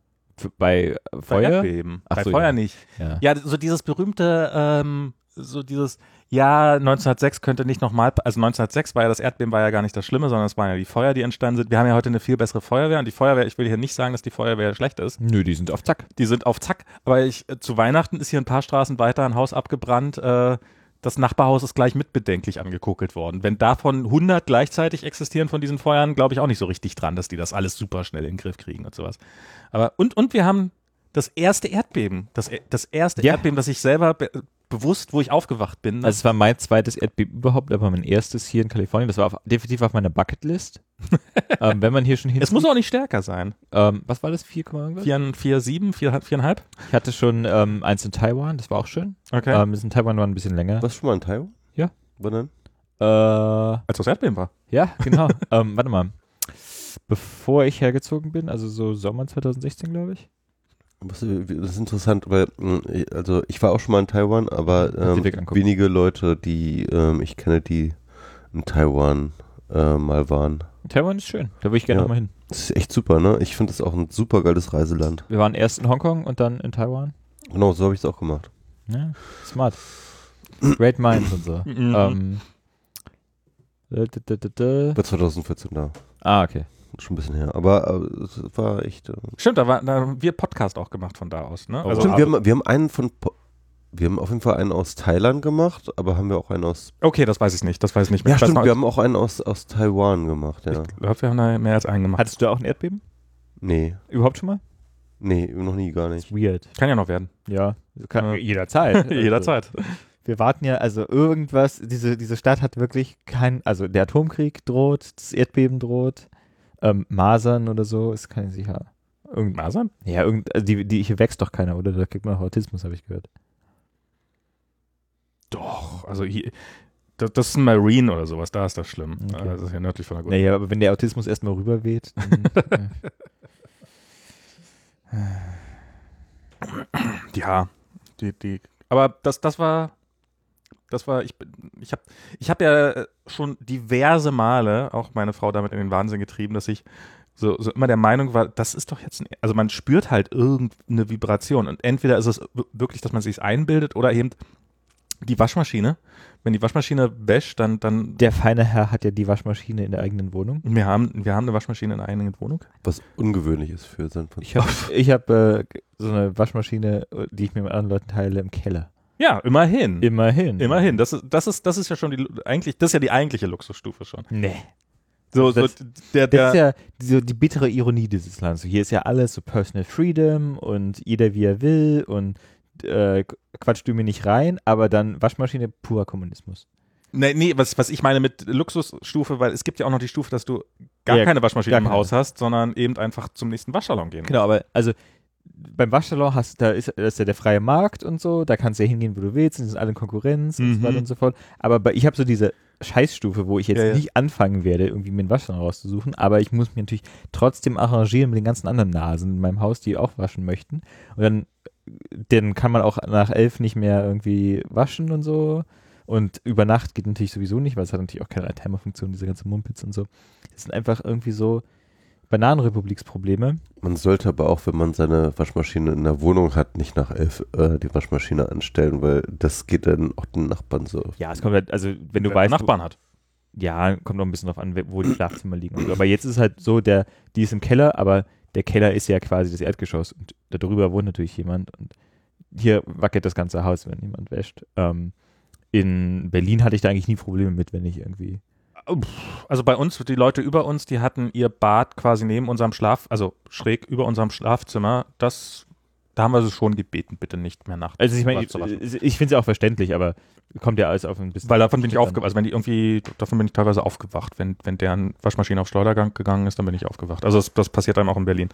Speaker 3: Bei äh,
Speaker 1: Bei
Speaker 3: Feuer?
Speaker 1: Erdbeben.
Speaker 3: Ach
Speaker 1: Bei
Speaker 3: so,
Speaker 1: Feuer
Speaker 3: ja.
Speaker 1: nicht.
Speaker 3: Ja.
Speaker 1: Ja, so dieses berühmte, ähm, so dieses, ja, 1906 könnte nicht nochmal, also 1906 war ja das Erdbeben war ja gar nicht das Schlimme, sondern es waren ja die Feuer, die entstanden sind. Wir haben ja heute eine viel bessere Feuerwehr und die Feuerwehr, ich will hier nicht sagen, dass die Feuerwehr schlecht ist.
Speaker 3: Nö, die sind auf Zack.
Speaker 1: Die sind auf Zack, aber ich, äh, zu Weihnachten ist hier ein paar Straßen weiter ein Haus abgebrannt, äh, das Nachbarhaus ist gleich mitbedenklich angekuckelt worden. Wenn davon 100 gleichzeitig existieren von diesen Feuern, glaube ich auch nicht so richtig dran, dass die das alles super schnell in den Griff kriegen und sowas. Aber, und, und wir haben das erste Erdbeben, das, e- das erste
Speaker 3: Ja.
Speaker 1: Erdbeben, das ich selber be bewusst, wo ich aufgewacht bin.
Speaker 3: Also es war mein zweites Erdbeben überhaupt, aber mein erstes hier in Kalifornien. Das war auf, definitiv auf meiner Bucketlist. ähm, wenn man hier schon hin.
Speaker 1: es muss auch nicht stärker sein.
Speaker 3: ähm, was war das? 4, irgendwas?
Speaker 1: Vier, vier, sieben, vier, viereinhalb?
Speaker 3: Ich hatte schon ähm, eins in Taiwan, das war auch schön.
Speaker 1: Okay.
Speaker 3: Ähm, das in Taiwan war ein bisschen länger.
Speaker 2: Warst du schon mal in Taiwan?
Speaker 3: Ja.
Speaker 2: Wann denn?
Speaker 3: Äh,
Speaker 1: Als das Erdbeben war.
Speaker 3: ja, genau. ähm, warte mal. Bevor ich hergezogen bin, also so Sommer 2016, glaube ich.
Speaker 2: Was, das ist interessant, weil mh, also ich war auch schon mal in Taiwan, aber ähm, wenige Leute, die ähm, ich kenne, die in Taiwan äh, mal waren.
Speaker 3: Taiwan ist schön, da würde ich gerne
Speaker 2: Ja.
Speaker 3: nochmal hin.
Speaker 2: Das ist echt super, ne? Ich finde das auch ein super geiles Reiseland.
Speaker 3: Wir waren erst in Hongkong und dann in Taiwan.
Speaker 2: Genau, so habe ich es auch gemacht.
Speaker 3: Ja, smart. Great Minds und so.
Speaker 1: Mhm.
Speaker 3: ähm, äh, d-
Speaker 2: War 2014 da.
Speaker 3: ah, okay.
Speaker 2: Schon ein bisschen her. Aber äh, es war echt. Äh,
Speaker 1: Stimmt, da, war, da haben wir Podcast auch gemacht von da aus. Ne?
Speaker 3: Oh,
Speaker 1: Also,
Speaker 2: Stimmt, wir haben, wir haben einen von. Po- Wir haben auf jeden Fall einen aus Thailand gemacht, aber haben wir auch einen aus.
Speaker 1: okay, das weiß ich nicht. Das weiß ich nicht mehr.
Speaker 2: Ja, stimmt, wir haben auch einen aus, aus Taiwan gemacht, ja.
Speaker 1: Ich glaube, wir haben da mehr als einen gemacht.
Speaker 3: Hattest du auch ein Erdbeben?
Speaker 2: Nee,
Speaker 3: Überhaupt schon mal?
Speaker 2: nee, noch nie, gar nicht.
Speaker 3: Weird.
Speaker 1: Kann ja noch werden.
Speaker 3: Ja, kann,
Speaker 1: Ja.
Speaker 3: jederzeit.
Speaker 1: Jederzeit.
Speaker 3: Wir warten ja, also irgendwas, diese, diese Stadt hat wirklich kein, also der Atomkrieg droht, das Erdbeben droht, ähm, Masern oder so, ist kein sicher. Irgend,
Speaker 1: Masern?
Speaker 3: ja, irgend, also die, die, hier wächst doch keiner, oder? Da kriegt man auch Autismus, habe ich gehört.
Speaker 1: Doch. Also hier, das, das ist ein Marine oder sowas, da ist das schlimm.
Speaker 3: Okay.
Speaker 1: Äh, Das ist ja nördlich von der Gut.
Speaker 3: Naja, aber wenn der Autismus erstmal rüberweht, dann, äh,
Speaker 1: Ja, die, die, aber das, das war, das war, ich, bin- ich habe ich hab ja äh, schon diverse Male auch meine Frau damit in den Wahnsinn getrieben, dass ich so, so immer der Meinung war, das ist doch jetzt, ein, also man spürt halt irgendeine Vibration und entweder ist es wirklich, dass man sich einbildet oder eben die Waschmaschine. Wenn die Waschmaschine wäscht, dann, dann,
Speaker 3: der feine Herr hat ja die Waschmaschine in der eigenen Wohnung.
Speaker 1: wir haben, wir haben eine Waschmaschine in einer eigenen Wohnung.
Speaker 2: Was ungewöhnlich ist für San
Speaker 3: Ich habe ich hab, äh, so eine Waschmaschine, die ich mir mit anderen Leuten teile, im Keller.
Speaker 1: Ja, immerhin.
Speaker 3: Immerhin.
Speaker 1: Immerhin. Das ist, das ist, das ist ja schon die, eigentlich, das ist ja die eigentliche Luxusstufe schon.
Speaker 3: Nee.
Speaker 1: So, so
Speaker 3: Das-
Speaker 1: der,
Speaker 3: Das
Speaker 1: der,
Speaker 3: ist ja die, so die bittere Ironie dieses Landes. So, Hier ist ja alles so Personal Freedom und jeder wie er will und äh, quatscht du mir nicht rein, aber dann Waschmaschine purer Kommunismus.
Speaker 1: Nee, nee, was, was ich meine mit Luxusstufe, weil es gibt ja auch noch die Stufe, dass du gar
Speaker 3: Ja,
Speaker 1: keine Waschmaschine
Speaker 3: gar
Speaker 1: im
Speaker 3: keine.
Speaker 1: Haus hast, sondern eben einfach zum nächsten Waschsalon gehen.
Speaker 3: Genau, aber also beim Waschsalon hast da ist, ist ja der freie Markt und so, da kannst du ja hingehen, wo du willst, und die sind alle in Konkurrenz und so
Speaker 1: Mhm.
Speaker 3: weiter und so fort. Aber bei, ich habe so diese Scheißstufe, wo ich jetzt
Speaker 1: Ja, ja.
Speaker 3: nicht anfangen werde, irgendwie mir einen Waschsalon rauszusuchen, aber ich muss mich natürlich trotzdem arrangieren mit den ganzen anderen Nasen in meinem Haus, die auch waschen möchten. Und dann, dann kann man auch nach elf nicht mehr irgendwie waschen und so. Und über Nacht geht natürlich sowieso nicht, weil es hat natürlich auch keine Timer-Funktion, diese ganze Mumpitz und so. Das sind einfach irgendwie so Bananenrepubliksprobleme.
Speaker 2: Man sollte aber auch, wenn man seine Waschmaschine in der Wohnung hat, nicht nach elf äh, die Waschmaschine anstellen, weil das geht dann auch den Nachbarn so.
Speaker 3: Ja, es kommt halt, also wenn du
Speaker 1: Wer
Speaker 3: weißt,
Speaker 1: Nachbarn hat.
Speaker 3: Ja, kommt noch ein bisschen drauf an, wo die Schlafzimmer liegen. und so. Aber jetzt ist es halt so, der, die ist im Keller, aber der Keller ist ja quasi das Erdgeschoss und darüber wohnt natürlich jemand und hier wackelt das ganze Haus, wenn jemand wäscht. Ähm, in Berlin hatte ich da eigentlich nie Probleme mit, wenn ich irgendwie.
Speaker 1: Also bei uns, die Leute über uns, die hatten ihr Bad quasi neben unserem Schlaf, also schräg über unserem Schlafzimmer. Das, da haben wir sie schon gebeten, bitte nicht mehr nachts.
Speaker 3: Also ich meine, ich, ich finde es ja auch verständlich, aber kommt ja alles auf ein bisschen.
Speaker 1: Weil davon bin ich aufgewacht. Also wenn die irgendwie, davon bin ich teilweise aufgewacht. Wenn, wenn deren Waschmaschine auf Schleudergang gegangen ist, dann bin ich aufgewacht. Also das, das passiert dann auch in Berlin.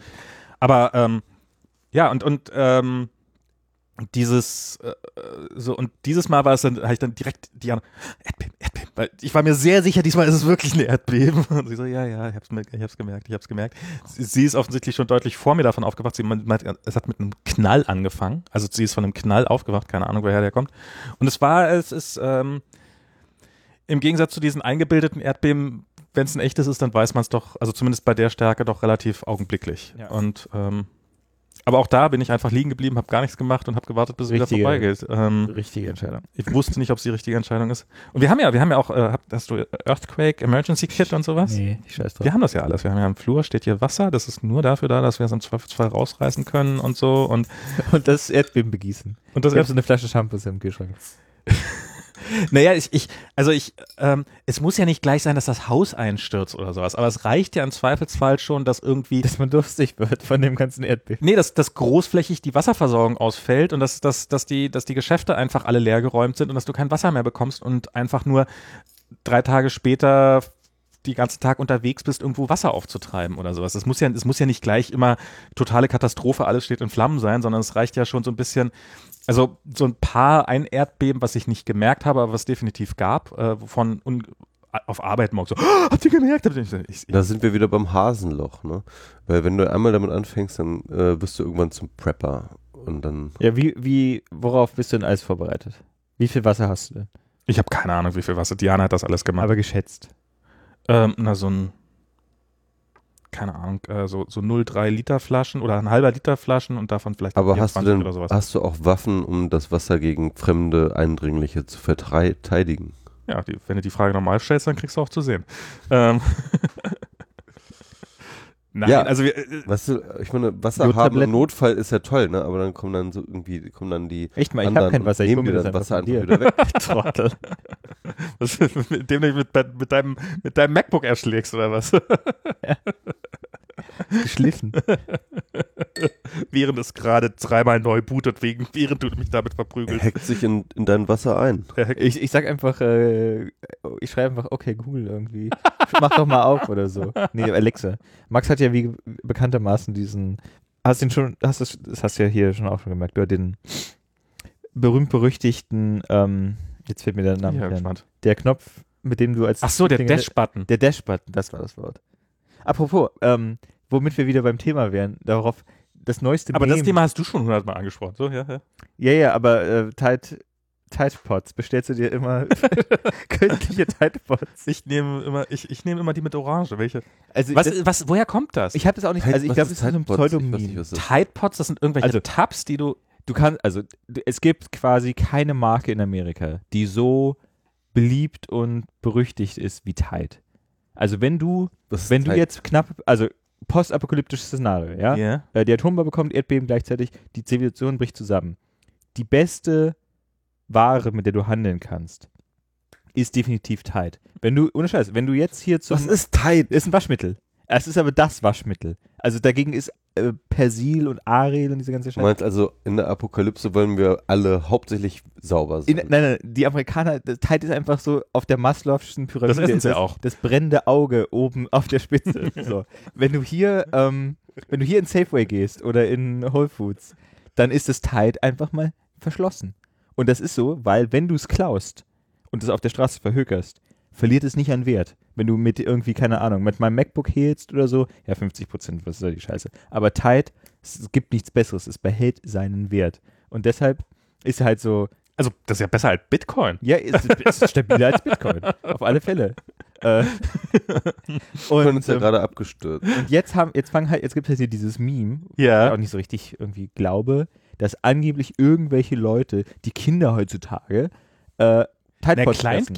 Speaker 1: Aber ähm, ja, und, und ähm, dieses äh, so und dieses Mal war es dann, habe ich dann direkt die Erdbeben, Erdbeben, weil ich war mir sehr sicher, diesmal ist es wirklich ein Erdbeben. Und sie so, ja, ja, ich hab's, mir- ich hab's gemerkt, ich hab's gemerkt. Sie, sie ist offensichtlich schon deutlich vor mir davon aufgewacht. Sie meint, es hat mit einem Knall angefangen. Also sie ist von einem Knall aufgewacht, keine Ahnung, woher der kommt. Und es war, es ist ähm, im Gegensatz zu diesen eingebildeten Erdbeben, wenn es ein echtes ist, dann weiß man es doch, also zumindest bei der Stärke doch relativ augenblicklich.
Speaker 3: Ja.
Speaker 1: Und ähm, aber auch da bin ich einfach liegen geblieben, habe gar nichts gemacht und habe gewartet, bis es wieder
Speaker 3: Richtige-
Speaker 1: vorbeigeht. Ähm,
Speaker 3: Richtige Entscheidung.
Speaker 1: ich wusste nicht, ob es die richtige Entscheidung ist. Und wir haben ja, wir haben ja auch, äh, hast du Earthquake, Emergency Kit und sowas?
Speaker 3: Nee, ich scheiß drauf.
Speaker 1: Wir haben das ja alles. Wir haben ja im Flur steht hier Wasser. Das ist nur dafür da, dass wir es im Zweifelsfall rausreißen können und so. Und,
Speaker 3: Und das Erdbeben begießen.
Speaker 1: und das
Speaker 3: Ich habe so eine Flasche Shampoo im Kühlschrank.
Speaker 1: Naja, ich, ich, also ich, ähm, es muss ja nicht gleich sein, dass das Haus einstürzt oder sowas, aber es reicht ja im Zweifelsfall schon, dass irgendwie,
Speaker 3: Dass man durstig wird von dem ganzen Erdbeben.
Speaker 1: nee, dass, dass großflächig die Wasserversorgung ausfällt und dass, dass, dass, die, dass die Geschäfte einfach alle leergeräumt sind und dass du kein Wasser mehr bekommst und einfach nur drei Tage später die ganzen Tag unterwegs bist, irgendwo Wasser aufzutreiben oder sowas. Es muss ja, es muss ja nicht gleich immer totale Katastrophe, alles steht in Flammen sein, sondern es reicht ja schon so ein bisschen, also so ein paar, ein Erdbeben, was ich nicht gemerkt habe, aber was definitiv gab, äh, wovon un auf Arbeit morgens so, "Oh, habt ihr gemerkt? Habt ihr nicht?" Ich,
Speaker 2: Da sind wir wieder beim Hasenloch, ne? Weil wenn du einmal damit anfängst, dann äh, wirst du irgendwann zum Prepper. Und dann.
Speaker 3: Ja, wie, wie, worauf bist du denn alles vorbereitet? Wie viel Wasser hast du denn?
Speaker 1: ich habe keine Ahnung, wie viel Wasser. Diana hat das alles gemacht.
Speaker 3: Aber geschätzt.
Speaker 1: Ähm, na, so ein, keine Ahnung, äh, so, so 0,3 Liter Flaschen oder ein halber Liter Flaschen und davon vielleicht
Speaker 2: Aber hast du
Speaker 1: 24
Speaker 2: denn
Speaker 1: oder sowas.
Speaker 2: hast du auch Waffen, um das Wasser gegen fremde Eindringliche zu verteidigen?
Speaker 1: Ja, die, wenn du die Frage normal stellst, dann kriegst du auch zu sehen. Ähm. Nein,
Speaker 2: Ja.
Speaker 1: also wir, äh,
Speaker 2: Weißt du, ich meine, Wasser haben im Notfall ist ja toll, ne? Aber dann kommen dann so irgendwie, kommen dann die
Speaker 3: Echt mal, ich
Speaker 2: anderen
Speaker 3: habe kein Wasser. Ich
Speaker 2: nehmen
Speaker 3: hol mir das
Speaker 2: Wasser einfach
Speaker 3: dir.
Speaker 2: wieder weg.
Speaker 3: Trottel.
Speaker 1: was, mit dem du mit, mit, deinem, mit deinem MacBook erschlägst oder was?
Speaker 3: Geschliffen.
Speaker 1: während es gerade dreimal neu bootet, wegen, während du mich damit
Speaker 2: Er
Speaker 1: verprügelst.
Speaker 2: hackt sich in, in dein Wasser ein.
Speaker 3: Ich, ich sag einfach, äh, ich schreibe einfach, okay, Google irgendwie. Mach doch mal auf oder so. Nee, Alexa. Max hat ja wie bekanntermaßen diesen, hast den schon, hast das, das hast du ja hier schon auch schon gemerkt, oder den berühmt-berüchtigten ähm, Jetzt fällt mir der Name
Speaker 1: Ja.
Speaker 3: Der Knopf, mit dem du als
Speaker 1: Ach so, der Dash-Button.
Speaker 3: Der Dash-Button, das war das Wort. Apropos, ähm, womit wir wieder beim Thema wären, darauf das neueste
Speaker 1: Aber das
Speaker 3: Meme-
Speaker 1: Thema hast du schon hundertmal angesprochen. So, ja, ja.
Speaker 3: Ja, ja, aber äh, Tide, Tide Pods, bestellst du dir immer künstliche Tide Pods?
Speaker 1: Ich nehme immer, ich, ich nehme immer die mit Orange. Welche?
Speaker 3: Also
Speaker 1: Was,
Speaker 3: das,
Speaker 1: was, woher kommt das?
Speaker 3: ich habe das auch nicht, also ich glaube, das ist so ein
Speaker 2: das ist.
Speaker 1: Tide Pods, das sind irgendwelche
Speaker 3: Also-
Speaker 1: Tabs, die du.
Speaker 3: Du kannst, also es gibt quasi keine Marke in Amerika, die so beliebt und berüchtigt ist wie Tide. Also wenn du,
Speaker 2: Das
Speaker 3: wenn du
Speaker 2: Tide.
Speaker 3: jetzt knapp, also postapokalyptisches Szenario, ja,
Speaker 1: Ja.
Speaker 3: Äh, die Atombombe bekommt Erdbeben gleichzeitig, die Zivilisation bricht zusammen. Die beste Ware, mit der du handeln kannst, ist definitiv Tide. Wenn du, ohne Scheiß, wenn du jetzt hier zum.
Speaker 2: Was ist Tide?
Speaker 3: ist ein Waschmittel. Es ist aber das Waschmittel. Also dagegen ist äh, Persil und Aril und diese ganze
Speaker 2: Du
Speaker 3: Scheiße.
Speaker 2: meinst also, in der Apokalypse wollen wir alle hauptsächlich sauber
Speaker 3: In,
Speaker 2: sein.
Speaker 3: nein, nein, die Amerikaner, das Tide ist einfach so auf der Maslow'schen Pyramide.
Speaker 1: Das essen
Speaker 3: ist
Speaker 1: sie
Speaker 3: das,
Speaker 1: auch.
Speaker 3: Das brennende Auge oben auf der Spitze. so. Wenn du hier, ähm, wenn du hier in Safeway gehst oder in Whole Foods, dann ist das Tide einfach mal verschlossen. Und das ist so, weil wenn du es klaust und es auf der Straße verhökerst, verliert es nicht an Wert. Wenn du mit irgendwie, keine Ahnung, mit meinem MacBook hehlst oder so, ja, 50 Prozent, was ist da die Scheiße. Aber Tide, es gibt nichts Besseres, es behält seinen Wert. Und deshalb ist halt so,
Speaker 1: Also, das ist ja besser als Bitcoin.
Speaker 3: ja, es ist, es ist stabiler als Bitcoin. Auf alle Fälle. Äh,
Speaker 2: Und
Speaker 3: und
Speaker 2: ist ja
Speaker 3: ähm,
Speaker 2: gerade abgestürzt.
Speaker 3: jetzt haben, jetzt fangen halt, jetzt gibt es halt hier dieses Meme,
Speaker 1: Ja.
Speaker 3: ich auch nicht so richtig irgendwie glaube, dass angeblich irgendwelche Leute, die Kinder heutzutage, äh, Tide
Speaker 1: Na,
Speaker 3: Pods fressen.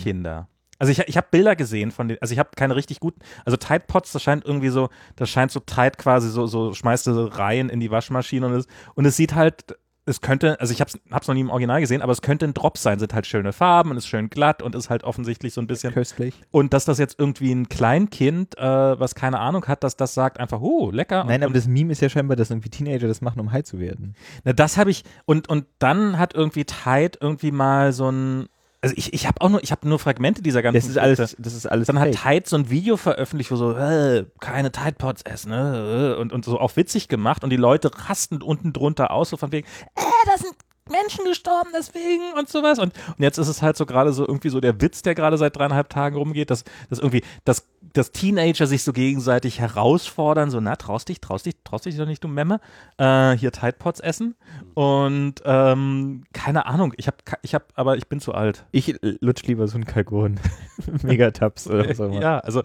Speaker 1: Also ich, ich habe Bilder gesehen von den, also ich habe keine richtig guten, also Tide Pods, das scheint irgendwie so, das scheint so Tide quasi so, so schmeißt du rein in die Waschmaschine und es, und es sieht halt, es könnte, also ich habe es noch nie im Original gesehen, aber es könnte ein Drop sein, sind halt schöne Farben und ist schön glatt und ist halt offensichtlich so ein bisschen
Speaker 3: Köstlich.
Speaker 1: und dass das jetzt irgendwie ein Kleinkind, äh, was keine Ahnung hat, dass das sagt einfach, oh, lecker.
Speaker 3: Nein,
Speaker 1: und,
Speaker 3: aber das Meme ist ja scheinbar, dass irgendwie Teenager das machen, um high zu werden.
Speaker 1: Na, das habe ich und und dann hat irgendwie Tide irgendwie mal so ein also ich, ich habe auch nur ich habe nur Fragmente dieser ganzen
Speaker 3: Das ist alles,
Speaker 1: Geschichte.
Speaker 3: das ist alles
Speaker 1: dann hat. Tide so ein Video veröffentlicht, wo so äh, keine Tide Pods essen ne? und und so auch witzig gemacht und die Leute rasten unten drunter aus so von wegen äh, da sind Menschen gestorben deswegen und sowas und, und jetzt ist es halt so gerade so irgendwie so der Witz, der gerade seit dreieinhalb Tagen rumgeht, dass, dass irgendwie dass, dass Teenager sich so gegenseitig herausfordern, so na traust dich, traust dich, traust dich doch nicht, du Memme, äh, hier Tide Pods essen und ähm, keine Ahnung, ich habe ich habe aber ich bin zu alt.
Speaker 3: Ich lutsch lieber so einen Kalkon. Megatabs oder was auch immer.
Speaker 1: Ja, also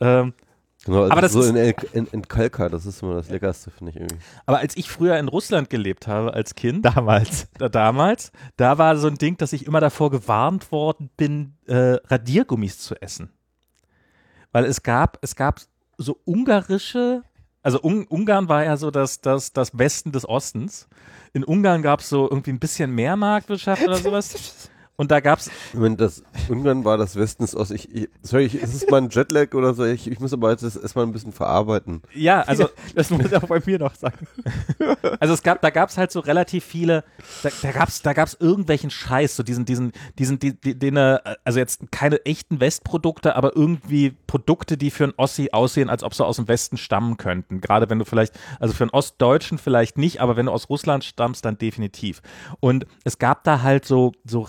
Speaker 1: ähm,
Speaker 2: Genau, also
Speaker 1: aber das
Speaker 2: so
Speaker 1: ist-
Speaker 2: in, in, in Kalka, das ist immer das Leckerste, finde ich irgendwie.
Speaker 1: Aber als ich früher in Russland gelebt habe als Kind,
Speaker 3: Damals.
Speaker 1: da, damals, da war so ein Ding, dass ich immer davor gewarnt worden bin, äh, Radiergummis zu essen. Weil es gab, es gab so ungarische, also Un Ungarn war ja so das, das, das Westen des Ostens. In Ungarn gab es so irgendwie ein bisschen mehr Marktwirtschaft oder sowas. Und da gab es,
Speaker 2: Wenn das Ungarn war das Westens aus. Ich, ich, sorry, ich, ist es mal ein Jetlag oder so? Ich, ich muss aber jetzt erstmal ein bisschen verarbeiten.
Speaker 1: ja, also
Speaker 3: das muss ich auch bei mir noch sagen.
Speaker 1: Also es gab, da gab es halt so relativ viele, da, da gab es da gab's irgendwelchen Scheiß, so diesen, diesen, diesen, die, die, den, äh, also jetzt keine echten Westprodukte, aber irgendwie Produkte, die für einen Ossi aussehen, als ob sie aus dem Westen stammen könnten. Gerade wenn du vielleicht, also für einen Ostdeutschen vielleicht nicht, aber wenn du aus Russland stammst, dann definitiv. Und es gab da halt so, so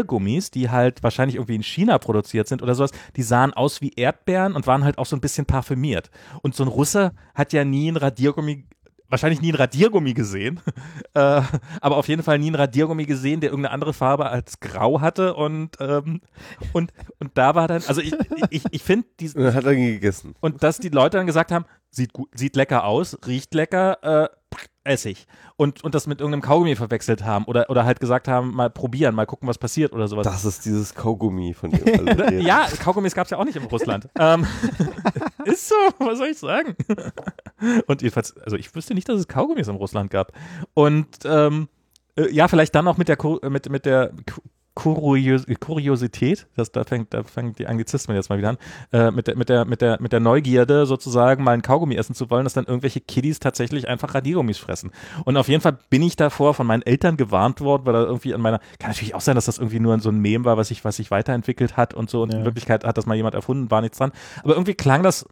Speaker 1: Radiergummis, die halt wahrscheinlich irgendwie in China produziert sind oder sowas, die sahen aus wie Erdbeeren und waren halt auch so ein bisschen parfümiert. Und so ein Russe hat ja nie ein Radiergummi wahrscheinlich nie ein Radiergummi gesehen, äh, aber auf jeden Fall nie ein Radiergummi gesehen, der irgendeine andere Farbe als grau hatte und ähm, und und da war dann, also ich ich, ich finde diesen
Speaker 2: hat er gegessen.
Speaker 1: und dass die Leute dann gesagt haben, sieht gut, sieht lecker aus, riecht lecker, äh, Essig und und das mit irgendeinem Kaugummi verwechselt haben oder oder halt gesagt haben, mal probieren, mal gucken, was passiert oder sowas.
Speaker 2: Das ist dieses Kaugummi, von dem reden.
Speaker 1: Ja, Kaugummis gab es ja auch nicht in Russland. ähm, ist so, was soll ich sagen? Und jedenfalls, also ich wüsste nicht, dass es Kaugummis in Russland gab. Und ähm, äh, ja, vielleicht dann auch mit der mit, mit der Kurios Kuriosität, das, da fängt, da fängt die Anglizismen jetzt mal wieder an, äh, mit, der, mit, der, mit, der, mit der Neugierde sozusagen mal ein Kaugummi essen zu wollen, dass dann irgendwelche Kiddies tatsächlich einfach Radiergummis fressen. Und auf jeden Fall bin ich davor von meinen Eltern gewarnt worden, weil da irgendwie an meiner, kann natürlich auch sein, dass das irgendwie nur so ein Mem war, was sich was sich weiterentwickelt hat und so und
Speaker 3: Ja.
Speaker 1: in Wirklichkeit hat das mal jemand erfunden, war nichts dran. Aber irgendwie klang das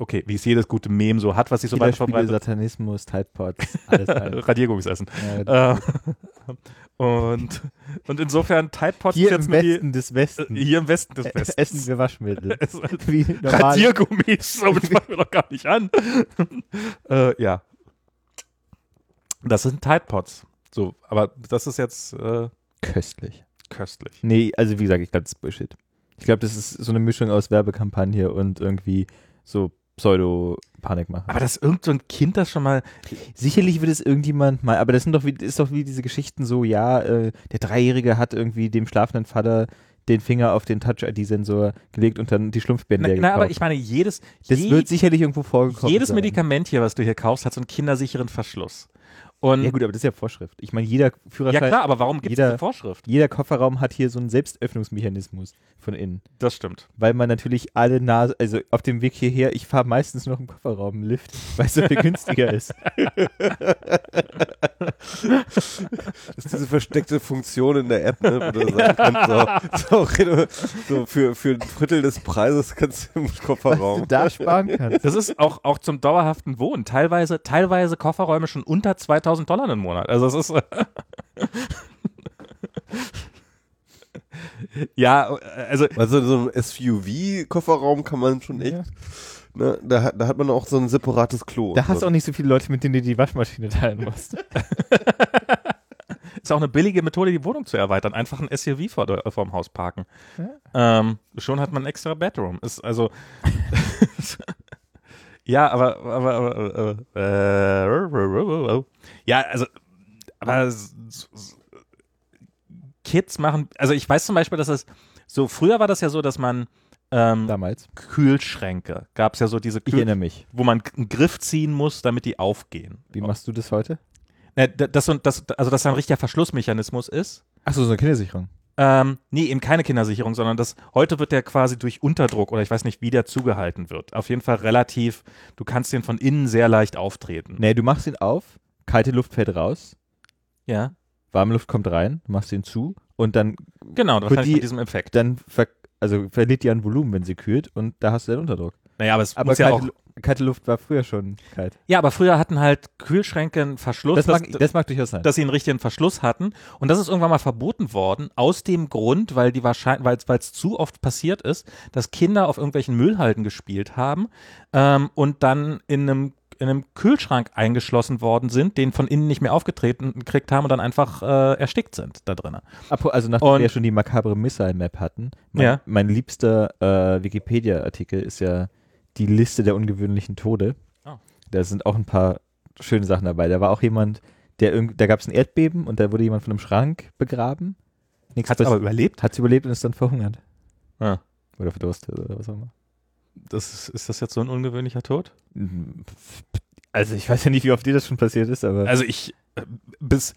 Speaker 1: okay, wie es jedes gute Meme so hat, was sich so weit verbreitet.
Speaker 3: Satanismus, Tide Pods, alles rein.
Speaker 1: Radiergummis essen.
Speaker 3: Ja,
Speaker 1: Äh, und, und insofern Tide Pods
Speaker 3: Hier
Speaker 1: jetzt
Speaker 3: im
Speaker 1: mir die-
Speaker 3: Westen des Westens
Speaker 1: äh, hier im Westen des
Speaker 3: äh,
Speaker 1: Westens.
Speaker 3: essen wir Waschmittel. Wie normal.
Speaker 1: Radiergummis, somit fangen wir doch gar nicht an. äh, ja. Das sind Tide Pods. So, aber das ist jetzt äh,
Speaker 3: Köstlich.
Speaker 1: köstlich.
Speaker 3: Nee, also wie gesagt, ich glaube, das ist Bullshit. Ich glaube, das ist so eine Mischung aus Werbekampagne und irgendwie so Pseudo-Panik machen.
Speaker 1: Aber dass irgend so ein Kind das schon mal.
Speaker 3: Sicherlich wird es irgendjemand mal, aber das sind doch wie, ist doch wie diese Geschichten so, ja, äh, der Dreijährige hat irgendwie dem schlafenden Vater den Finger auf den Touch-ID-Sensor gelegt und dann die Schlumpfbänder
Speaker 1: Na, na, aber
Speaker 3: gekauft.
Speaker 1: ich meine, jedes,
Speaker 3: Das
Speaker 1: je-
Speaker 3: wird sicherlich irgendwo vorgekommen
Speaker 1: jedes
Speaker 3: sein.
Speaker 1: Medikament hier, was du hier kaufst, hat so einen kindersicheren Verschluss. Und
Speaker 3: Ja gut, aber das ist ja Vorschrift. Ich meine, jeder
Speaker 1: ja
Speaker 3: Führerschein,
Speaker 1: klar, aber warum gibt es
Speaker 3: jeder-
Speaker 1: diese Vorschrift?
Speaker 3: jeder Kofferraum hat hier so einen Selbstöffnungsmechanismus von innen.
Speaker 1: Das stimmt.
Speaker 3: Weil man natürlich alle Nase, also auf dem Weg hierher, ich fahre meistens noch im Kofferraum einen Lift, weil es so viel günstiger ist.
Speaker 2: Das ist diese versteckte Funktion in der App, ne, wo du sagen kannst, so, so, so für, für ein Drittel des Preises kannst du im
Speaker 3: Was du
Speaker 2: Kofferraum.
Speaker 3: da sparen kannst.
Speaker 1: Das ist auch, auch zum dauerhaften Wohnen. Teilweise, teilweise Kofferräume schon unter 2000 Dollar im Monat. Also es ist. ja, also
Speaker 2: Also so ein SUV-Kofferraum kann man schon echt,
Speaker 3: Ja.
Speaker 2: ne, da, hat- da hat man auch so ein separates Klo.
Speaker 3: Da hast
Speaker 2: so.
Speaker 3: du auch nicht so viele Leute, mit denen du die Waschmaschine teilen musst.
Speaker 1: ist auch eine billige Methode, die Wohnung zu erweitern. Einfach ein SUV vor, der, vor dem Haus parken. Ähm, schon hat man ein extra Bedroom. Ist also. ja, aber. aber, aber, aber äh, ja, also. Aber. Kids machen. Also, ich weiß zum Beispiel, dass es. So, früher war das ja so, dass man. Ähm,
Speaker 3: Damals.
Speaker 1: Kühlschränke. Gab es ja so diese
Speaker 3: Ich
Speaker 1: Kühl
Speaker 3: erinnere mich.
Speaker 1: wo man einen Griff ziehen muss, damit die aufgehen.
Speaker 3: Wie machst du das heute?
Speaker 1: Ne, d- das, das, also, dass da ein richtiger Verschlussmechanismus ist.
Speaker 3: Achso, so eine Kindersicherung.
Speaker 1: Ähm, nee, eben keine Kindersicherung, sondern das, heute wird der quasi durch Unterdruck oder ich weiß nicht, wie der zugehalten wird. Auf jeden Fall relativ, du kannst den von innen sehr leicht auftreten.
Speaker 3: Nee, du machst ihn auf, kalte Luft fällt raus,
Speaker 1: Ja,
Speaker 3: warme Luft kommt rein, du machst ihn zu und dann,
Speaker 1: genau, wahrscheinlich
Speaker 3: die-
Speaker 1: mit diesem Effekt.
Speaker 3: dann ver also verliert die an Volumen, wenn sie kühlt und da hast du den Unterdruck.
Speaker 1: Naja, aber es
Speaker 3: Aber
Speaker 1: muss ja auch.
Speaker 3: Kalte Luft war früher schon kalt.
Speaker 1: Ja, aber früher hatten halt Kühlschränke einen Verschluss,
Speaker 3: Das mag,
Speaker 1: dass,
Speaker 3: das mag durchaus sein.
Speaker 1: dass sie einen richtigen Verschluss hatten. Und das ist irgendwann mal verboten worden, aus dem Grund, weil die wahrscheinlich, weil es zu oft passiert ist, dass Kinder auf irgendwelchen Müllhalden gespielt haben ähm, und dann in einem in einem Kühlschrank eingeschlossen worden sind, den von innen nicht mehr aufgetreten gekriegt haben und dann einfach äh, erstickt sind da drinnen.
Speaker 3: Also nachdem
Speaker 1: Und-
Speaker 3: wir ja schon die makabre Missile-Map hatten, mein,
Speaker 1: Ja.
Speaker 3: mein liebster äh, Wikipedia-Artikel ist ja die Liste der ungewöhnlichen Tode.
Speaker 1: Oh.
Speaker 3: Da sind auch ein paar schöne Sachen dabei. Da war auch jemand, der irgend, da gab es ein Erdbeben und da wurde jemand von einem Schrank begraben. Nichts
Speaker 1: Hat aber überlebt?
Speaker 3: Hat's überlebt und ist dann verhungert.
Speaker 1: Ja.
Speaker 3: Oder verdurstet oder was auch immer.
Speaker 1: Das ist, ist das jetzt so ein ungewöhnlicher Tod?
Speaker 3: Also ich weiß ja nicht, wie oft dir das schon passiert ist, aber
Speaker 1: Also ich äh, bis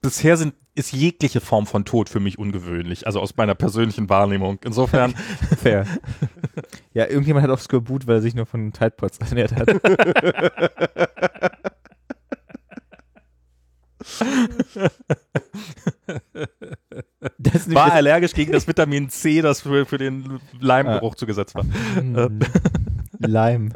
Speaker 1: bisher sind ist jegliche Form von Tod für mich ungewöhnlich, also aus meiner persönlichen Wahrnehmung. Insofern
Speaker 3: fair. ja, irgendjemand hat auch Skorbut, weil er sich nur von Tide Pods ernährt hat.
Speaker 1: war allergisch gegen das Vitamin C, das für, für den Leimgeruch zugesetzt war.
Speaker 3: Mm, Leim.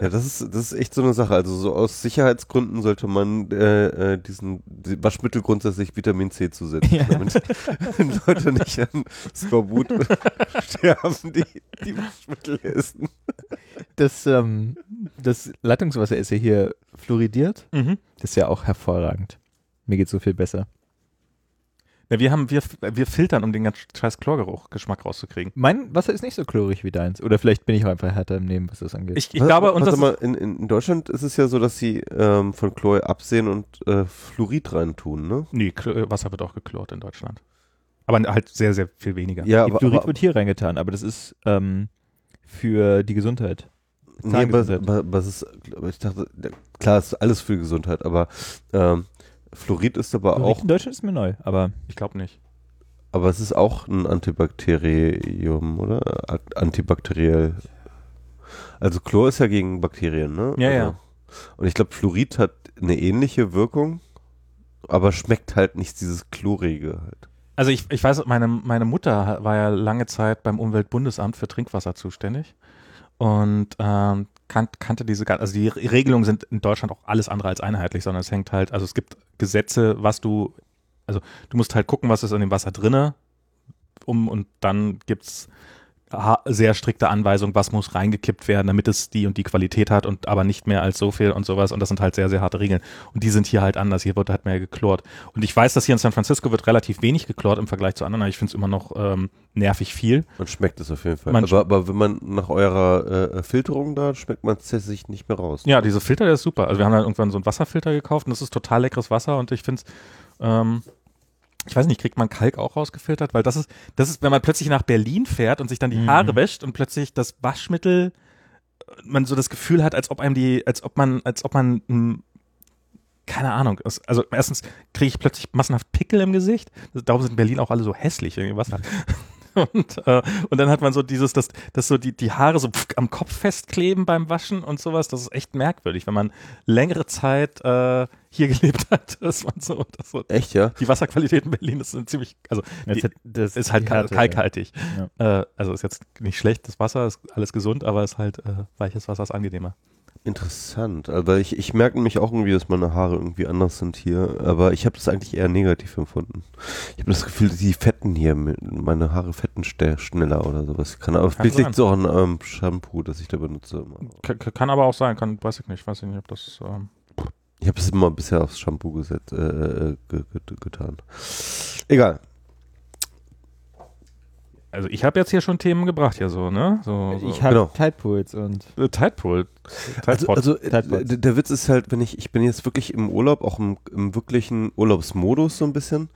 Speaker 2: Ja, das ist, das ist echt so eine Sache. Also so aus Sicherheitsgründen sollte man äh, äh, diesen die Waschmittel grundsätzlich Vitamin C zusetzen,
Speaker 3: Ja.
Speaker 2: damit Leute nicht an Skorbut sterben, die die Waschmittel essen.
Speaker 3: Das, ähm, das Leitungswasser ist ja hier fluoridiert.
Speaker 1: Mhm.
Speaker 3: Das ist ja auch hervorragend. Mir geht so viel besser.
Speaker 1: Ja, wir haben wir wir filtern, um den ganzen scheiß Chlorgeruch Geschmack rauszukriegen.
Speaker 3: Mein Wasser ist nicht so chlorig wie deins. Oder vielleicht bin ich auch einfach härter im Nehmen, was das angeht.
Speaker 1: Ich, ich glaube,
Speaker 2: Warte
Speaker 1: das
Speaker 2: mal, in, in Deutschland ist es ja so, dass sie ähm, von Chlor absehen und äh, Fluorid reintun, ne?
Speaker 1: nee, Kl- Wasser wird auch geklort in Deutschland. Aber halt sehr, sehr viel weniger.
Speaker 2: Ja, aber,
Speaker 3: Fluorid
Speaker 2: aber
Speaker 3: wird hier reingetan, aber das ist ähm, für die Gesundheit.
Speaker 2: nee, aber,
Speaker 3: Zahngesundheit.
Speaker 2: aber, ist, ich dachte, klar, es ist alles für Gesundheit, aber ähm, Fluorid ist aber
Speaker 3: Fluorid
Speaker 2: auch,
Speaker 3: in Deutschland ist mir neu, aber
Speaker 1: Ich glaube nicht.
Speaker 2: aber es ist auch ein Antibakterium, oder? Antibakteriell. Also Chlor ist ja gegen Bakterien, ne?
Speaker 1: Ja,
Speaker 2: also,
Speaker 1: ja.
Speaker 2: Und ich glaube, Fluorid hat eine ähnliche Wirkung, aber schmeckt halt nicht dieses Chlorige halt.
Speaker 1: Also ich, ich weiß, meine, meine Mutter war ja lange Zeit beim Umweltbundesamt für Trinkwasser zuständig. Und ähm, kannte diese, also die Re- Regelungen sind in Deutschland auch alles andere als einheitlich, sondern es hängt halt, also es gibt Gesetze, was du, also du musst halt gucken, was ist in dem Wasser drinne, um und dann gibt's sehr strikte Anweisungen, was muss reingekippt werden, damit es die und die Qualität hat und aber nicht mehr als so viel und sowas. Und das sind halt sehr, sehr harte Regeln. Und die sind hier halt anders. Hier wird halt mehr geklort. Und ich weiß, dass hier in San Francisco wird relativ wenig geklort im Vergleich zu anderen, aber ich finde es immer noch ähm, nervig viel.
Speaker 2: Man schmeckt es auf jeden Fall. Aber, aber wenn man nach eurer äh, Filterung da, schmeckt man es tatsächlich nicht mehr raus.
Speaker 1: Ja, diese Filter, der ist super. Also wir haben dann irgendwann so einen Wasserfilter gekauft und das ist total leckeres Wasser und ich finde es, ähm, ich weiß nicht, kriegt man Kalk auch rausgefiltert? Weil das ist, das ist, wenn man plötzlich nach Berlin fährt und sich dann die
Speaker 3: Mhm.
Speaker 1: Haare wäscht und plötzlich das Waschmittel, äh, man so das Gefühl hat, als ob einem die, als ob man, als ob man, mh, keine Ahnung, also erstens kriege ich plötzlich massenhaft Pickel im Gesicht. Darum sind in Berlin auch alle so hässlich, irgendwie Wasser. Und, äh, und dann hat man so dieses, dass, dass so die, die Haare so am Kopf festkleben beim Waschen und sowas. Das ist echt merkwürdig, wenn man längere Zeit äh, hier gelebt hat. Dass man so, dass so
Speaker 2: Echt, ja?
Speaker 1: die Wasserqualität in Berlin ist ziemlich, also
Speaker 3: Das
Speaker 1: die,
Speaker 3: hat- das
Speaker 1: ist halt
Speaker 3: Härte,
Speaker 1: kalkhaltig. Äh, also ist jetzt nicht schlecht, das Wasser ist alles gesund, aber ist halt äh, weiches Wasser ist angenehmer.
Speaker 2: Interessant. Aber ich, ich merke nämlich auch irgendwie, dass meine Haare irgendwie anders sind hier. Aber ich habe das eigentlich eher negativ empfunden. Ich habe das Gefühl, die fetten hier, meine Haare fetten schneller oder sowas. Kann, aber
Speaker 1: Kann
Speaker 2: vielleicht liegt es auch an ähm, Shampoo, das ich da benutze.
Speaker 1: K kann aber auch sein, kann, weiß ich nicht, weiß ich nicht, ob das. Ähm,
Speaker 2: Ich habe es immer bisher aufs Shampoo gesetzt, äh, äh, ge ge getan. Egal.
Speaker 1: Also ich habe jetzt hier schon Themen gebracht, hier so, ne? So, so.
Speaker 3: Ich habe
Speaker 2: Genau.
Speaker 3: Tide Pools und
Speaker 1: äh, Tidepool.
Speaker 2: Also, also
Speaker 3: Tidepods.
Speaker 2: der, Witz ist halt, wenn ich, ich bin jetzt wirklich im Urlaub, auch im, im wirklichen Urlaubsmodus so ein bisschen.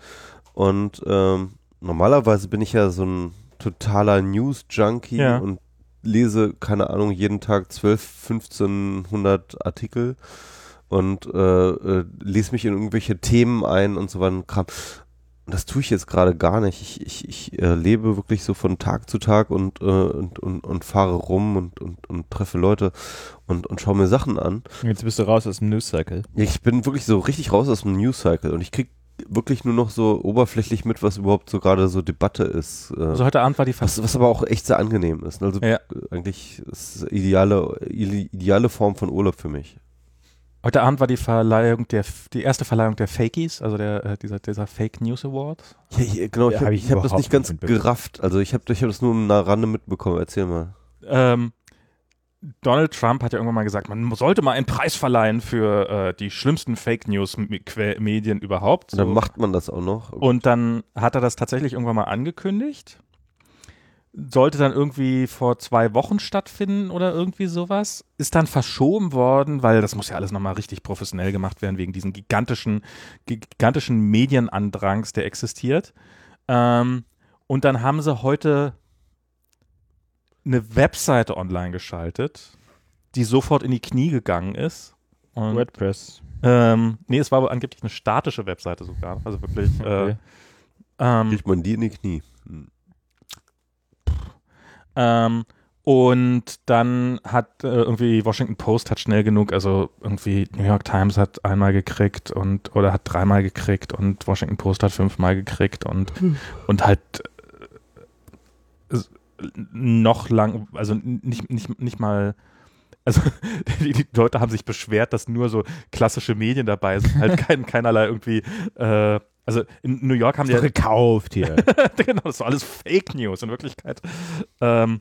Speaker 2: Und ähm, normalerweise bin ich ja so ein totaler News-Junkie
Speaker 1: Ja.
Speaker 2: und lese, keine Ahnung, jeden Tag 12, 1500 Artikel und äh, äh, lese mich in irgendwelche Themen ein und so weiter. Kram. Und das tue ich jetzt gerade gar nicht. Ich, ich, ich äh, lebe wirklich so von Tag zu Tag und, äh, und, und, und fahre rum und, und, und treffe Leute und, und schaue mir Sachen an.
Speaker 3: jetzt bist du raus aus dem News Cycle.
Speaker 2: Ja, Ich bin wirklich so richtig raus aus dem News Cycle und ich krieg wirklich nur noch so oberflächlich mit, was überhaupt so gerade so Debatte ist. Äh,
Speaker 1: also heute Abend war die
Speaker 2: was, was aber auch echt sehr angenehm ist. Also
Speaker 1: Ja.
Speaker 2: eigentlich ist es ideale, ide- ideale Form von Urlaub für mich.
Speaker 1: Heute Abend war die Verleihung der, die erste Verleihung der Fakies, also der, äh, dieser, dieser Fake News Award.
Speaker 2: Ja, ja, genau, ich
Speaker 3: Ja,
Speaker 2: habe
Speaker 3: hab
Speaker 2: ich hab das nicht ganz
Speaker 3: nicht
Speaker 2: gerafft. Also ich habe ich hab das nur am Rande mitbekommen. Erzähl mal.
Speaker 1: Ähm, Donald Trump hat ja irgendwann mal gesagt, man sollte mal einen Preis verleihen für äh, die schlimmsten Fake News Medien überhaupt.
Speaker 2: Und dann
Speaker 1: So.
Speaker 2: macht man das auch noch.
Speaker 1: Und dann hat er das tatsächlich irgendwann mal angekündigt. Sollte dann irgendwie vor zwei Wochen stattfinden oder irgendwie sowas. Ist dann verschoben worden, weil das muss ja alles nochmal richtig professionell gemacht werden, wegen diesen gigantischen, gigantischen Medienandrangs, der existiert. Ähm, und dann haben sie heute eine Webseite online geschaltet, die sofort in die Knie gegangen ist. Und
Speaker 3: WordPress.
Speaker 1: ähm, nee, es war aber angeblich eine statische Webseite sogar. Also wirklich. Äh,
Speaker 3: Okay.
Speaker 1: ähm,
Speaker 2: Kriegt man die in die Knie. Hm.
Speaker 1: Ähm, und dann hat äh, irgendwie Washington Post hat schnell genug, also irgendwie New York Times hat einmal gekriegt und oder hat dreimal gekriegt und Washington Post hat fünfmal gekriegt und und halt äh, noch lang, also nicht nicht nicht mal also die, die Leute haben sich beschwert, dass nur so klassische Medien dabei sind, halt kein, keinerlei irgendwie äh, also in New York haben die
Speaker 3: Doch gekauft hier.
Speaker 1: genau, das war alles Fake News in Wirklichkeit. Ähm,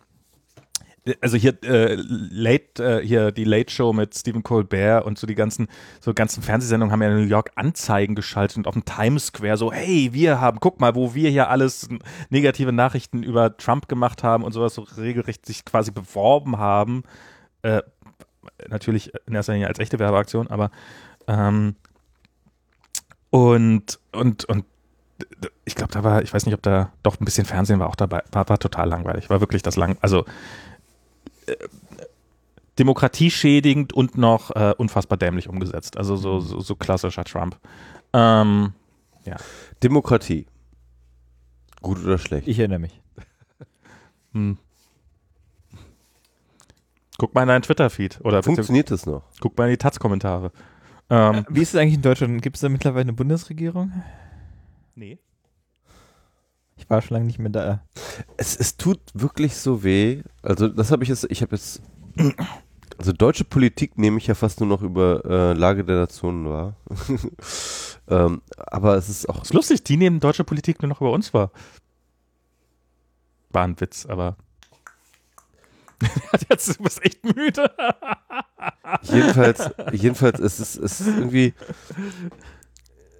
Speaker 1: also hier äh, Late, äh, hier die Late Show mit Stephen Colbert und so die ganzen, so ganzen Fernsehsendungen haben ja in New York Anzeigen geschaltet und auf dem Times Square so, hey, wir haben, guck mal, wo wir hier alles negative Nachrichten über Trump gemacht haben und sowas so regelrecht sich quasi beworben haben. Äh, natürlich in erster Linie als echte Werbeaktion, aber ähm, und und und ich glaube, da war, ich weiß nicht, ob da doch ein bisschen Fernsehen war auch dabei, war, war total langweilig, war wirklich das lang, also äh, demokratieschädigend und noch äh, unfassbar dämlich umgesetzt, also so, so, so klassischer Trump. Ähm,
Speaker 2: Demokratie. Gut oder schlecht?
Speaker 3: Ich erinnere mich.
Speaker 1: hm. Guck mal in deinen Twitter-Feed
Speaker 2: Funktioniert das noch?
Speaker 1: guck mal in die Taz-Kommentare. Ähm,
Speaker 3: Wie ist es eigentlich in Deutschland? Gibt es da mittlerweile eine Bundesregierung?
Speaker 1: nee.
Speaker 3: Ich war schon lange nicht mehr da.
Speaker 2: Es, es tut wirklich so weh. Also das habe ich jetzt, ich habe jetzt Also deutsche Politik nehme ich ja fast nur noch über äh, Lage der Nationen wahr. ähm, aber es ist auch
Speaker 1: ist lustig, die nehmen deutsche Politik nur noch über uns wahr. War ein Witz, aber. Jetzt du bist echt müde.
Speaker 2: jedenfalls, jedenfalls es ist es ist irgendwie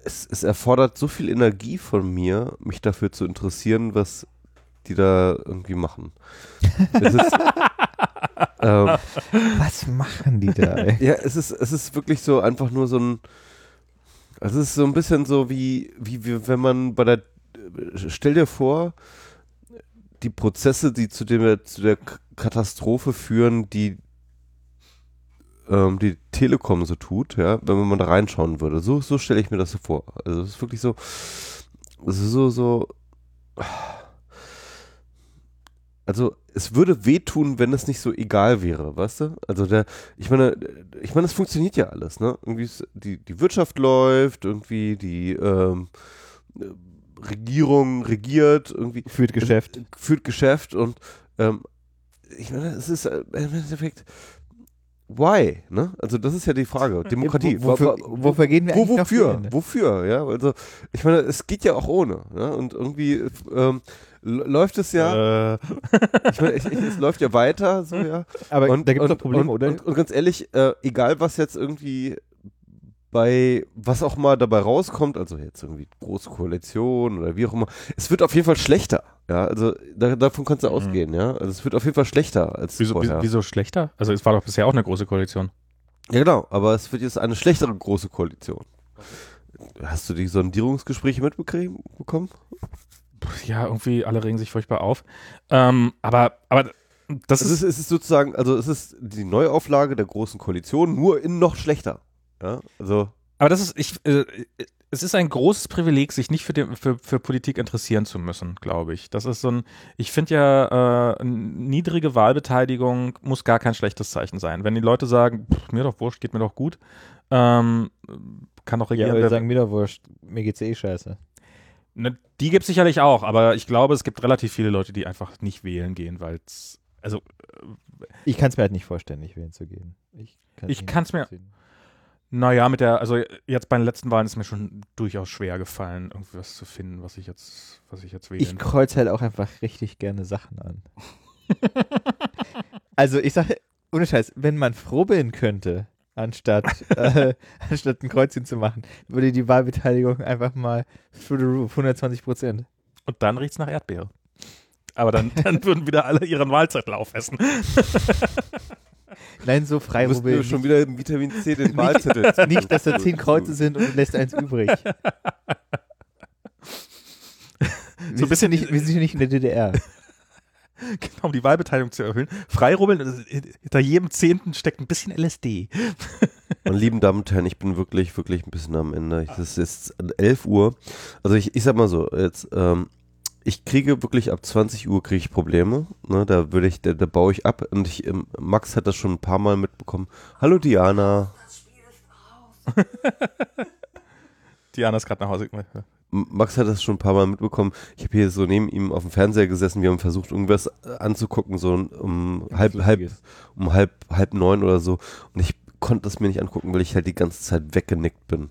Speaker 2: es, es erfordert so viel Energie von mir, mich dafür zu interessieren, was die da irgendwie machen. Es ist, ähm,
Speaker 3: Was machen die da? ey?
Speaker 2: ja, es ist, es ist wirklich so einfach nur so ein. Es ist so ein bisschen so wie, wie, wie wenn man bei der. Stell dir vor, die Prozesse, die zu, dem, zu der Katastrophe führen, die ähm, die Telekom so tut, ja, wenn man da reinschauen würde. So, so stelle ich mir das so vor. Also es ist wirklich so, ist so, so. Also es würde wehtun, wenn es nicht so egal wäre, weißt du? Also der, ich meine, ich meine, es funktioniert ja alles, ne? Irgendwie ist, die, die Wirtschaft läuft, irgendwie die ähm, äh, Regierung regiert, irgendwie
Speaker 3: Führt Geschäft.
Speaker 2: führt Geschäft und ähm, ich meine, es ist äh, im Endeffekt why, ne? Also das ist ja die Frage. Demokratie.
Speaker 3: Wo, wofür, wofür gehen wir
Speaker 2: wo,
Speaker 3: eigentlich
Speaker 2: wofür? Wofür? Ja, also ich meine, es geht ja auch ohne. Ja? Und irgendwie ähm, läuft es ja.
Speaker 1: Äh,
Speaker 2: Ich meine, ich, ich, es läuft ja weiter, so ja.
Speaker 3: Aber
Speaker 2: Und,
Speaker 3: da gibt es doch Probleme,
Speaker 2: und,
Speaker 3: oder?
Speaker 2: Und, und ganz ehrlich, äh, egal was jetzt irgendwie bei was auch mal dabei rauskommt, also jetzt irgendwie große Koalition oder wie auch immer, es wird auf jeden Fall schlechter. Ja, also da, davon kannst du
Speaker 1: Mhm.
Speaker 2: ausgehen, ja. Also es wird auf jeden Fall schlechter als
Speaker 1: wieso,
Speaker 2: vorher.
Speaker 1: wieso, schlechter? Also es war doch bisher auch eine große Koalition.
Speaker 2: Ja, genau, aber es wird jetzt eine schlechtere große Koalition. Hast du die Sondierungsgespräche mitbekommen?
Speaker 1: Ja, irgendwie alle regen sich furchtbar auf. Ähm, aber, aber das
Speaker 2: Es
Speaker 1: ist,
Speaker 2: ist, es ist sozusagen, also es ist die Neuauflage der großen Koalition, nur in noch schlechter. Ja, also
Speaker 1: aber das ist, ich, äh, es ist ein großes Privileg, sich nicht für, den, für, für Politik interessieren zu müssen, glaube ich. Das ist so ein, ich finde ja, äh, niedrige Wahlbeteiligung muss gar kein schlechtes Zeichen sein. Wenn die Leute sagen, pff, mir doch wurscht, geht mir doch gut, ähm, kann doch
Speaker 3: Ja,
Speaker 1: regieren.
Speaker 3: aber
Speaker 1: wer-
Speaker 3: sagen mir doch wurscht. Mir geht's eh scheiße.
Speaker 1: Ne, die gibt es sicherlich auch, aber ich glaube, es gibt relativ viele Leute, die einfach nicht wählen gehen, weil es, also
Speaker 3: Ich kann es mir halt nicht vorstellen, nicht wählen zu gehen. Ich,
Speaker 1: Ich
Speaker 3: nicht
Speaker 1: kann's mir-
Speaker 3: nachvollziehen.
Speaker 1: Naja, mit der, also jetzt bei den letzten Wahlen ist mir schon durchaus schwer gefallen, irgendwie was zu finden, was ich jetzt, was ich jetzt wählen
Speaker 3: Ich kreuze halt auch einfach richtig gerne Sachen an. also ich sage, ohne Scheiß, wenn man frohbillen könnte, anstatt, äh, anstatt ein Kreuzchen zu machen, würde die Wahlbeteiligung einfach mal through the roof, 120 Prozent.
Speaker 1: Und dann riecht's nach Erdbeere. Aber dann, dann würden wieder alle ihren Wahlzettel aufessen.
Speaker 3: Nein, so
Speaker 2: du
Speaker 3: frei
Speaker 2: musst
Speaker 3: rubbeln.
Speaker 2: mir schon wieder im Vitamin C den Wahlzettel.
Speaker 3: Nicht, dass da zehn Kreuze sind und du lässt eins übrig.
Speaker 1: So ein bisschen
Speaker 3: nicht, wir sind nicht in der DDR.
Speaker 1: Genau, um die Wahlbeteiligung zu erhöhen. Freirubbeln, hinter jedem Zehnten steckt ein bisschen LSD.
Speaker 2: Meine lieben Damen und Herren, ich bin wirklich, wirklich ein bisschen am Ende. Es ist 11 Uhr. Also ich, ich sag mal so, jetzt, ähm, ich kriege wirklich ab 20 Uhr kriege ich Probleme. Ne, da würde ich, da, da baue ich ab. Und ich, ähm, Max hat das schon ein paar Mal mitbekommen. Hallo Diana.
Speaker 1: Diana ist gerade nach Hause.
Speaker 2: Max hat das schon ein paar Mal mitbekommen. Ich habe hier so neben ihm auf dem Fernseher gesessen. Wir haben versucht, irgendwas äh, anzugucken, so um halb, halb, um halb, halb neun oder so. Und ich konnte es mir nicht angucken, weil ich halt die ganze Zeit weggenickt bin.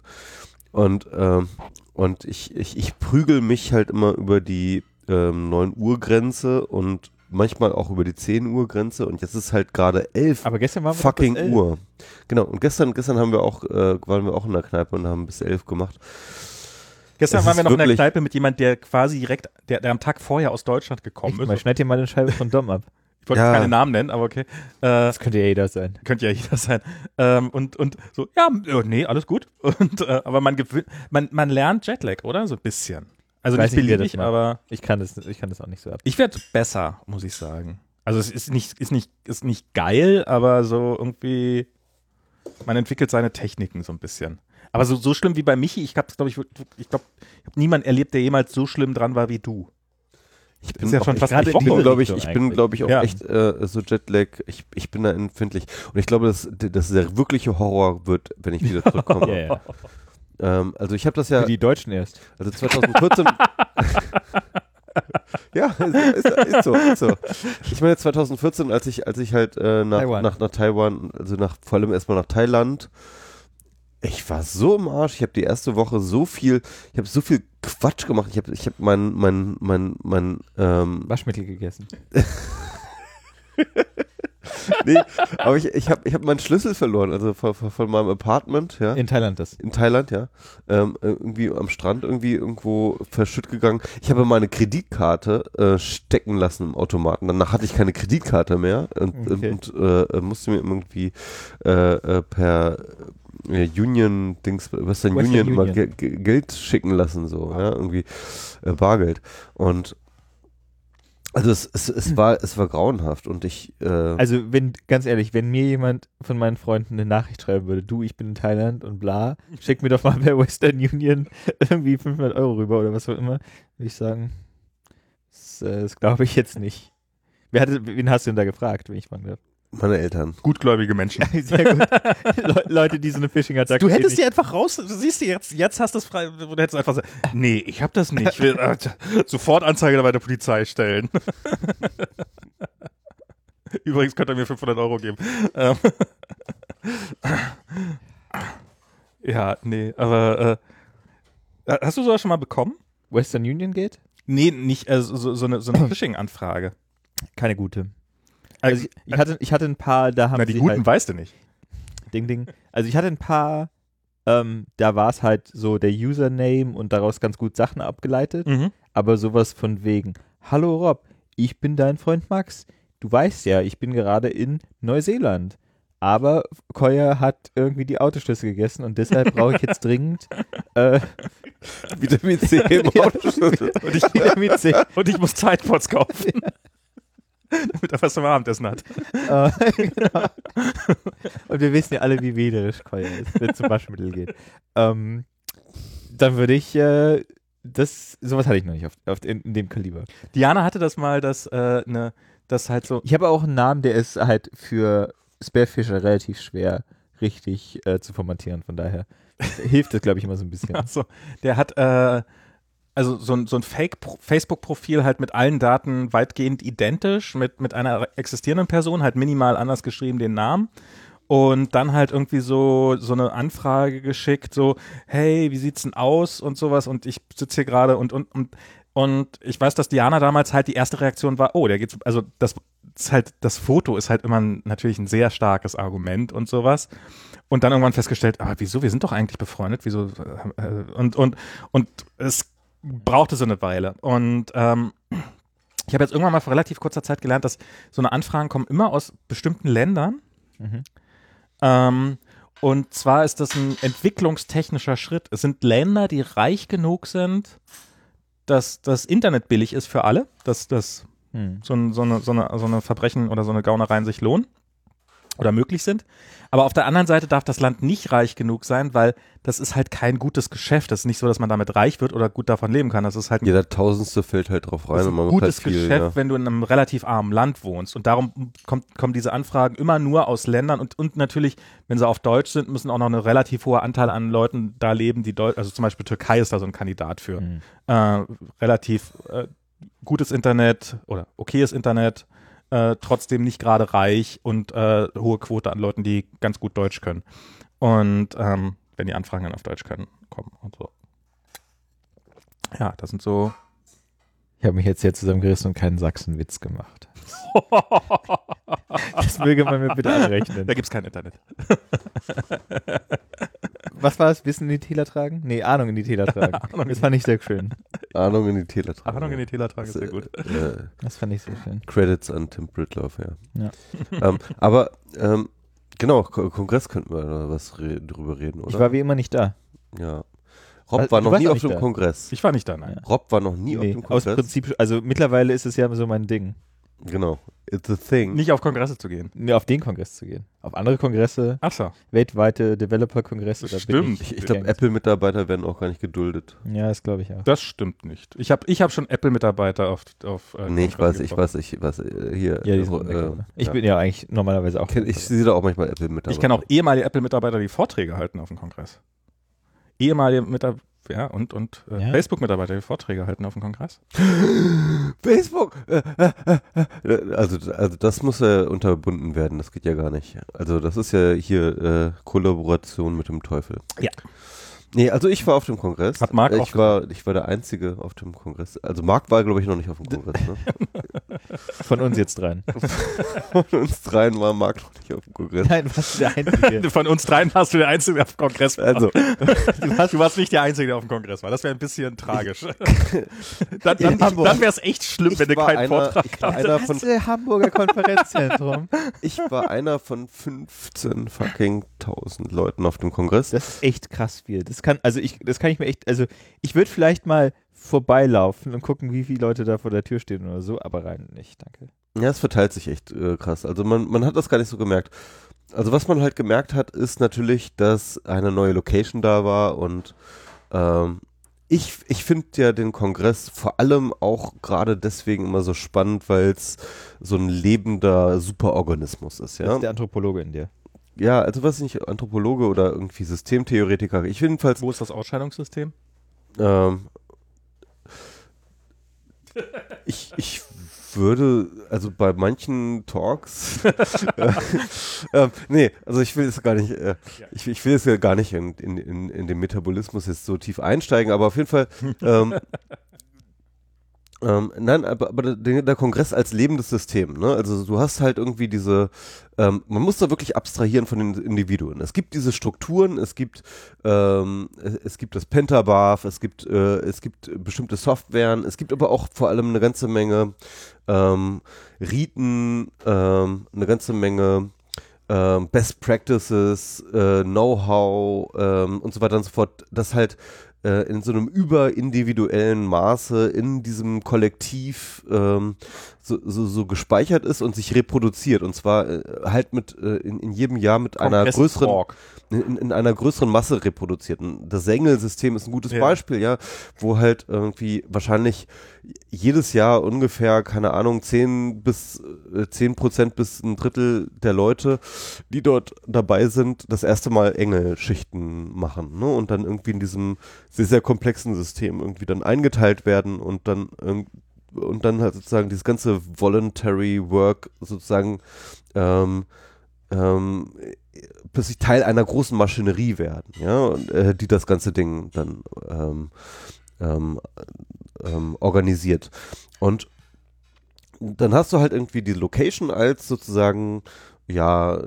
Speaker 2: Und, ähm, und ich, ich, ich prügel mich halt immer über die ähm, 9 Uhr Grenze und manchmal auch über die 10 Uhr Grenze. Und jetzt ist halt gerade 11
Speaker 3: Aber gestern waren wir
Speaker 2: fucking
Speaker 3: bis elf.
Speaker 2: Uhr. Genau. Und gestern, gestern haben wir auch, äh, waren wir auch in der Kneipe und haben bis 11 gemacht.
Speaker 1: Gestern
Speaker 2: Es
Speaker 1: waren wir noch in der Kneipe mit jemand, der quasi direkt, der, der am Tag vorher aus Deutschland gekommen
Speaker 3: Echt
Speaker 1: ist.
Speaker 3: mal, schneid dir mal eine Scheibe von Dom ab.
Speaker 1: Ich wollte
Speaker 2: Ja.
Speaker 1: keine Namen nennen, aber okay. Äh,
Speaker 3: Das könnte ja jeder sein.
Speaker 1: könnte ja jeder sein. Ähm, und, und so, ja, äh, nee, alles gut. Und, äh, aber man, man, man lernt Jetlag, oder? So ein bisschen. Also
Speaker 3: Weiß
Speaker 1: nicht beliebig, aber
Speaker 3: Ich kann das, ich kann das auch nicht so ab.
Speaker 1: ich werde besser, muss ich sagen. Also es ist nicht, ist nicht, ist nicht geil, aber so irgendwie, man entwickelt seine Techniken so ein bisschen. Aber so, so schlimm wie bei Michi, ich habe glaube ich, ich glaube, ich habe niemanden erlebt, der jemals so schlimm dran war wie du.
Speaker 2: Ich
Speaker 1: ist ja schon fast
Speaker 2: bin,
Speaker 1: Woche
Speaker 2: glaube ich, ich bin, glaube ich, auch
Speaker 1: Ja.
Speaker 2: echt äh, so Jetlag. Ich, ich bin da empfindlich. Und ich glaube, dass, dass der wirkliche Horror wird, wenn ich wieder zurückkomme.
Speaker 3: Ja.
Speaker 2: ähm, also ich habe das ja,
Speaker 3: Für die Deutschen erst.
Speaker 2: also 2014, Ja, ist, ist, ist so, ist so. Ich meine 2014, als ich, als ich halt äh, nach,
Speaker 3: Taiwan.
Speaker 2: nach, nach Taiwan, also nach vor allem erstmal nach Thailand, ich war so im Arsch. Ich habe die erste Woche so viel, ich habe so viel Quatsch gemacht. Ich habe, ich habe mein, mein, mein, mein, ähm,
Speaker 3: Waschmittel gegessen.
Speaker 2: nee, aber ich, ich habe, ich habe meinen Schlüssel verloren, also von, von, meinem Apartment, ja.
Speaker 3: In Thailand das.
Speaker 2: in Thailand, ja, ähm, äh, irgendwie am Strand irgendwie irgendwo verschütt gegangen. Ich habe meine Kreditkarte äh, stecken lassen im Automaten. Danach hatte ich keine Kreditkarte mehr und,
Speaker 3: Okay.
Speaker 2: und äh, musste mir irgendwie äh, äh, per äh, Union Dings Western,
Speaker 3: Western
Speaker 2: Union,
Speaker 3: Union.
Speaker 2: Ge Geld schicken lassen so, ja, irgendwie äh, Bargeld und also es, es, es war es war grauenhaft und ich äh,
Speaker 3: Also, wenn, ganz ehrlich, wenn mir jemand von meinen Freunden eine Nachricht schreiben würde, du, ich bin in Thailand und bla, schick mir doch mal bei Western Union irgendwie 500 Euro rüber oder was auch immer, würde ich sagen, das, äh, das glaube ich jetzt nicht. Wer hatte, wen hast du denn da gefragt, wenn ich fragen darf?
Speaker 2: Meine Eltern
Speaker 1: Gutgläubige Menschen.
Speaker 3: Sehr gut. Le Leute, die so eine Phishing-Attacke
Speaker 1: Du hättest
Speaker 3: die
Speaker 1: einfach raus, du siehst die jetzt, jetzt hast du es frei, du hättest einfach sagen, nee, ich hab das nicht. Ich will, äh, sofort Anzeige bei der Polizei stellen. Übrigens könnt ihr mir 500 Euro geben. Ähm, ja, nee, aber äh, hast du sowas schon mal bekommen?
Speaker 3: Western Union geht?
Speaker 1: Nee, nicht, also so, so eine, so eine Phishing-Anfrage.
Speaker 3: Keine gute.
Speaker 1: Also,
Speaker 3: Also ich, ich, hatte, ich hatte ein paar, da haben
Speaker 1: na, die guten
Speaker 3: halt,
Speaker 1: weißt du nicht.
Speaker 3: Ding, Ding. Also ich hatte ein paar, ähm, da war es halt so der Username und daraus ganz gut Sachen abgeleitet.
Speaker 1: Mhm.
Speaker 3: aber sowas von wegen, hallo Rob, ich bin dein Freund Max. Du weißt ja, ich bin gerade in Neuseeland. Aber Koya hat irgendwie die Autoschlüssel gegessen und deshalb brauche ich jetzt dringend äh,
Speaker 2: Vitamin C im. Autoschlüssel.
Speaker 1: Und ich,
Speaker 3: Vitamin C.
Speaker 1: und ich muss Zeitpots kaufen. er was zum Abendessen hat.
Speaker 3: Äh, genau. Und wir wissen ja alle, wie wählerisch Koya ist, wenn es zum Waschmittel geht. Ähm, dann würde ich, äh, das, sowas hatte ich noch nicht auf, auf, in, in dem Kaliber.
Speaker 1: Diana hatte das mal, dass, äh, ne, das halt so,
Speaker 3: Ich habe auch einen Namen, der ist halt für Spearfisher relativ schwer richtig äh, zu formatieren. Von daher hilft das, glaube ich, immer so ein bisschen.
Speaker 1: also, der hat, äh, also so ein, so ein Fake-Facebook-Profil halt mit allen Daten weitgehend identisch, mit, mit einer existierenden Person, halt minimal anders geschrieben den Namen. Und dann halt irgendwie so, so eine Anfrage geschickt, so, hey, wie sieht's denn aus und sowas. Und ich sitze hier gerade und, und, und, und ich weiß, dass Diana damals halt die erste Reaktion war, oh, der geht's, also das ist halt, das Foto ist halt immer ein, natürlich ein sehr starkes Argument und sowas. Und dann irgendwann festgestellt, aber wieso, wir sind doch eigentlich befreundet, wieso, äh, und, und, und es brauchte so eine Weile. Und ähm, ich habe jetzt irgendwann mal vor relativ kurzer Zeit gelernt, dass so eine Anfragen kommen immer aus bestimmten Ländern.
Speaker 3: Mhm.
Speaker 1: Ähm, und zwar ist das ein entwicklungstechnischer Schritt. Es sind Länder, die reich genug sind, dass das Internet billig ist für alle, dass das
Speaker 3: Hm.
Speaker 1: so, ein, so, eine, so, eine, so eine Verbrechen oder so eine Gaunereien sich lohnen oder möglich sind. Aber auf der anderen Seite darf das Land nicht reich genug sein, weil das ist halt kein gutes Geschäft. Das ist nicht so, dass man damit reich wird oder gut davon leben kann. Das ist halt ein
Speaker 2: Jeder Tausendste fällt halt drauf rein
Speaker 1: das ist
Speaker 2: und
Speaker 1: ein
Speaker 2: man macht
Speaker 1: gutes
Speaker 2: halt viel.
Speaker 1: Geschäft,
Speaker 2: ja.
Speaker 1: wenn du in einem relativ armen Land wohnst. Und darum kommt, kommen diese Anfragen immer nur aus Ländern und, und natürlich, wenn sie auf Deutsch sind, müssen auch noch eine relativ hohe Anteil an Leuten da leben, die Deutsch, also zum Beispiel Türkei ist da so ein Kandidat für.
Speaker 3: Hm.
Speaker 1: Äh, relativ äh, gutes Internet oder okayes Internet, äh, trotzdem nicht gerade reich und äh, hohe Quote an Leuten, die ganz gut Deutsch können. Und ähm, wenn die Anfragen dann auf Deutsch können, kommen und so. Ja, das sind so
Speaker 3: Ich habe mich jetzt hier zusammengerissen und keinen Sachsenwitz gemacht. Das möge man mir bitte anrechnen.
Speaker 1: Da gibt es kein Internet.
Speaker 3: Was war es? Wissen in die Täler tragen? Nee, Ahnung in die Täler tragen.
Speaker 1: Ahnung
Speaker 3: Das fand ich sehr schön.
Speaker 2: Ahnung in die Teletrag.
Speaker 1: Ahnung in die Teletrag ist sehr gut.
Speaker 2: Äh,
Speaker 3: Das fand ich sehr schön.
Speaker 2: Credits an Tim Britloff, ja.
Speaker 3: Ja.
Speaker 2: ähm, aber ähm, genau, Ko Kongress könnten wir da was re drüber reden, oder?
Speaker 3: Ich war wie immer nicht da.
Speaker 2: ja. Rob
Speaker 3: Also,
Speaker 2: war
Speaker 3: du
Speaker 2: noch nie auf dem
Speaker 3: da.
Speaker 2: Kongress.
Speaker 1: Ich war nicht da, nein.
Speaker 2: Rob war noch nie auf
Speaker 3: Nee,
Speaker 2: dem
Speaker 3: aus
Speaker 2: Kongress.
Speaker 3: Prinzip, also mittlerweile ist es ja so mein Ding,
Speaker 2: Genau. It's a thing.
Speaker 1: Nicht auf Kongresse zu gehen.
Speaker 3: mir auf den Kongress zu gehen. Auf andere Kongresse,
Speaker 1: Ach so.
Speaker 3: weltweite Developer-Kongresse. da bin
Speaker 1: Stimmt.
Speaker 2: ich ich glaube. Apple-Mitarbeiter werden auch gar nicht geduldet.
Speaker 3: Ja, das glaube ich auch.
Speaker 1: Das stimmt nicht. Ich habe ich hab schon Apple-Mitarbeiter auf, auf äh,
Speaker 2: nee, ich weiß, ich weiß, ich weiß, äh, hier.
Speaker 3: Ja, die
Speaker 2: äh,
Speaker 3: sind
Speaker 2: äh,
Speaker 3: lecker, ne? Ich
Speaker 2: ja.
Speaker 3: bin ja eigentlich normalerweise auch.
Speaker 2: Kenn- Ich sehe da auch manchmal Apple-Mitarbeiter.
Speaker 1: Ich kenne auch ehemalige Apple-Mitarbeiter, die Vorträge halten auf dem Kongress. Ehemalige Mitarbeiter, ja, und, und äh,
Speaker 3: Ja.
Speaker 1: Facebook-Mitarbeiter, die Vorträge halten auf dem Kongress.
Speaker 2: Facebook! Äh, äh, äh, also, also das muss ja unterbunden werden, das geht ja gar nicht. Also das ist ja hier Kollaboration mit dem Teufel.
Speaker 1: Ja.
Speaker 2: Nee, also ich war auf dem Kongress.
Speaker 1: Hat Marc
Speaker 2: ich
Speaker 1: auch
Speaker 2: war, ich war der Einzige auf dem Kongress. Also Marc war, glaube ich, noch nicht auf dem Kongress. Ne?
Speaker 3: Von uns jetzt dran.
Speaker 2: Von uns dreien war Marc noch nicht auf dem Kongress.
Speaker 3: Nein, was der Einzige.
Speaker 1: Von uns dreien warst du der Einzige, der auf dem Kongress war.
Speaker 2: Also,
Speaker 1: du, warst, du warst nicht der Einzige, der auf dem Kongress war. Das wäre ein bisschen tragisch. dann dann, dann wäre es echt schlimm, wenn du keinen
Speaker 2: einer,
Speaker 1: Vortrag
Speaker 2: ich war einer von
Speaker 3: Hamburger Konferenzzentrum.
Speaker 2: Ich war einer von 15 fucking 1000 Leuten auf dem Kongress.
Speaker 3: Das ist echt krass viel. Das kann, also ich, das kann ich mir echt, also ich würde vielleicht mal vorbeilaufen und gucken, wie viele Leute da vor der Tür stehen oder so, aber rein nicht, danke.
Speaker 2: Ja, es verteilt sich echt äh, krass. Also man, man hat das gar nicht so gemerkt. Also was man halt gemerkt hat, ist natürlich, dass eine neue Location da war und ähm, ich, ich finde ja den Kongress vor allem auch gerade deswegen immer so spannend, weil es so ein lebender Superorganismus ist,
Speaker 3: Das
Speaker 2: ja.
Speaker 3: ist der Anthropologe in dir.
Speaker 2: Ja, also was nicht, Anthropologe oder irgendwie Systemtheoretiker. Ich jedenfalls
Speaker 1: Wo ist das Ausscheidungssystem?
Speaker 2: Ähm, ich, ich würde, also bei manchen Talks, äh, ähm, nee, also ich will jetzt gar nicht, äh, ich, ich will jetzt ja gar nicht in, in, in, in den Metabolismus jetzt so tief einsteigen, aber auf jeden Fall, ähm, ähm, nein, aber, aber der, Kongress als lebendes System, ne? Also du hast halt irgendwie diese, ähm, man muss da wirklich abstrahieren von den Individuen. Es gibt diese Strukturen, es gibt, ähm, es, gibt das Pentabarf, es gibt, äh, es gibt bestimmte Softwaren, es gibt aber auch vor allem eine ganze Menge ähm, Riten, ähm, eine ganze Menge ähm, Best Practices, äh, Know-how und so weiter und so fort, das halt äh, in so einem überindividuellen Maße in diesem Kollektiv ähm, so, so, so gespeichert ist und sich reproduziert und zwar äh, halt mit äh, in, in jedem Jahr mit einer
Speaker 1: Kongress
Speaker 2: größeren
Speaker 1: Talk.
Speaker 2: In, in einer größeren Masse reproduziert. Und das Sengel-System ist ein gutes
Speaker 1: Ja.
Speaker 2: Beispiel, ja, wo halt irgendwie wahrscheinlich jedes Jahr ungefähr, keine Ahnung, 10 bis äh, 10 Prozent bis ein Drittel der Leute, die dort dabei sind, das erste Mal Engelschichten machen, ne? Und dann irgendwie in diesem sehr, sehr komplexen System irgendwie dann eingeteilt werden und dann und dann halt sozusagen dieses ganze Voluntary Work sozusagen ähm, ähm, plötzlich Teil einer großen Maschinerie werden, ja, und, äh, die das ganze Ding dann ähm, ähm, ähm, organisiert. Und dann hast du halt irgendwie die Location als sozusagen ja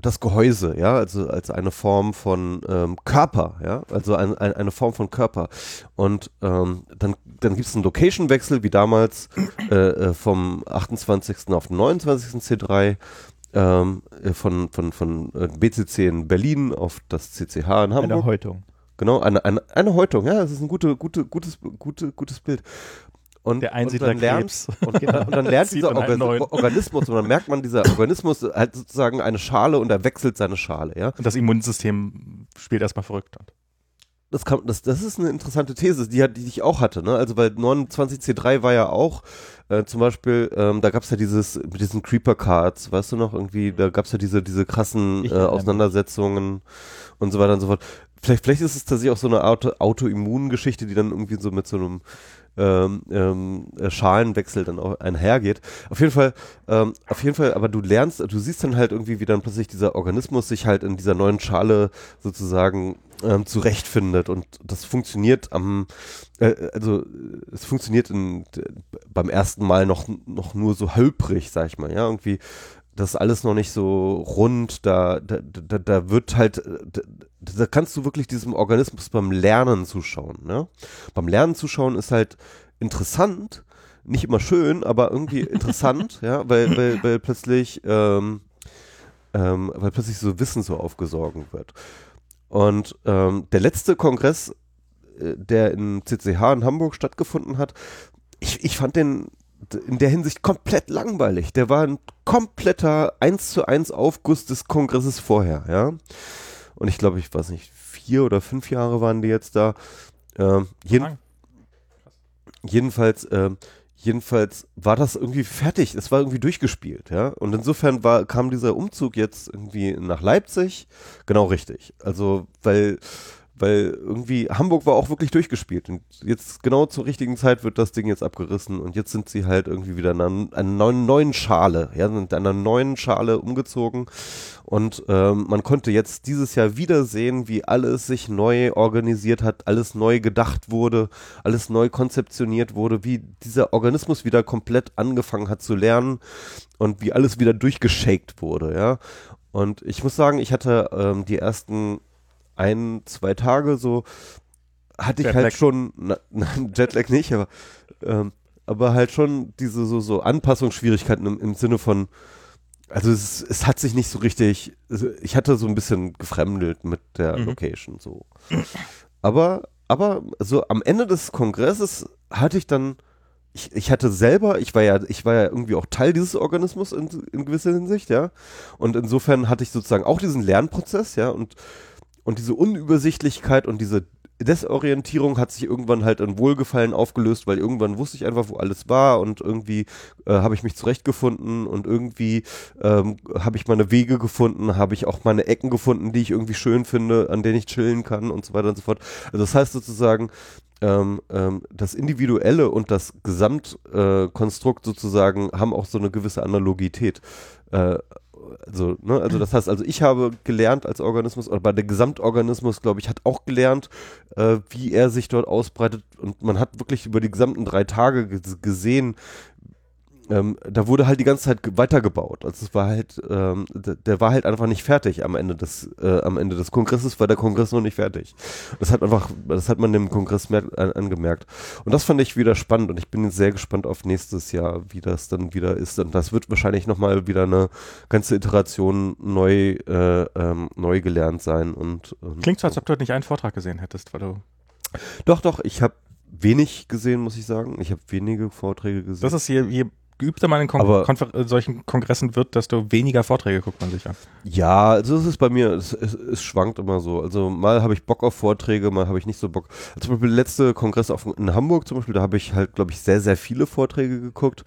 Speaker 2: das Gehäuse, ja, also als eine Form von ähm, Körper, ja, also ein, ein, eine Form von Körper. Und ähm, dann, dann gibt es einen Location-Wechsel, wie damals äh, äh, vom 28. auf den 29. C3 ähm, äh, von, von, von äh, BCC in Berlin auf das CCH in Hamburg.
Speaker 3: Eine Häutung.
Speaker 2: Genau, eine, eine, eine Häutung, ja, das ist ein gute, gute, gutes, gute, gutes Bild. Und,
Speaker 1: Der
Speaker 2: und dann lernt, und, und dann lernt dieser
Speaker 1: man einen
Speaker 2: Orga
Speaker 1: neuen.
Speaker 2: Organismus, und dann merkt man, dieser Organismus hat sozusagen eine Schale und er wechselt seine Schale, ja.
Speaker 1: Und das Immunsystem spielt erstmal verrückt.
Speaker 2: Das, kann, das, das ist eine interessante These, die, die ich auch hatte, ne? Also weil 29C3 war ja auch, äh, zum Beispiel, ähm, da gab es ja dieses, mit diesen Creeper-Cards, weißt du noch, irgendwie, da gab es ja diese, diese krassen äh. Auseinandersetzungen und so weiter und so fort. Vielleicht, vielleicht ist es tatsächlich auch so eine Auto, Autoimmungeschichte, die dann irgendwie so mit so einem ähm, ähm, äh, Schalenwechsel dann auch einhergeht. Auf jeden Fall, ähm, auf jeden Fall, aber du lernst, du siehst dann halt irgendwie, wie dann plötzlich dieser Organismus sich halt in dieser neuen Schale sozusagen ähm, zurechtfindet und das funktioniert am, äh, also es funktioniert in, beim ersten Mal noch, noch nur so hölprig, sag ich mal, ja, irgendwie das ist alles noch nicht so rund, da, da, da, da wird halt, da, da kannst du wirklich diesem Organismus beim Lernen zuschauen, ne? Beim Lernen zuschauen ist halt interessant, nicht immer schön, aber irgendwie interessant, ja, weil, weil, weil plötzlich, ähm, ähm, weil plötzlich so Wissen so aufgesogen wird. Und ähm, der letzte Kongress, äh, der in CCH in Hamburg stattgefunden hat, ich, ich fand den in der Hinsicht komplett langweilig. Der war ein kompletter 1 zu 1 Aufguss des Kongresses vorher, ja. Und ich glaube, ich weiß nicht, vier oder fünf Jahre waren die jetzt da. Ähm, jeden, jedenfalls, ähm, jedenfalls war das irgendwie fertig. Es war irgendwie durchgespielt, ja. Und insofern war, kam dieser Umzug jetzt irgendwie nach Leipzig genau richtig. Also, weil, weil irgendwie Hamburg war auch wirklich durchgespielt und jetzt genau zur richtigen Zeit wird das Ding jetzt abgerissen und jetzt sind sie halt irgendwie wieder in einer, einer neuen, Schale, ja, sind in einer neuen Schale umgezogen und ähm, man konnte jetzt dieses Jahr wieder sehen, wie alles sich neu organisiert hat, alles neu gedacht wurde, alles neu konzeptioniert wurde, wie dieser Organismus wieder komplett angefangen hat zu lernen und wie alles wieder durchgeschakt wurde, ja. Und ich muss sagen, ich hatte ähm, die ersten ein, zwei Tage so, hatte ich
Speaker 1: Jetlag.
Speaker 2: halt schon, na, nein, Jetlag nicht, aber, ähm, aber halt schon diese so, so Anpassungsschwierigkeiten im, im Sinne von, also es, es hat sich nicht so richtig, also ich hatte so ein bisschen gefremdelt mit der
Speaker 1: Mhm.
Speaker 2: Location so. Aber, aber so am Ende des Kongresses hatte ich dann, ich, ich hatte selber, ich war ja, ich war ja irgendwie auch Teil dieses Organismus in, in gewisser Hinsicht, ja. Und insofern hatte ich sozusagen auch diesen Lernprozess, ja, und, und diese Unübersichtlichkeit und diese Desorientierung hat sich irgendwann halt in Wohlgefallen aufgelöst, weil irgendwann wusste ich einfach, wo alles war und irgendwie äh, habe ich mich zurechtgefunden und irgendwie ähm, habe ich meine Wege gefunden, habe ich auch meine Ecken gefunden, die ich irgendwie schön finde, an denen ich chillen kann und so weiter und so fort. Also das heißt sozusagen, ähm, ähm, das Individuelle und das Gesamtkonstrukt äh, sozusagen haben auch so eine gewisse Analogität. Äh, also, ne, also das heißt, also ich habe gelernt als Organismus, aber der Gesamtorganismus, glaube ich, hat auch gelernt, äh, wie er sich dort ausbreitet. Und man hat wirklich über die gesamten drei Tage ge gesehen, ähm, da wurde halt die ganze Zeit ge- weitergebaut. Also es war halt, ähm, der, war halt einfach nicht fertig am Ende des, äh, am Ende des Kongresses, war der Kongress noch nicht fertig. Das hat einfach, das hat man dem Kongress merkt, an, angemerkt. Und das fand ich wieder spannend und ich bin jetzt sehr gespannt auf nächstes Jahr, wie das dann wieder ist. Und das wird wahrscheinlich nochmal wieder eine ganze Iteration neu, äh, ähm, neu gelernt sein. Und, und
Speaker 1: Klingt so, als ob du nicht einen Vortrag gesehen hättest, weil du.
Speaker 2: Doch, doch, ich habe wenig gesehen, muss ich sagen. Ich habe wenige Vorträge gesehen.
Speaker 1: Das ist je, je geübter man in Kon
Speaker 2: Aber-
Speaker 1: Konfer äh, solchen Kongressen wird, desto weniger Vorträge guckt man sich an.
Speaker 2: Ja, also es ist bei mir, es, es, es schwankt immer so. Also mal habe ich Bock auf Vorträge, mal habe ich nicht so Bock. Zum Beispiel der letzte Kongress auf, in Hamburg zum Beispiel, da habe ich halt, glaube ich, sehr, sehr viele Vorträge geguckt.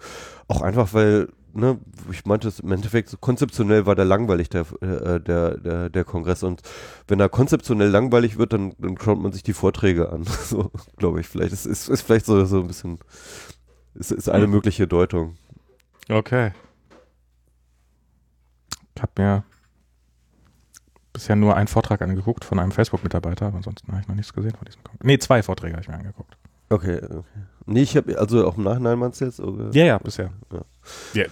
Speaker 2: Auch einfach, weil, ne, ich meinte es im Endeffekt, konzeptionell war der langweilig, der, äh, der, der, der Kongress. Und wenn er konzeptionell langweilig wird, dann, dann schaut man sich die Vorträge an. So, glaube ich, vielleicht. Es ist, ist vielleicht so, so ein bisschen, es ist eine
Speaker 1: Hm.
Speaker 2: mögliche Deutung.
Speaker 1: Okay. Ich habe mir bisher nur einen Vortrag angeguckt von einem Facebook-Mitarbeiter, aber ansonsten habe ich noch nichts gesehen von diesem Kongress. Nee, zwei Vorträge habe ich mir angeguckt.
Speaker 2: Okay, okay. Nee, ich habe, also auch im Nachhinein meinst du jetzt? Oder?
Speaker 1: Ja, ja, bisher.
Speaker 2: Ja.
Speaker 1: Ja,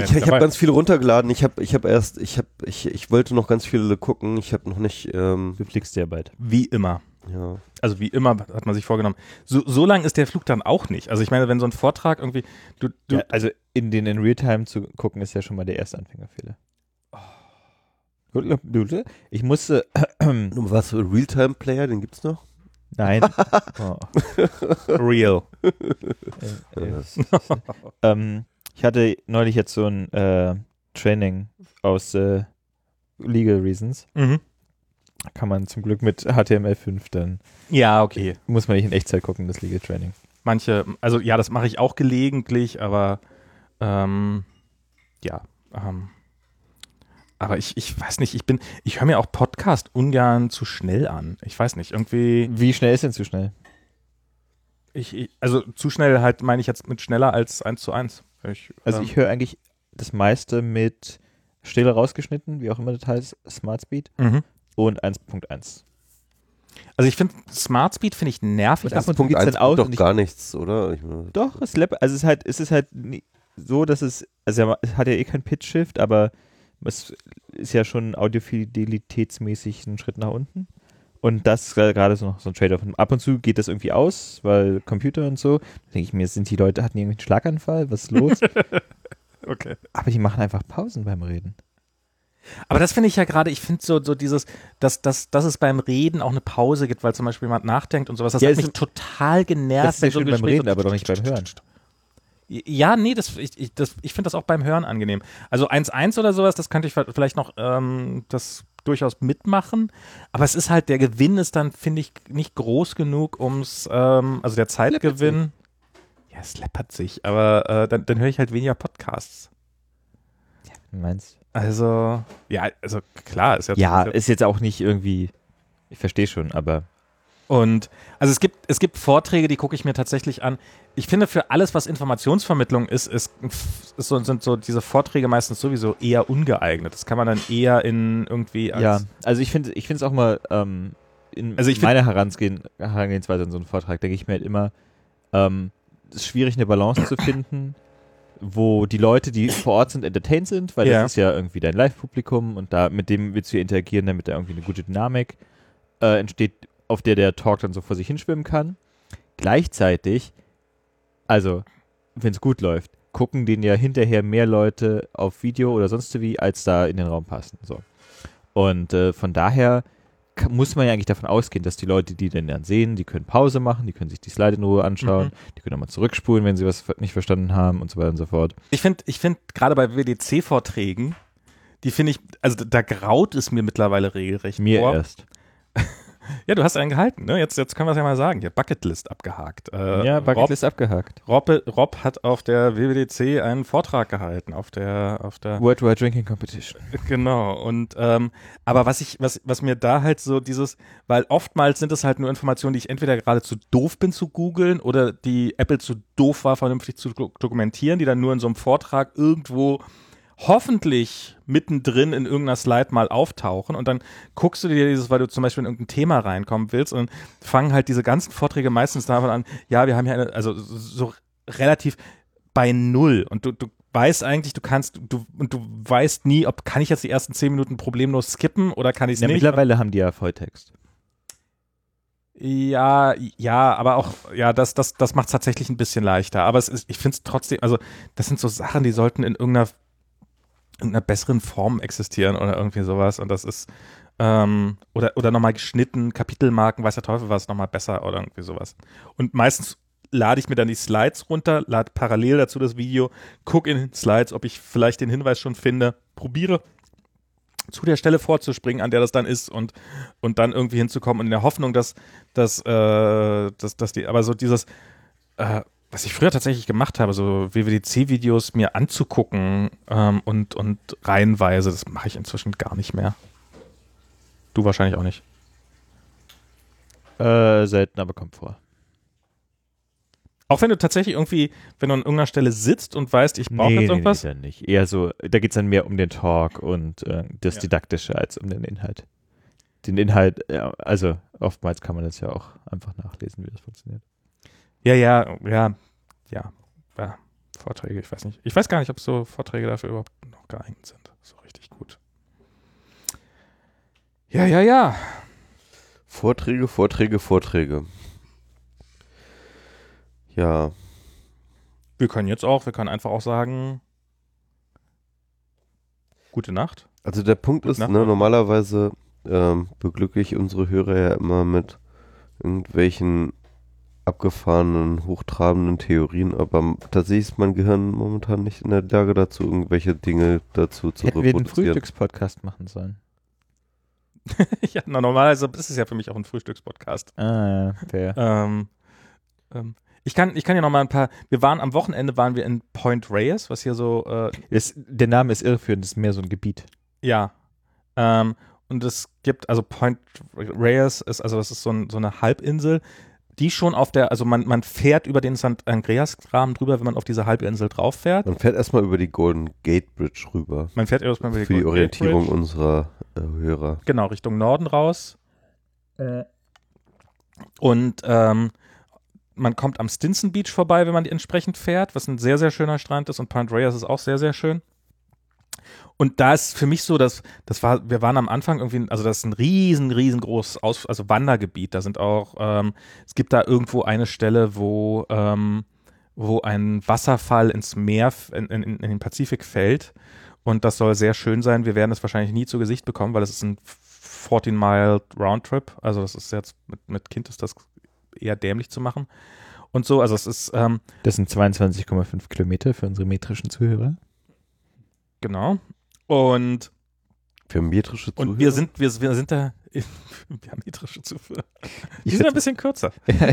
Speaker 2: Ich, ich habe ganz viele runtergeladen. Ich habe, ich habe erst, ich habe, ich, ich wollte noch ganz viele gucken. Ich habe noch nicht, ähm,
Speaker 3: Du fliegst ja bald.
Speaker 1: wie immer.
Speaker 2: ja.
Speaker 1: Also wie immer hat man sich vorgenommen. So, so lang ist der Flug dann auch nicht. Also ich meine, wenn so ein Vortrag irgendwie, du, du,
Speaker 3: Ja, also in den in Realtime zu gucken, ist ja schon mal der erste Anfängerfehler. Ich musste.
Speaker 2: Was Realtime-Player, den gibt's noch?
Speaker 3: Nein. Oh.
Speaker 1: real.
Speaker 3: Äh, äh, ähm, ich hatte neulich jetzt so ein äh, Training aus äh, Legal Reasons.
Speaker 1: Mhm.
Speaker 3: Kann man zum Glück mit HTML5 dann.
Speaker 1: Ja, okay.
Speaker 3: Muss man nicht in Echtzeit gucken, das Legal Training.
Speaker 1: Manche, also ja, das mache ich auch gelegentlich, aber ähm, ja, ähm, aber ich, ich weiß nicht, ich bin, ich höre mir auch Podcast ungern zu schnell an. Ich weiß nicht, irgendwie,
Speaker 3: Wie schnell ist denn zu schnell?
Speaker 1: ich, ich also zu schnell halt meine ich jetzt mit schneller als 1 zu 1. Ich,
Speaker 3: Also
Speaker 1: ähm,
Speaker 3: ich höre eigentlich das meiste mit Stille rausgeschnitten, wie auch immer das heißt, Smart Speed
Speaker 1: mhm.
Speaker 3: Und 1.1.
Speaker 1: Also ich finde Smart Speed finde ich nervig.
Speaker 3: Und zu geht's dann
Speaker 2: eins
Speaker 3: aus
Speaker 2: doch
Speaker 3: ich-
Speaker 2: gar nichts, oder? Ich, meine,
Speaker 3: Doch, es, also es ist halt, es ist halt so, dass es, also es hat ja eh kein Pitch-Shift, aber es ist ja schon audiofidelitätsmäßig ein Schritt nach unten. Und das ist gerade so noch so ein Trade-off. Ab und zu geht das irgendwie aus, weil Computer und so. Da denke ich mir, sind die Leute, hatten die irgendwie einen Schlaganfall? Was ist los?
Speaker 1: okay.
Speaker 3: aber die machen einfach Pausen beim Reden.
Speaker 1: Aber das finde ich ja gerade, ich finde so, so dieses, dass, dass, dass es beim Reden auch eine Pause gibt, weil zum Beispiel jemand nachdenkt und sowas. Das
Speaker 3: Ja,
Speaker 1: hat mich total genervt.
Speaker 3: Das ist ja
Speaker 1: so
Speaker 3: schön beim Reden,
Speaker 1: so-
Speaker 3: aber doch nicht beim Hören.
Speaker 1: Ja, nee, das, ich, ich, das, ich finde das auch beim Hören angenehm. Also 1-1 oder sowas, das könnte ich vielleicht noch ähm, das durchaus mitmachen. Aber es ist halt, der Gewinn ist dann, finde ich, nicht groß genug, ums, ähm, also der Zeitgewinn. Ja, es läppert sich, aber äh, dann, dann höre ich halt weniger Podcasts.
Speaker 3: Du meinst?
Speaker 1: Also, ja, also klar, ist ja
Speaker 3: Ja,
Speaker 1: ist
Speaker 3: jetzt auch nicht irgendwie, ich verstehe schon, aber
Speaker 1: Und also es gibt, es gibt Vorträge, die gucke ich mir tatsächlich an. Ich finde, für alles, was Informationsvermittlung ist, ist, ist so, sind so diese Vorträge meistens sowieso eher ungeeignet. Das kann man dann eher in irgendwie als
Speaker 3: Ja, also ich finde ich es auch mal ähm, in
Speaker 1: Also ich
Speaker 3: meiner Herangehen, Herangehensweise in so einen Vortrag, denke ich mir halt immer, ähm, es ist schwierig, eine Balance zu finden, wo die Leute, die vor Ort sind, entertained sind, weil
Speaker 1: Ja.
Speaker 3: das ist ja irgendwie dein Live-Publikum und da mit dem willst du interagieren, damit da irgendwie eine gute Dynamik äh, entsteht, auf der der Talk dann so vor sich hinschwimmen kann. Gleichzeitig, also wenn es gut läuft, gucken den ja hinterher mehr Leute auf Video oder sonst wie, als da in den Raum passen. So. Und äh, von daher muss man ja eigentlich davon ausgehen, dass die Leute, die den dann sehen, die können Pause machen, die können sich die Slide in Ruhe anschauen, die können nochmal zurückspulen, wenn sie was nicht verstanden haben und so weiter und so fort.
Speaker 1: Ich finde, ich finde gerade bei WDC-Vorträgen, die finde ich, also da graut es mir mittlerweile regelrecht.
Speaker 3: Mir
Speaker 1: vor.
Speaker 3: erst.
Speaker 1: Ja, du hast einen gehalten, ne? Jetzt, jetzt können wir es ja mal sagen. Hier, Bucketlist abgehakt. Äh,
Speaker 3: ja,
Speaker 1: Rob,
Speaker 3: Bucketlist abgehakt.
Speaker 1: Rob, Rob hat auf der WWDC einen Vortrag gehalten, auf der, auf der
Speaker 3: Worldwide Drinking Competition.
Speaker 1: Genau, und ähm, aber was ich, was, was mir da halt so dieses, weil oftmals sind es halt nur Informationen, die ich entweder gerade zu doof bin zu googeln oder die Apple zu doof war, vernünftig zu do- dokumentieren, die dann nur in so einem Vortrag irgendwo hoffentlich mittendrin in irgendeiner Slide mal auftauchen und dann guckst du dir dieses, weil du zum Beispiel in irgendein Thema reinkommen willst und dann fangen halt diese ganzen Vorträge meistens davon an, ja, wir haben hier eine, also so relativ bei null und du, du weißt eigentlich, du kannst, du, und du weißt nie, ob kann ich jetzt die ersten zehn Minuten problemlos skippen oder kann ich es
Speaker 3: Ja,
Speaker 1: nicht.
Speaker 3: mittlerweile haben die ja Volltext.
Speaker 1: Ja, ja, aber auch, ja, das, das, das macht es tatsächlich ein bisschen leichter. Aber es ist, ich finde es trotzdem, also das sind so Sachen, die sollten in irgendeiner, irgendeiner besseren Form existieren oder irgendwie sowas. Und das ist, ähm, oder, oder nochmal geschnitten, Kapitelmarken, weiß der Teufel was, nochmal besser oder irgendwie sowas. Und meistens lade ich mir dann die Slides runter, lade parallel dazu das Video, gucke in den Slides, ob ich vielleicht den Hinweis schon finde, probiere zu der Stelle vorzuspringen, an der das dann ist und, und dann irgendwie hinzukommen und in der Hoffnung, dass, dass, äh, dass, dass die, aber so dieses, äh, was ich früher tatsächlich gemacht habe, so WWDC-Videos mir anzugucken ähm, und, und reihenweise, das mache ich inzwischen gar nicht mehr. Du wahrscheinlich auch nicht.
Speaker 3: Äh, selten, aber kommt vor.
Speaker 1: Auch wenn du tatsächlich irgendwie, wenn du an irgendeiner Stelle sitzt und weißt, ich brauche jetzt irgendwas.
Speaker 3: Nee, dann nicht. Eher so, da geht es dann mehr um den Talk und äh, das
Speaker 1: Ja.
Speaker 3: Didaktische als um den Inhalt. Den Inhalt, ja, also oftmals kann man das ja auch einfach nachlesen, wie das funktioniert.
Speaker 1: Ja, ja, ja, ja, ja. Vorträge, ich weiß nicht. Ich weiß gar nicht, ob so Vorträge dafür überhaupt noch geeignet sind. So richtig gut. Ja, ja, ja.
Speaker 2: Vorträge, Vorträge, Vorträge. Ja,
Speaker 1: Wir können jetzt auch, wir können einfach auch sagen, gute Nacht.
Speaker 2: also der Punkt ist, ne, normalerweise ähm, beglücke ich unsere Hörer ja immer mit irgendwelchen abgefahrenen, hochtrabenden Theorien, aber tatsächlich ist mein Gehirn momentan nicht in der Lage dazu, irgendwelche Dinge dazu zu
Speaker 3: Hätten wir den
Speaker 2: reproduzieren.
Speaker 3: Frühstückspodcast machen sollen.
Speaker 1: ja, na, normalerweise ist es ja für mich auch ein Frühstückspodcast.
Speaker 3: Ah, fair.
Speaker 1: Ähm, ähm, ich kann, ich kann ja noch mal ein paar. Wir waren am Wochenende waren wir in Point Reyes, was hier so äh,
Speaker 3: Es, der Name ist irreführend, das ist mehr so ein Gebiet.
Speaker 1: Ja. Ähm, und es gibt, also Point Reyes ist, also das ist so, ein, so eine Halbinsel, die schon auf der, also man, man fährt über den St. Andreas-Graben drüber, wenn man auf diese Halbinsel drauf fährt.
Speaker 2: Man fährt erstmal über die Golden Gate Bridge rüber.
Speaker 1: Man fährt erstmal über die
Speaker 2: Für die
Speaker 1: Golden Gate
Speaker 2: Orientierung
Speaker 1: Bridge.
Speaker 2: unserer äh, Hörer.
Speaker 1: Genau, Richtung Norden raus. Und ähm, man kommt am Stinson Beach vorbei, wenn man die entsprechend fährt, was ein sehr, sehr schöner Strand ist. Und Point Reyes ist auch sehr, sehr schön. Und da ist für mich so, dass das war, wir waren am Anfang irgendwie, also das ist ein riesen, riesengroßes Aus, also Wandergebiet. Da sind auch, ähm, es gibt da irgendwo eine Stelle, wo, ähm, wo ein Wasserfall ins Meer, in, in, in den Pazifik fällt. Und das soll sehr schön sein. Wir werden es wahrscheinlich nie zu Gesicht bekommen, weil es ist ein 14-Mile Roundtrip. Also das ist jetzt mit, mit Kind ist das eher dämlich zu machen. Und so, also es ist, ähm,
Speaker 3: Das sind 22,5 Kilometer für unsere metrischen Zuhörer.
Speaker 1: Genau. Und
Speaker 2: Für metrische Zuhörer.
Speaker 1: Und wir sind, wir, wir sind da, wir haben metrische Zufuhr. Die
Speaker 3: Ich
Speaker 1: sind ein bisschen kürzer.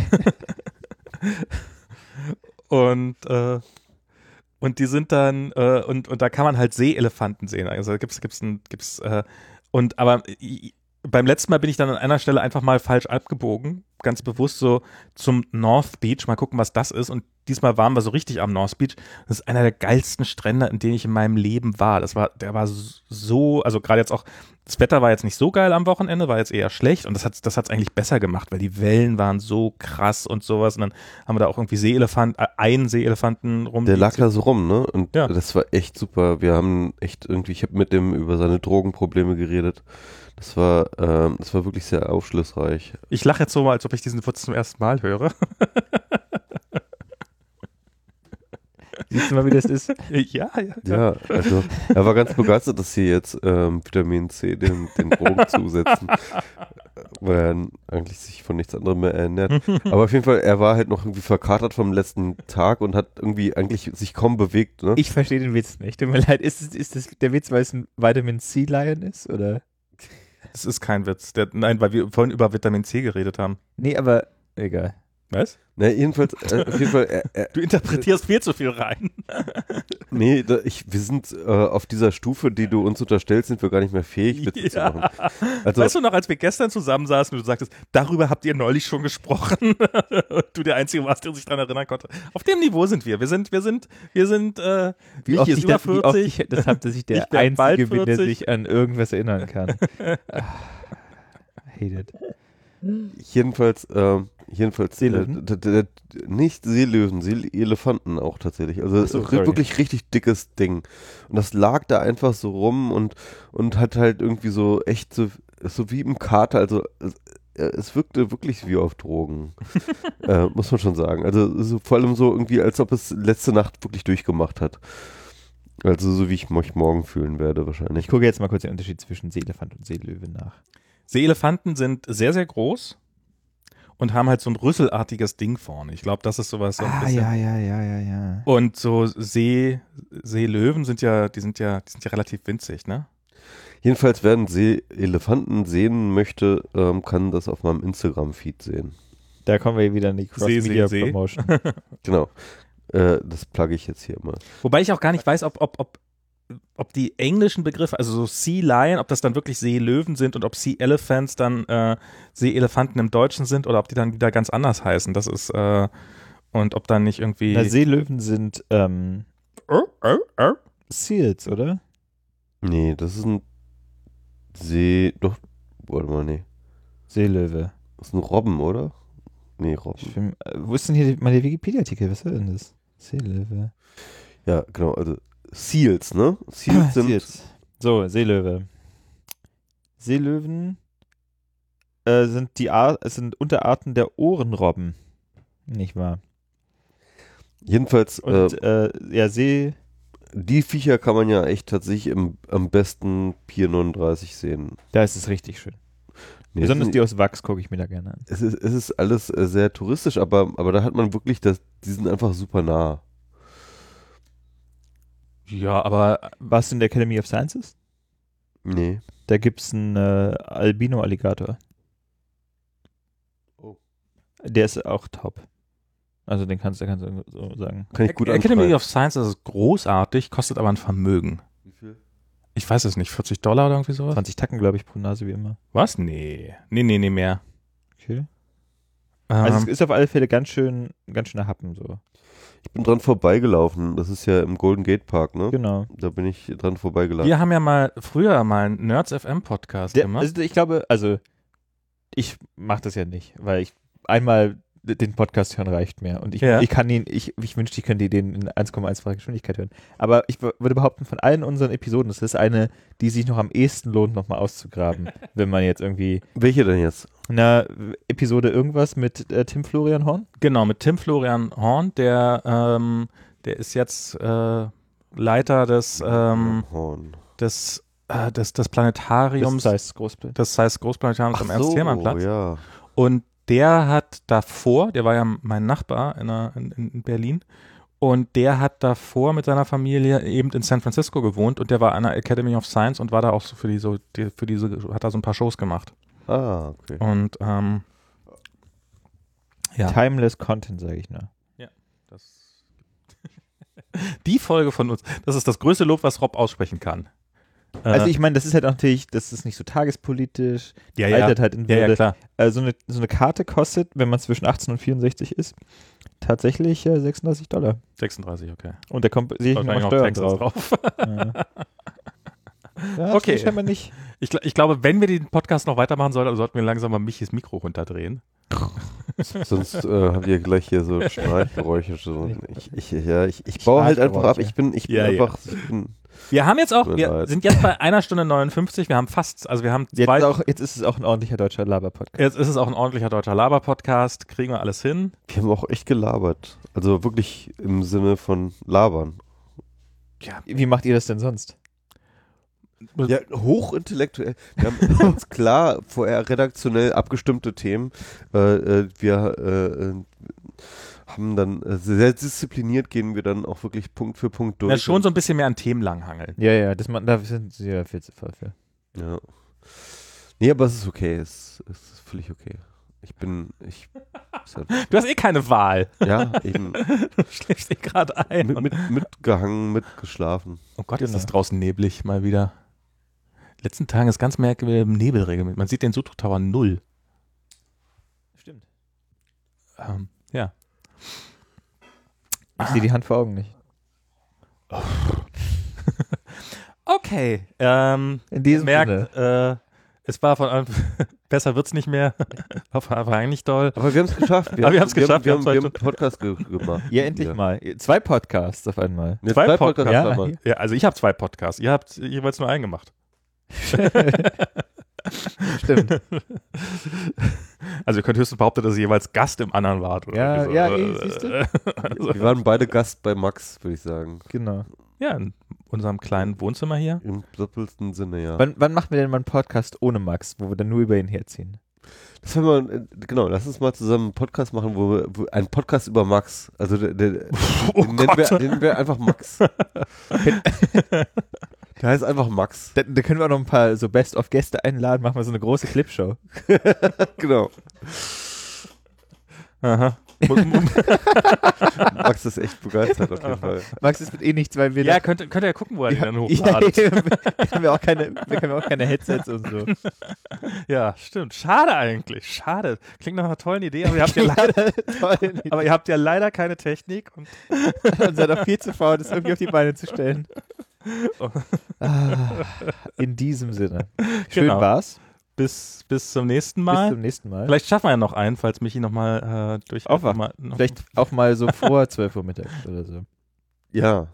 Speaker 1: Und, äh, und die sind dann, äh, und, und da kann man halt Seeelefanten sehen. Also gibt's, gibt's ein, gibt's, äh, und aber beim letzten Mal bin ich dann an einer Stelle einfach mal falsch abgebogen ganz bewusst so zum North Beach, mal gucken, was das ist. Und diesmal waren wir so richtig am North Beach. Das ist einer der geilsten Strände, in denen ich in meinem Leben war. Das war, der war so, also gerade jetzt auch, das Wetter war jetzt nicht so geil am Wochenende, war jetzt eher schlecht und das hat das hat's eigentlich besser gemacht, weil die Wellen waren so krass und sowas. Und dann haben wir da auch irgendwie Seeelefant, äh, einen Seeelefanten rum.
Speaker 2: Der lag da so rum, ne? Und
Speaker 1: Ja.
Speaker 2: das war echt super. Wir haben echt irgendwie, ich habe mit dem über seine Drogenprobleme geredet. Das war, ähm, war wirklich sehr aufschlussreich.
Speaker 1: Ich lache jetzt so mal, als ob ich diesen Witz zum ersten Mal höre.
Speaker 3: Siehst du mal, wie das ist?
Speaker 1: ja, ja.
Speaker 2: Ja, also er war ganz begeistert, dass sie jetzt ähm, Vitamin C den, den Drogen zusetzen, weil er eigentlich sich von nichts anderem mehr ernährt. Aber auf jeden Fall, er war halt noch irgendwie verkatert vom letzten Tag und hat irgendwie eigentlich sich kaum bewegt. Ne?
Speaker 3: Ich verstehe den Witz nicht. Tut mir leid. Ist, es, ist das der Witz, weil es ein Vitamin C-Lion ist? Oder?
Speaker 1: Das ist kein Witz. Der, nein, weil wir vorhin über Vitamin C geredet haben.
Speaker 3: Nee, aber egal.
Speaker 1: Was?
Speaker 2: Na, jedenfalls, äh, auf jeden Fall, er, er,
Speaker 1: Du interpretierst viel zu viel rein.
Speaker 2: nee, da, ich, wir sind äh, auf dieser Stufe, die du uns unterstellst, sind wir gar nicht mehr fähig, Witze zu machen. Also,
Speaker 1: weißt du noch, als wir gestern zusammensaßen und du sagtest, darüber habt ihr neulich schon gesprochen. und du der Einzige warst, der sich daran erinnern konnte. Auf dem Niveau sind wir. Wir sind, wir sind, wir sind, äh,
Speaker 3: Wie oft,
Speaker 1: ist
Speaker 3: ich
Speaker 1: über
Speaker 3: das, wie oft
Speaker 1: 40.
Speaker 3: ich das habe, dass ich der
Speaker 1: Ich
Speaker 3: Einzige bin, der
Speaker 1: 40.
Speaker 3: sich an irgendwas erinnern kann. Ah, hate it.
Speaker 2: jedenfalls, ähm, jedenfalls,
Speaker 3: Seelöwen?
Speaker 2: Äh, d- nicht Seelöwen, Seeelefanten auch tatsächlich. Also
Speaker 3: so,
Speaker 2: wirklich richtig dickes Ding. Und das lag da einfach so rum und, und hat halt irgendwie so echt so, so wie im Kater, also es, äh, wirkte wirklich wie auf Drogen. äh, muss man schon sagen. Also so, vor allem so irgendwie, als ob es letzte Nacht wirklich durchgemacht hat. Also so wie ich mich morgen fühlen werde wahrscheinlich.
Speaker 3: Ich gucke jetzt mal kurz den Unterschied zwischen Seelefant und Seelöwe nach.
Speaker 1: Seeelefanten sind sehr, sehr groß und haben halt so ein rüsselartiges Ding vorne. Ich glaube, das ist sowas so ein
Speaker 3: Ah,
Speaker 1: bisschen.
Speaker 3: ja, ja, ja, ja, ja.
Speaker 1: Und so See, Seelöwen sind ja, die sind ja, die sind ja relativ winzig, ne?
Speaker 2: Jedenfalls, wer einen Seeelefanten sehen möchte, ähm, kann das auf meinem Instagram-Feed sehen.
Speaker 3: Da kommen wir wieder in die
Speaker 1: See, See, See.
Speaker 3: Cross-Media-Promotion.
Speaker 2: Genau. Äh, das plugge ich jetzt hier mal.
Speaker 1: Wobei ich auch gar nicht weiß, ob, ob, ob, ob die englischen Begriffe, also so Sea Lion, ob das dann wirklich Seelöwen sind und ob Sea Elephants dann äh, Seeelefanten im Deutschen sind oder ob die dann wieder ganz anders heißen. Das ist, äh, und ob dann nicht irgendwie.
Speaker 3: Na, Seelöwen sind ähm,
Speaker 1: Oh, oh, oh.
Speaker 3: Seals, oder?
Speaker 2: Nee, das ist ein See. Doch, warte mal, nee.
Speaker 3: Seelöwe.
Speaker 2: Das ist ein Robben, oder? Nee, Robben.
Speaker 3: bin, äh, wo ist denn hier der Wikipedia-Artikel? Was soll denn das? Seelöwe.
Speaker 2: Ja, genau. Also Seals, ne? Seals sind.
Speaker 3: Seals. So, Seelöwe. Seelöwen äh, sind die es sind Unterarten der Ohrenrobben. Nicht wahr?
Speaker 2: Jedenfalls, äh,
Speaker 3: Und äh, ja, See.
Speaker 2: die Viecher kann man ja echt tatsächlich im, am besten Pier 39 sehen.
Speaker 3: Da ist es richtig schön.
Speaker 2: Nee,
Speaker 3: Besonders
Speaker 2: es,
Speaker 3: die aus Wachs gucke ich mir da gerne an.
Speaker 2: es, ist, es ist alles äh, sehr touristisch, aber, aber da hat man wirklich, das, die sind einfach super nah.
Speaker 1: Ja, aber
Speaker 3: Warst du in der Academy of Sciences?
Speaker 2: Nee.
Speaker 3: Da gibt es einen äh, Albino-Alligator.
Speaker 2: Oh.
Speaker 3: Der ist auch top. Also den kannst, du kannst du so sagen.
Speaker 2: Kann ich gut
Speaker 1: Academy of Science ist großartig, kostet aber ein Vermögen.
Speaker 2: Wie viel?
Speaker 1: Ich weiß es nicht, 40 Dollar oder irgendwie sowas?
Speaker 3: 20 Tacken, glaube ich, pro Nase wie immer.
Speaker 1: Was? Nee. Nee, nee, nee, mehr.
Speaker 3: Okay.
Speaker 1: Ähm,
Speaker 3: Also es ist auf alle Fälle ganz schön, ganz schöner Happen so.
Speaker 2: Ich bin dran vorbeigelaufen. Das ist ja im Golden Gate Park, ne?
Speaker 3: Genau.
Speaker 2: Da bin ich dran vorbeigelaufen.
Speaker 1: wir haben ja mal früher mal einen Nerds FM Podcast
Speaker 3: Der,
Speaker 1: gemacht.
Speaker 3: also ich glaube, also ich mache das ja nicht, weil ich einmal den Podcast hören reicht mir und ich,
Speaker 1: Ja.
Speaker 3: ich kann ihn, ich, ich wünschte, ich könnte den in 1,1-facher Geschwindigkeit hören. Aber ich würde behaupten, von allen unseren Episoden, das ist eine, die sich noch am ehesten lohnt, nochmal auszugraben, wenn man jetzt irgendwie
Speaker 2: Welche denn jetzt?
Speaker 3: Eine Episode irgendwas mit äh, Tim Florian Horn?
Speaker 1: Genau, mit Tim Florian Horn, der, ähm, der ist jetzt äh, Leiter des, ähm,
Speaker 2: Horn.
Speaker 1: des, äh, des, des
Speaker 3: Das
Speaker 1: Planetariums, des Zeiss Großplanetariums am
Speaker 2: so,
Speaker 1: Ernst-Thälmann-Platz.
Speaker 2: ja.
Speaker 1: Und der hat davor, der war ja mein Nachbar in, der, in, in Berlin, und der hat davor mit seiner Familie eben in San Francisco gewohnt und der war an der Academy of Science und war da auch so für die so, die, für diese, hat da so ein paar Shows gemacht.
Speaker 2: Ah, okay.
Speaker 1: Und ähm, ja,
Speaker 3: Timeless Content, sage ich nur.
Speaker 1: das die Folge von uns, das ist das größte Lob, was Rob aussprechen kann. Äh,
Speaker 3: Also ich meine, das ist halt natürlich, das ist nicht so tagespolitisch,
Speaker 1: ja, ja.
Speaker 3: altert halt in
Speaker 1: ja, ja,
Speaker 3: Würde.
Speaker 1: klar.
Speaker 3: Also so eine, so eine Karte kostet, wenn man zwischen 18 und 64 ist, tatsächlich äh, 36 Dollar.
Speaker 1: 36, okay.
Speaker 3: Und da kommt sehe ich
Speaker 1: Wahrscheinlich
Speaker 3: noch
Speaker 1: noch
Speaker 3: Steuern
Speaker 1: Texas
Speaker 3: drauf. Ja. Ja,
Speaker 1: Okay.
Speaker 3: Scheinbar nicht.
Speaker 1: Ich, ich glaube, wenn wir den Podcast noch weitermachen sollten, sollten wir langsam mal Michis Mikro runterdrehen.
Speaker 2: Sonst äh, habt ihr gleich hier so Schnarchgeräusche. So. Ich, ich, ja, ich, ich baue halt einfach ab. Ich bin, ich bin
Speaker 1: Ja, ja.
Speaker 2: einfach. Ich bin,
Speaker 1: Wir haben jetzt auch, wir
Speaker 2: leid.
Speaker 1: sind jetzt bei einer Stunde 59, wir haben fast, also wir haben
Speaker 3: Jetzt,
Speaker 1: zwei,
Speaker 3: ist auch, jetzt ist es auch ein ordentlicher deutscher Laber-Podcast.
Speaker 1: jetzt ist es auch ein ordentlicher deutscher Laber-Podcast, kriegen wir alles hin.
Speaker 2: wir haben auch echt gelabert. Also wirklich im Sinne von labern.
Speaker 3: Wie macht ihr das denn sonst?
Speaker 2: Ja, hochintellektuell. Wir haben uns klar vorher redaktionell abgestimmte Themen. Äh, äh, wir äh, äh, haben dann äh, sehr diszipliniert gehen wir dann auch wirklich Punkt für Punkt durch.
Speaker 1: Ja, schon so ein bisschen mehr an Themen langhangeln.
Speaker 3: Ja, ja, das man, da sind sie ja viel zu voll für.
Speaker 2: Ja. Nee, aber es ist okay. Es, es ist völlig okay. Ich bin, ich, ist halt-
Speaker 1: Du hast eh keine Wahl.
Speaker 2: ja, eben
Speaker 1: Du schläfst eh gerade ein.
Speaker 2: mit, mit, mitgehangen, mitgeschlafen.
Speaker 1: oh Gott, ist
Speaker 3: Genau.
Speaker 1: das draußen neblig mal wieder. Letzten Tagen ist ganz merkwürdig im Nebelregel. Man sieht den Sutro Tower null.
Speaker 3: Stimmt.
Speaker 1: Ähm, ja.
Speaker 3: Ich sehe die Hand vor Augen nicht.
Speaker 1: Okay. Ähm,
Speaker 3: In diesem Sinne.
Speaker 1: merkt, äh, es war von Anfang besser wird's nicht mehr. War von Anfang an nicht toll.
Speaker 2: Aber wir haben es geschafft.
Speaker 1: Aber wir geschafft,
Speaker 2: haben, wir
Speaker 1: zwei
Speaker 2: haben, wir haben einen Podcast ge gemacht.
Speaker 3: Ja, endlich
Speaker 2: Ja.
Speaker 3: mal. Zwei Podcasts auf einmal.
Speaker 1: Zwei
Speaker 2: zwei
Speaker 1: Podcasts.
Speaker 3: Ja,
Speaker 2: haben wir.
Speaker 1: Ja, also ich habe zwei Podcasts. Ihr habt jeweils nur einen gemacht.
Speaker 3: Stimmt.
Speaker 1: Also ihr könnt höchstens behaupten, dass ihr jeweils Gast im anderen wart. Oder
Speaker 3: Ja,
Speaker 1: so.
Speaker 3: ja, eh, siehst du?
Speaker 1: also,
Speaker 2: Wir waren beide Gast bei Max, würde ich sagen.
Speaker 3: Genau.
Speaker 1: ja, in unserem kleinen Wohnzimmer hier.
Speaker 2: Im doppelsten Sinne, ja.
Speaker 3: Wann, wann machen wir denn mal einen Podcast ohne Max, wo wir dann nur über ihn herziehen?
Speaker 2: Das haben wir, äh, genau, lass uns mal zusammen einen Podcast machen, wo wir, wo, einen Podcast über Max. Also der, der,
Speaker 1: Oh
Speaker 2: den, nennen wir, den nennen wir einfach Max. der heißt einfach Max.
Speaker 3: Da, da können wir auch noch ein paar so Best-of-Gäste einladen, machen wir so eine große Clipshow.
Speaker 2: Genau.
Speaker 1: Aha.
Speaker 2: Max ist echt begeistert auf jeden Fall.
Speaker 3: Max, es wird eh nichts, weil wir
Speaker 1: ja, könnt, könnt ihr ja gucken, wo er die dann
Speaker 3: ja,
Speaker 1: hochladet.
Speaker 3: wir, haben ja auch keine, wir haben ja auch keine Headsets und so.
Speaker 1: Ja, stimmt. Schade eigentlich. Schade. Klingt nach einer tollen Idee, aber ihr habt ja leider, aber ihr habt ja leider keine Technik. Und
Speaker 3: Und seid auch viel zu faul, das irgendwie auf die Beine zu stellen. Ah, in diesem Sinne. Schön
Speaker 1: Genau.
Speaker 3: war's.
Speaker 1: bis, bis zum nächsten
Speaker 3: Bis
Speaker 1: Mal.
Speaker 3: zum nächsten Mal.
Speaker 1: Vielleicht schaffen wir ja noch einen, falls Michi nochmal äh, durch.
Speaker 3: Aufwacht.
Speaker 1: noch mal- noch-
Speaker 3: Vielleicht auch mal so vor 12 Uhr mittags oder so.
Speaker 2: Ja.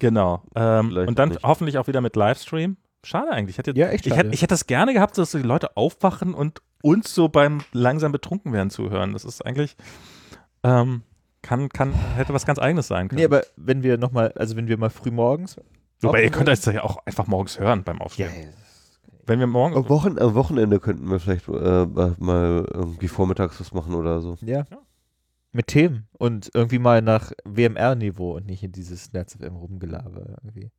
Speaker 1: Genau. Ähm, und dann
Speaker 2: auch
Speaker 1: hoffentlich auch wieder mit Livestream. Schade eigentlich. Ich hätte,
Speaker 3: Ja, echt
Speaker 1: ich,
Speaker 3: schade.
Speaker 1: hätte, ich hätte das gerne gehabt, dass die Leute aufwachen und uns so beim langsam betrunken werden zuhören. Das ist eigentlich, ähm, kann, kann, hätte was ganz eigenes sein können.
Speaker 3: Nee, aber wenn wir nochmal, also wenn wir mal früh morgens.
Speaker 1: Wobei, ihr könnt das ja auch einfach morgens hören beim Aufstehen.
Speaker 3: Ja,
Speaker 1: Wenn wir morgen,
Speaker 2: Am, Wochen, am Wochenende könnten wir vielleicht äh, mal irgendwie vormittags was machen oder so.
Speaker 3: Ja. Mit Themen und irgendwie mal nach WMR-Niveau und nicht in dieses NetzFM rumgelaber irgendwie.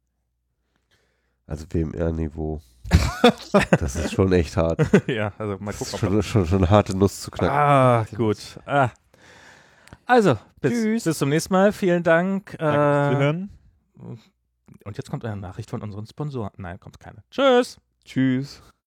Speaker 2: Also WMR-Niveau. das ist schon echt hart.
Speaker 1: ja, also mal
Speaker 2: Das ist
Speaker 1: gucken, ob
Speaker 2: schon, schon, schon eine harte Nuss zu knacken.
Speaker 1: Ah, gut. Ah. Also, bis,
Speaker 3: Tschüss.
Speaker 1: bis zum nächsten Mal. Vielen Dank.
Speaker 3: Danke fürs
Speaker 1: Äh,
Speaker 3: Zuhören.
Speaker 1: Und jetzt kommt eine Nachricht von unseren Sponsoren. Nein, kommt keine. Tschüss.
Speaker 2: Tschüss.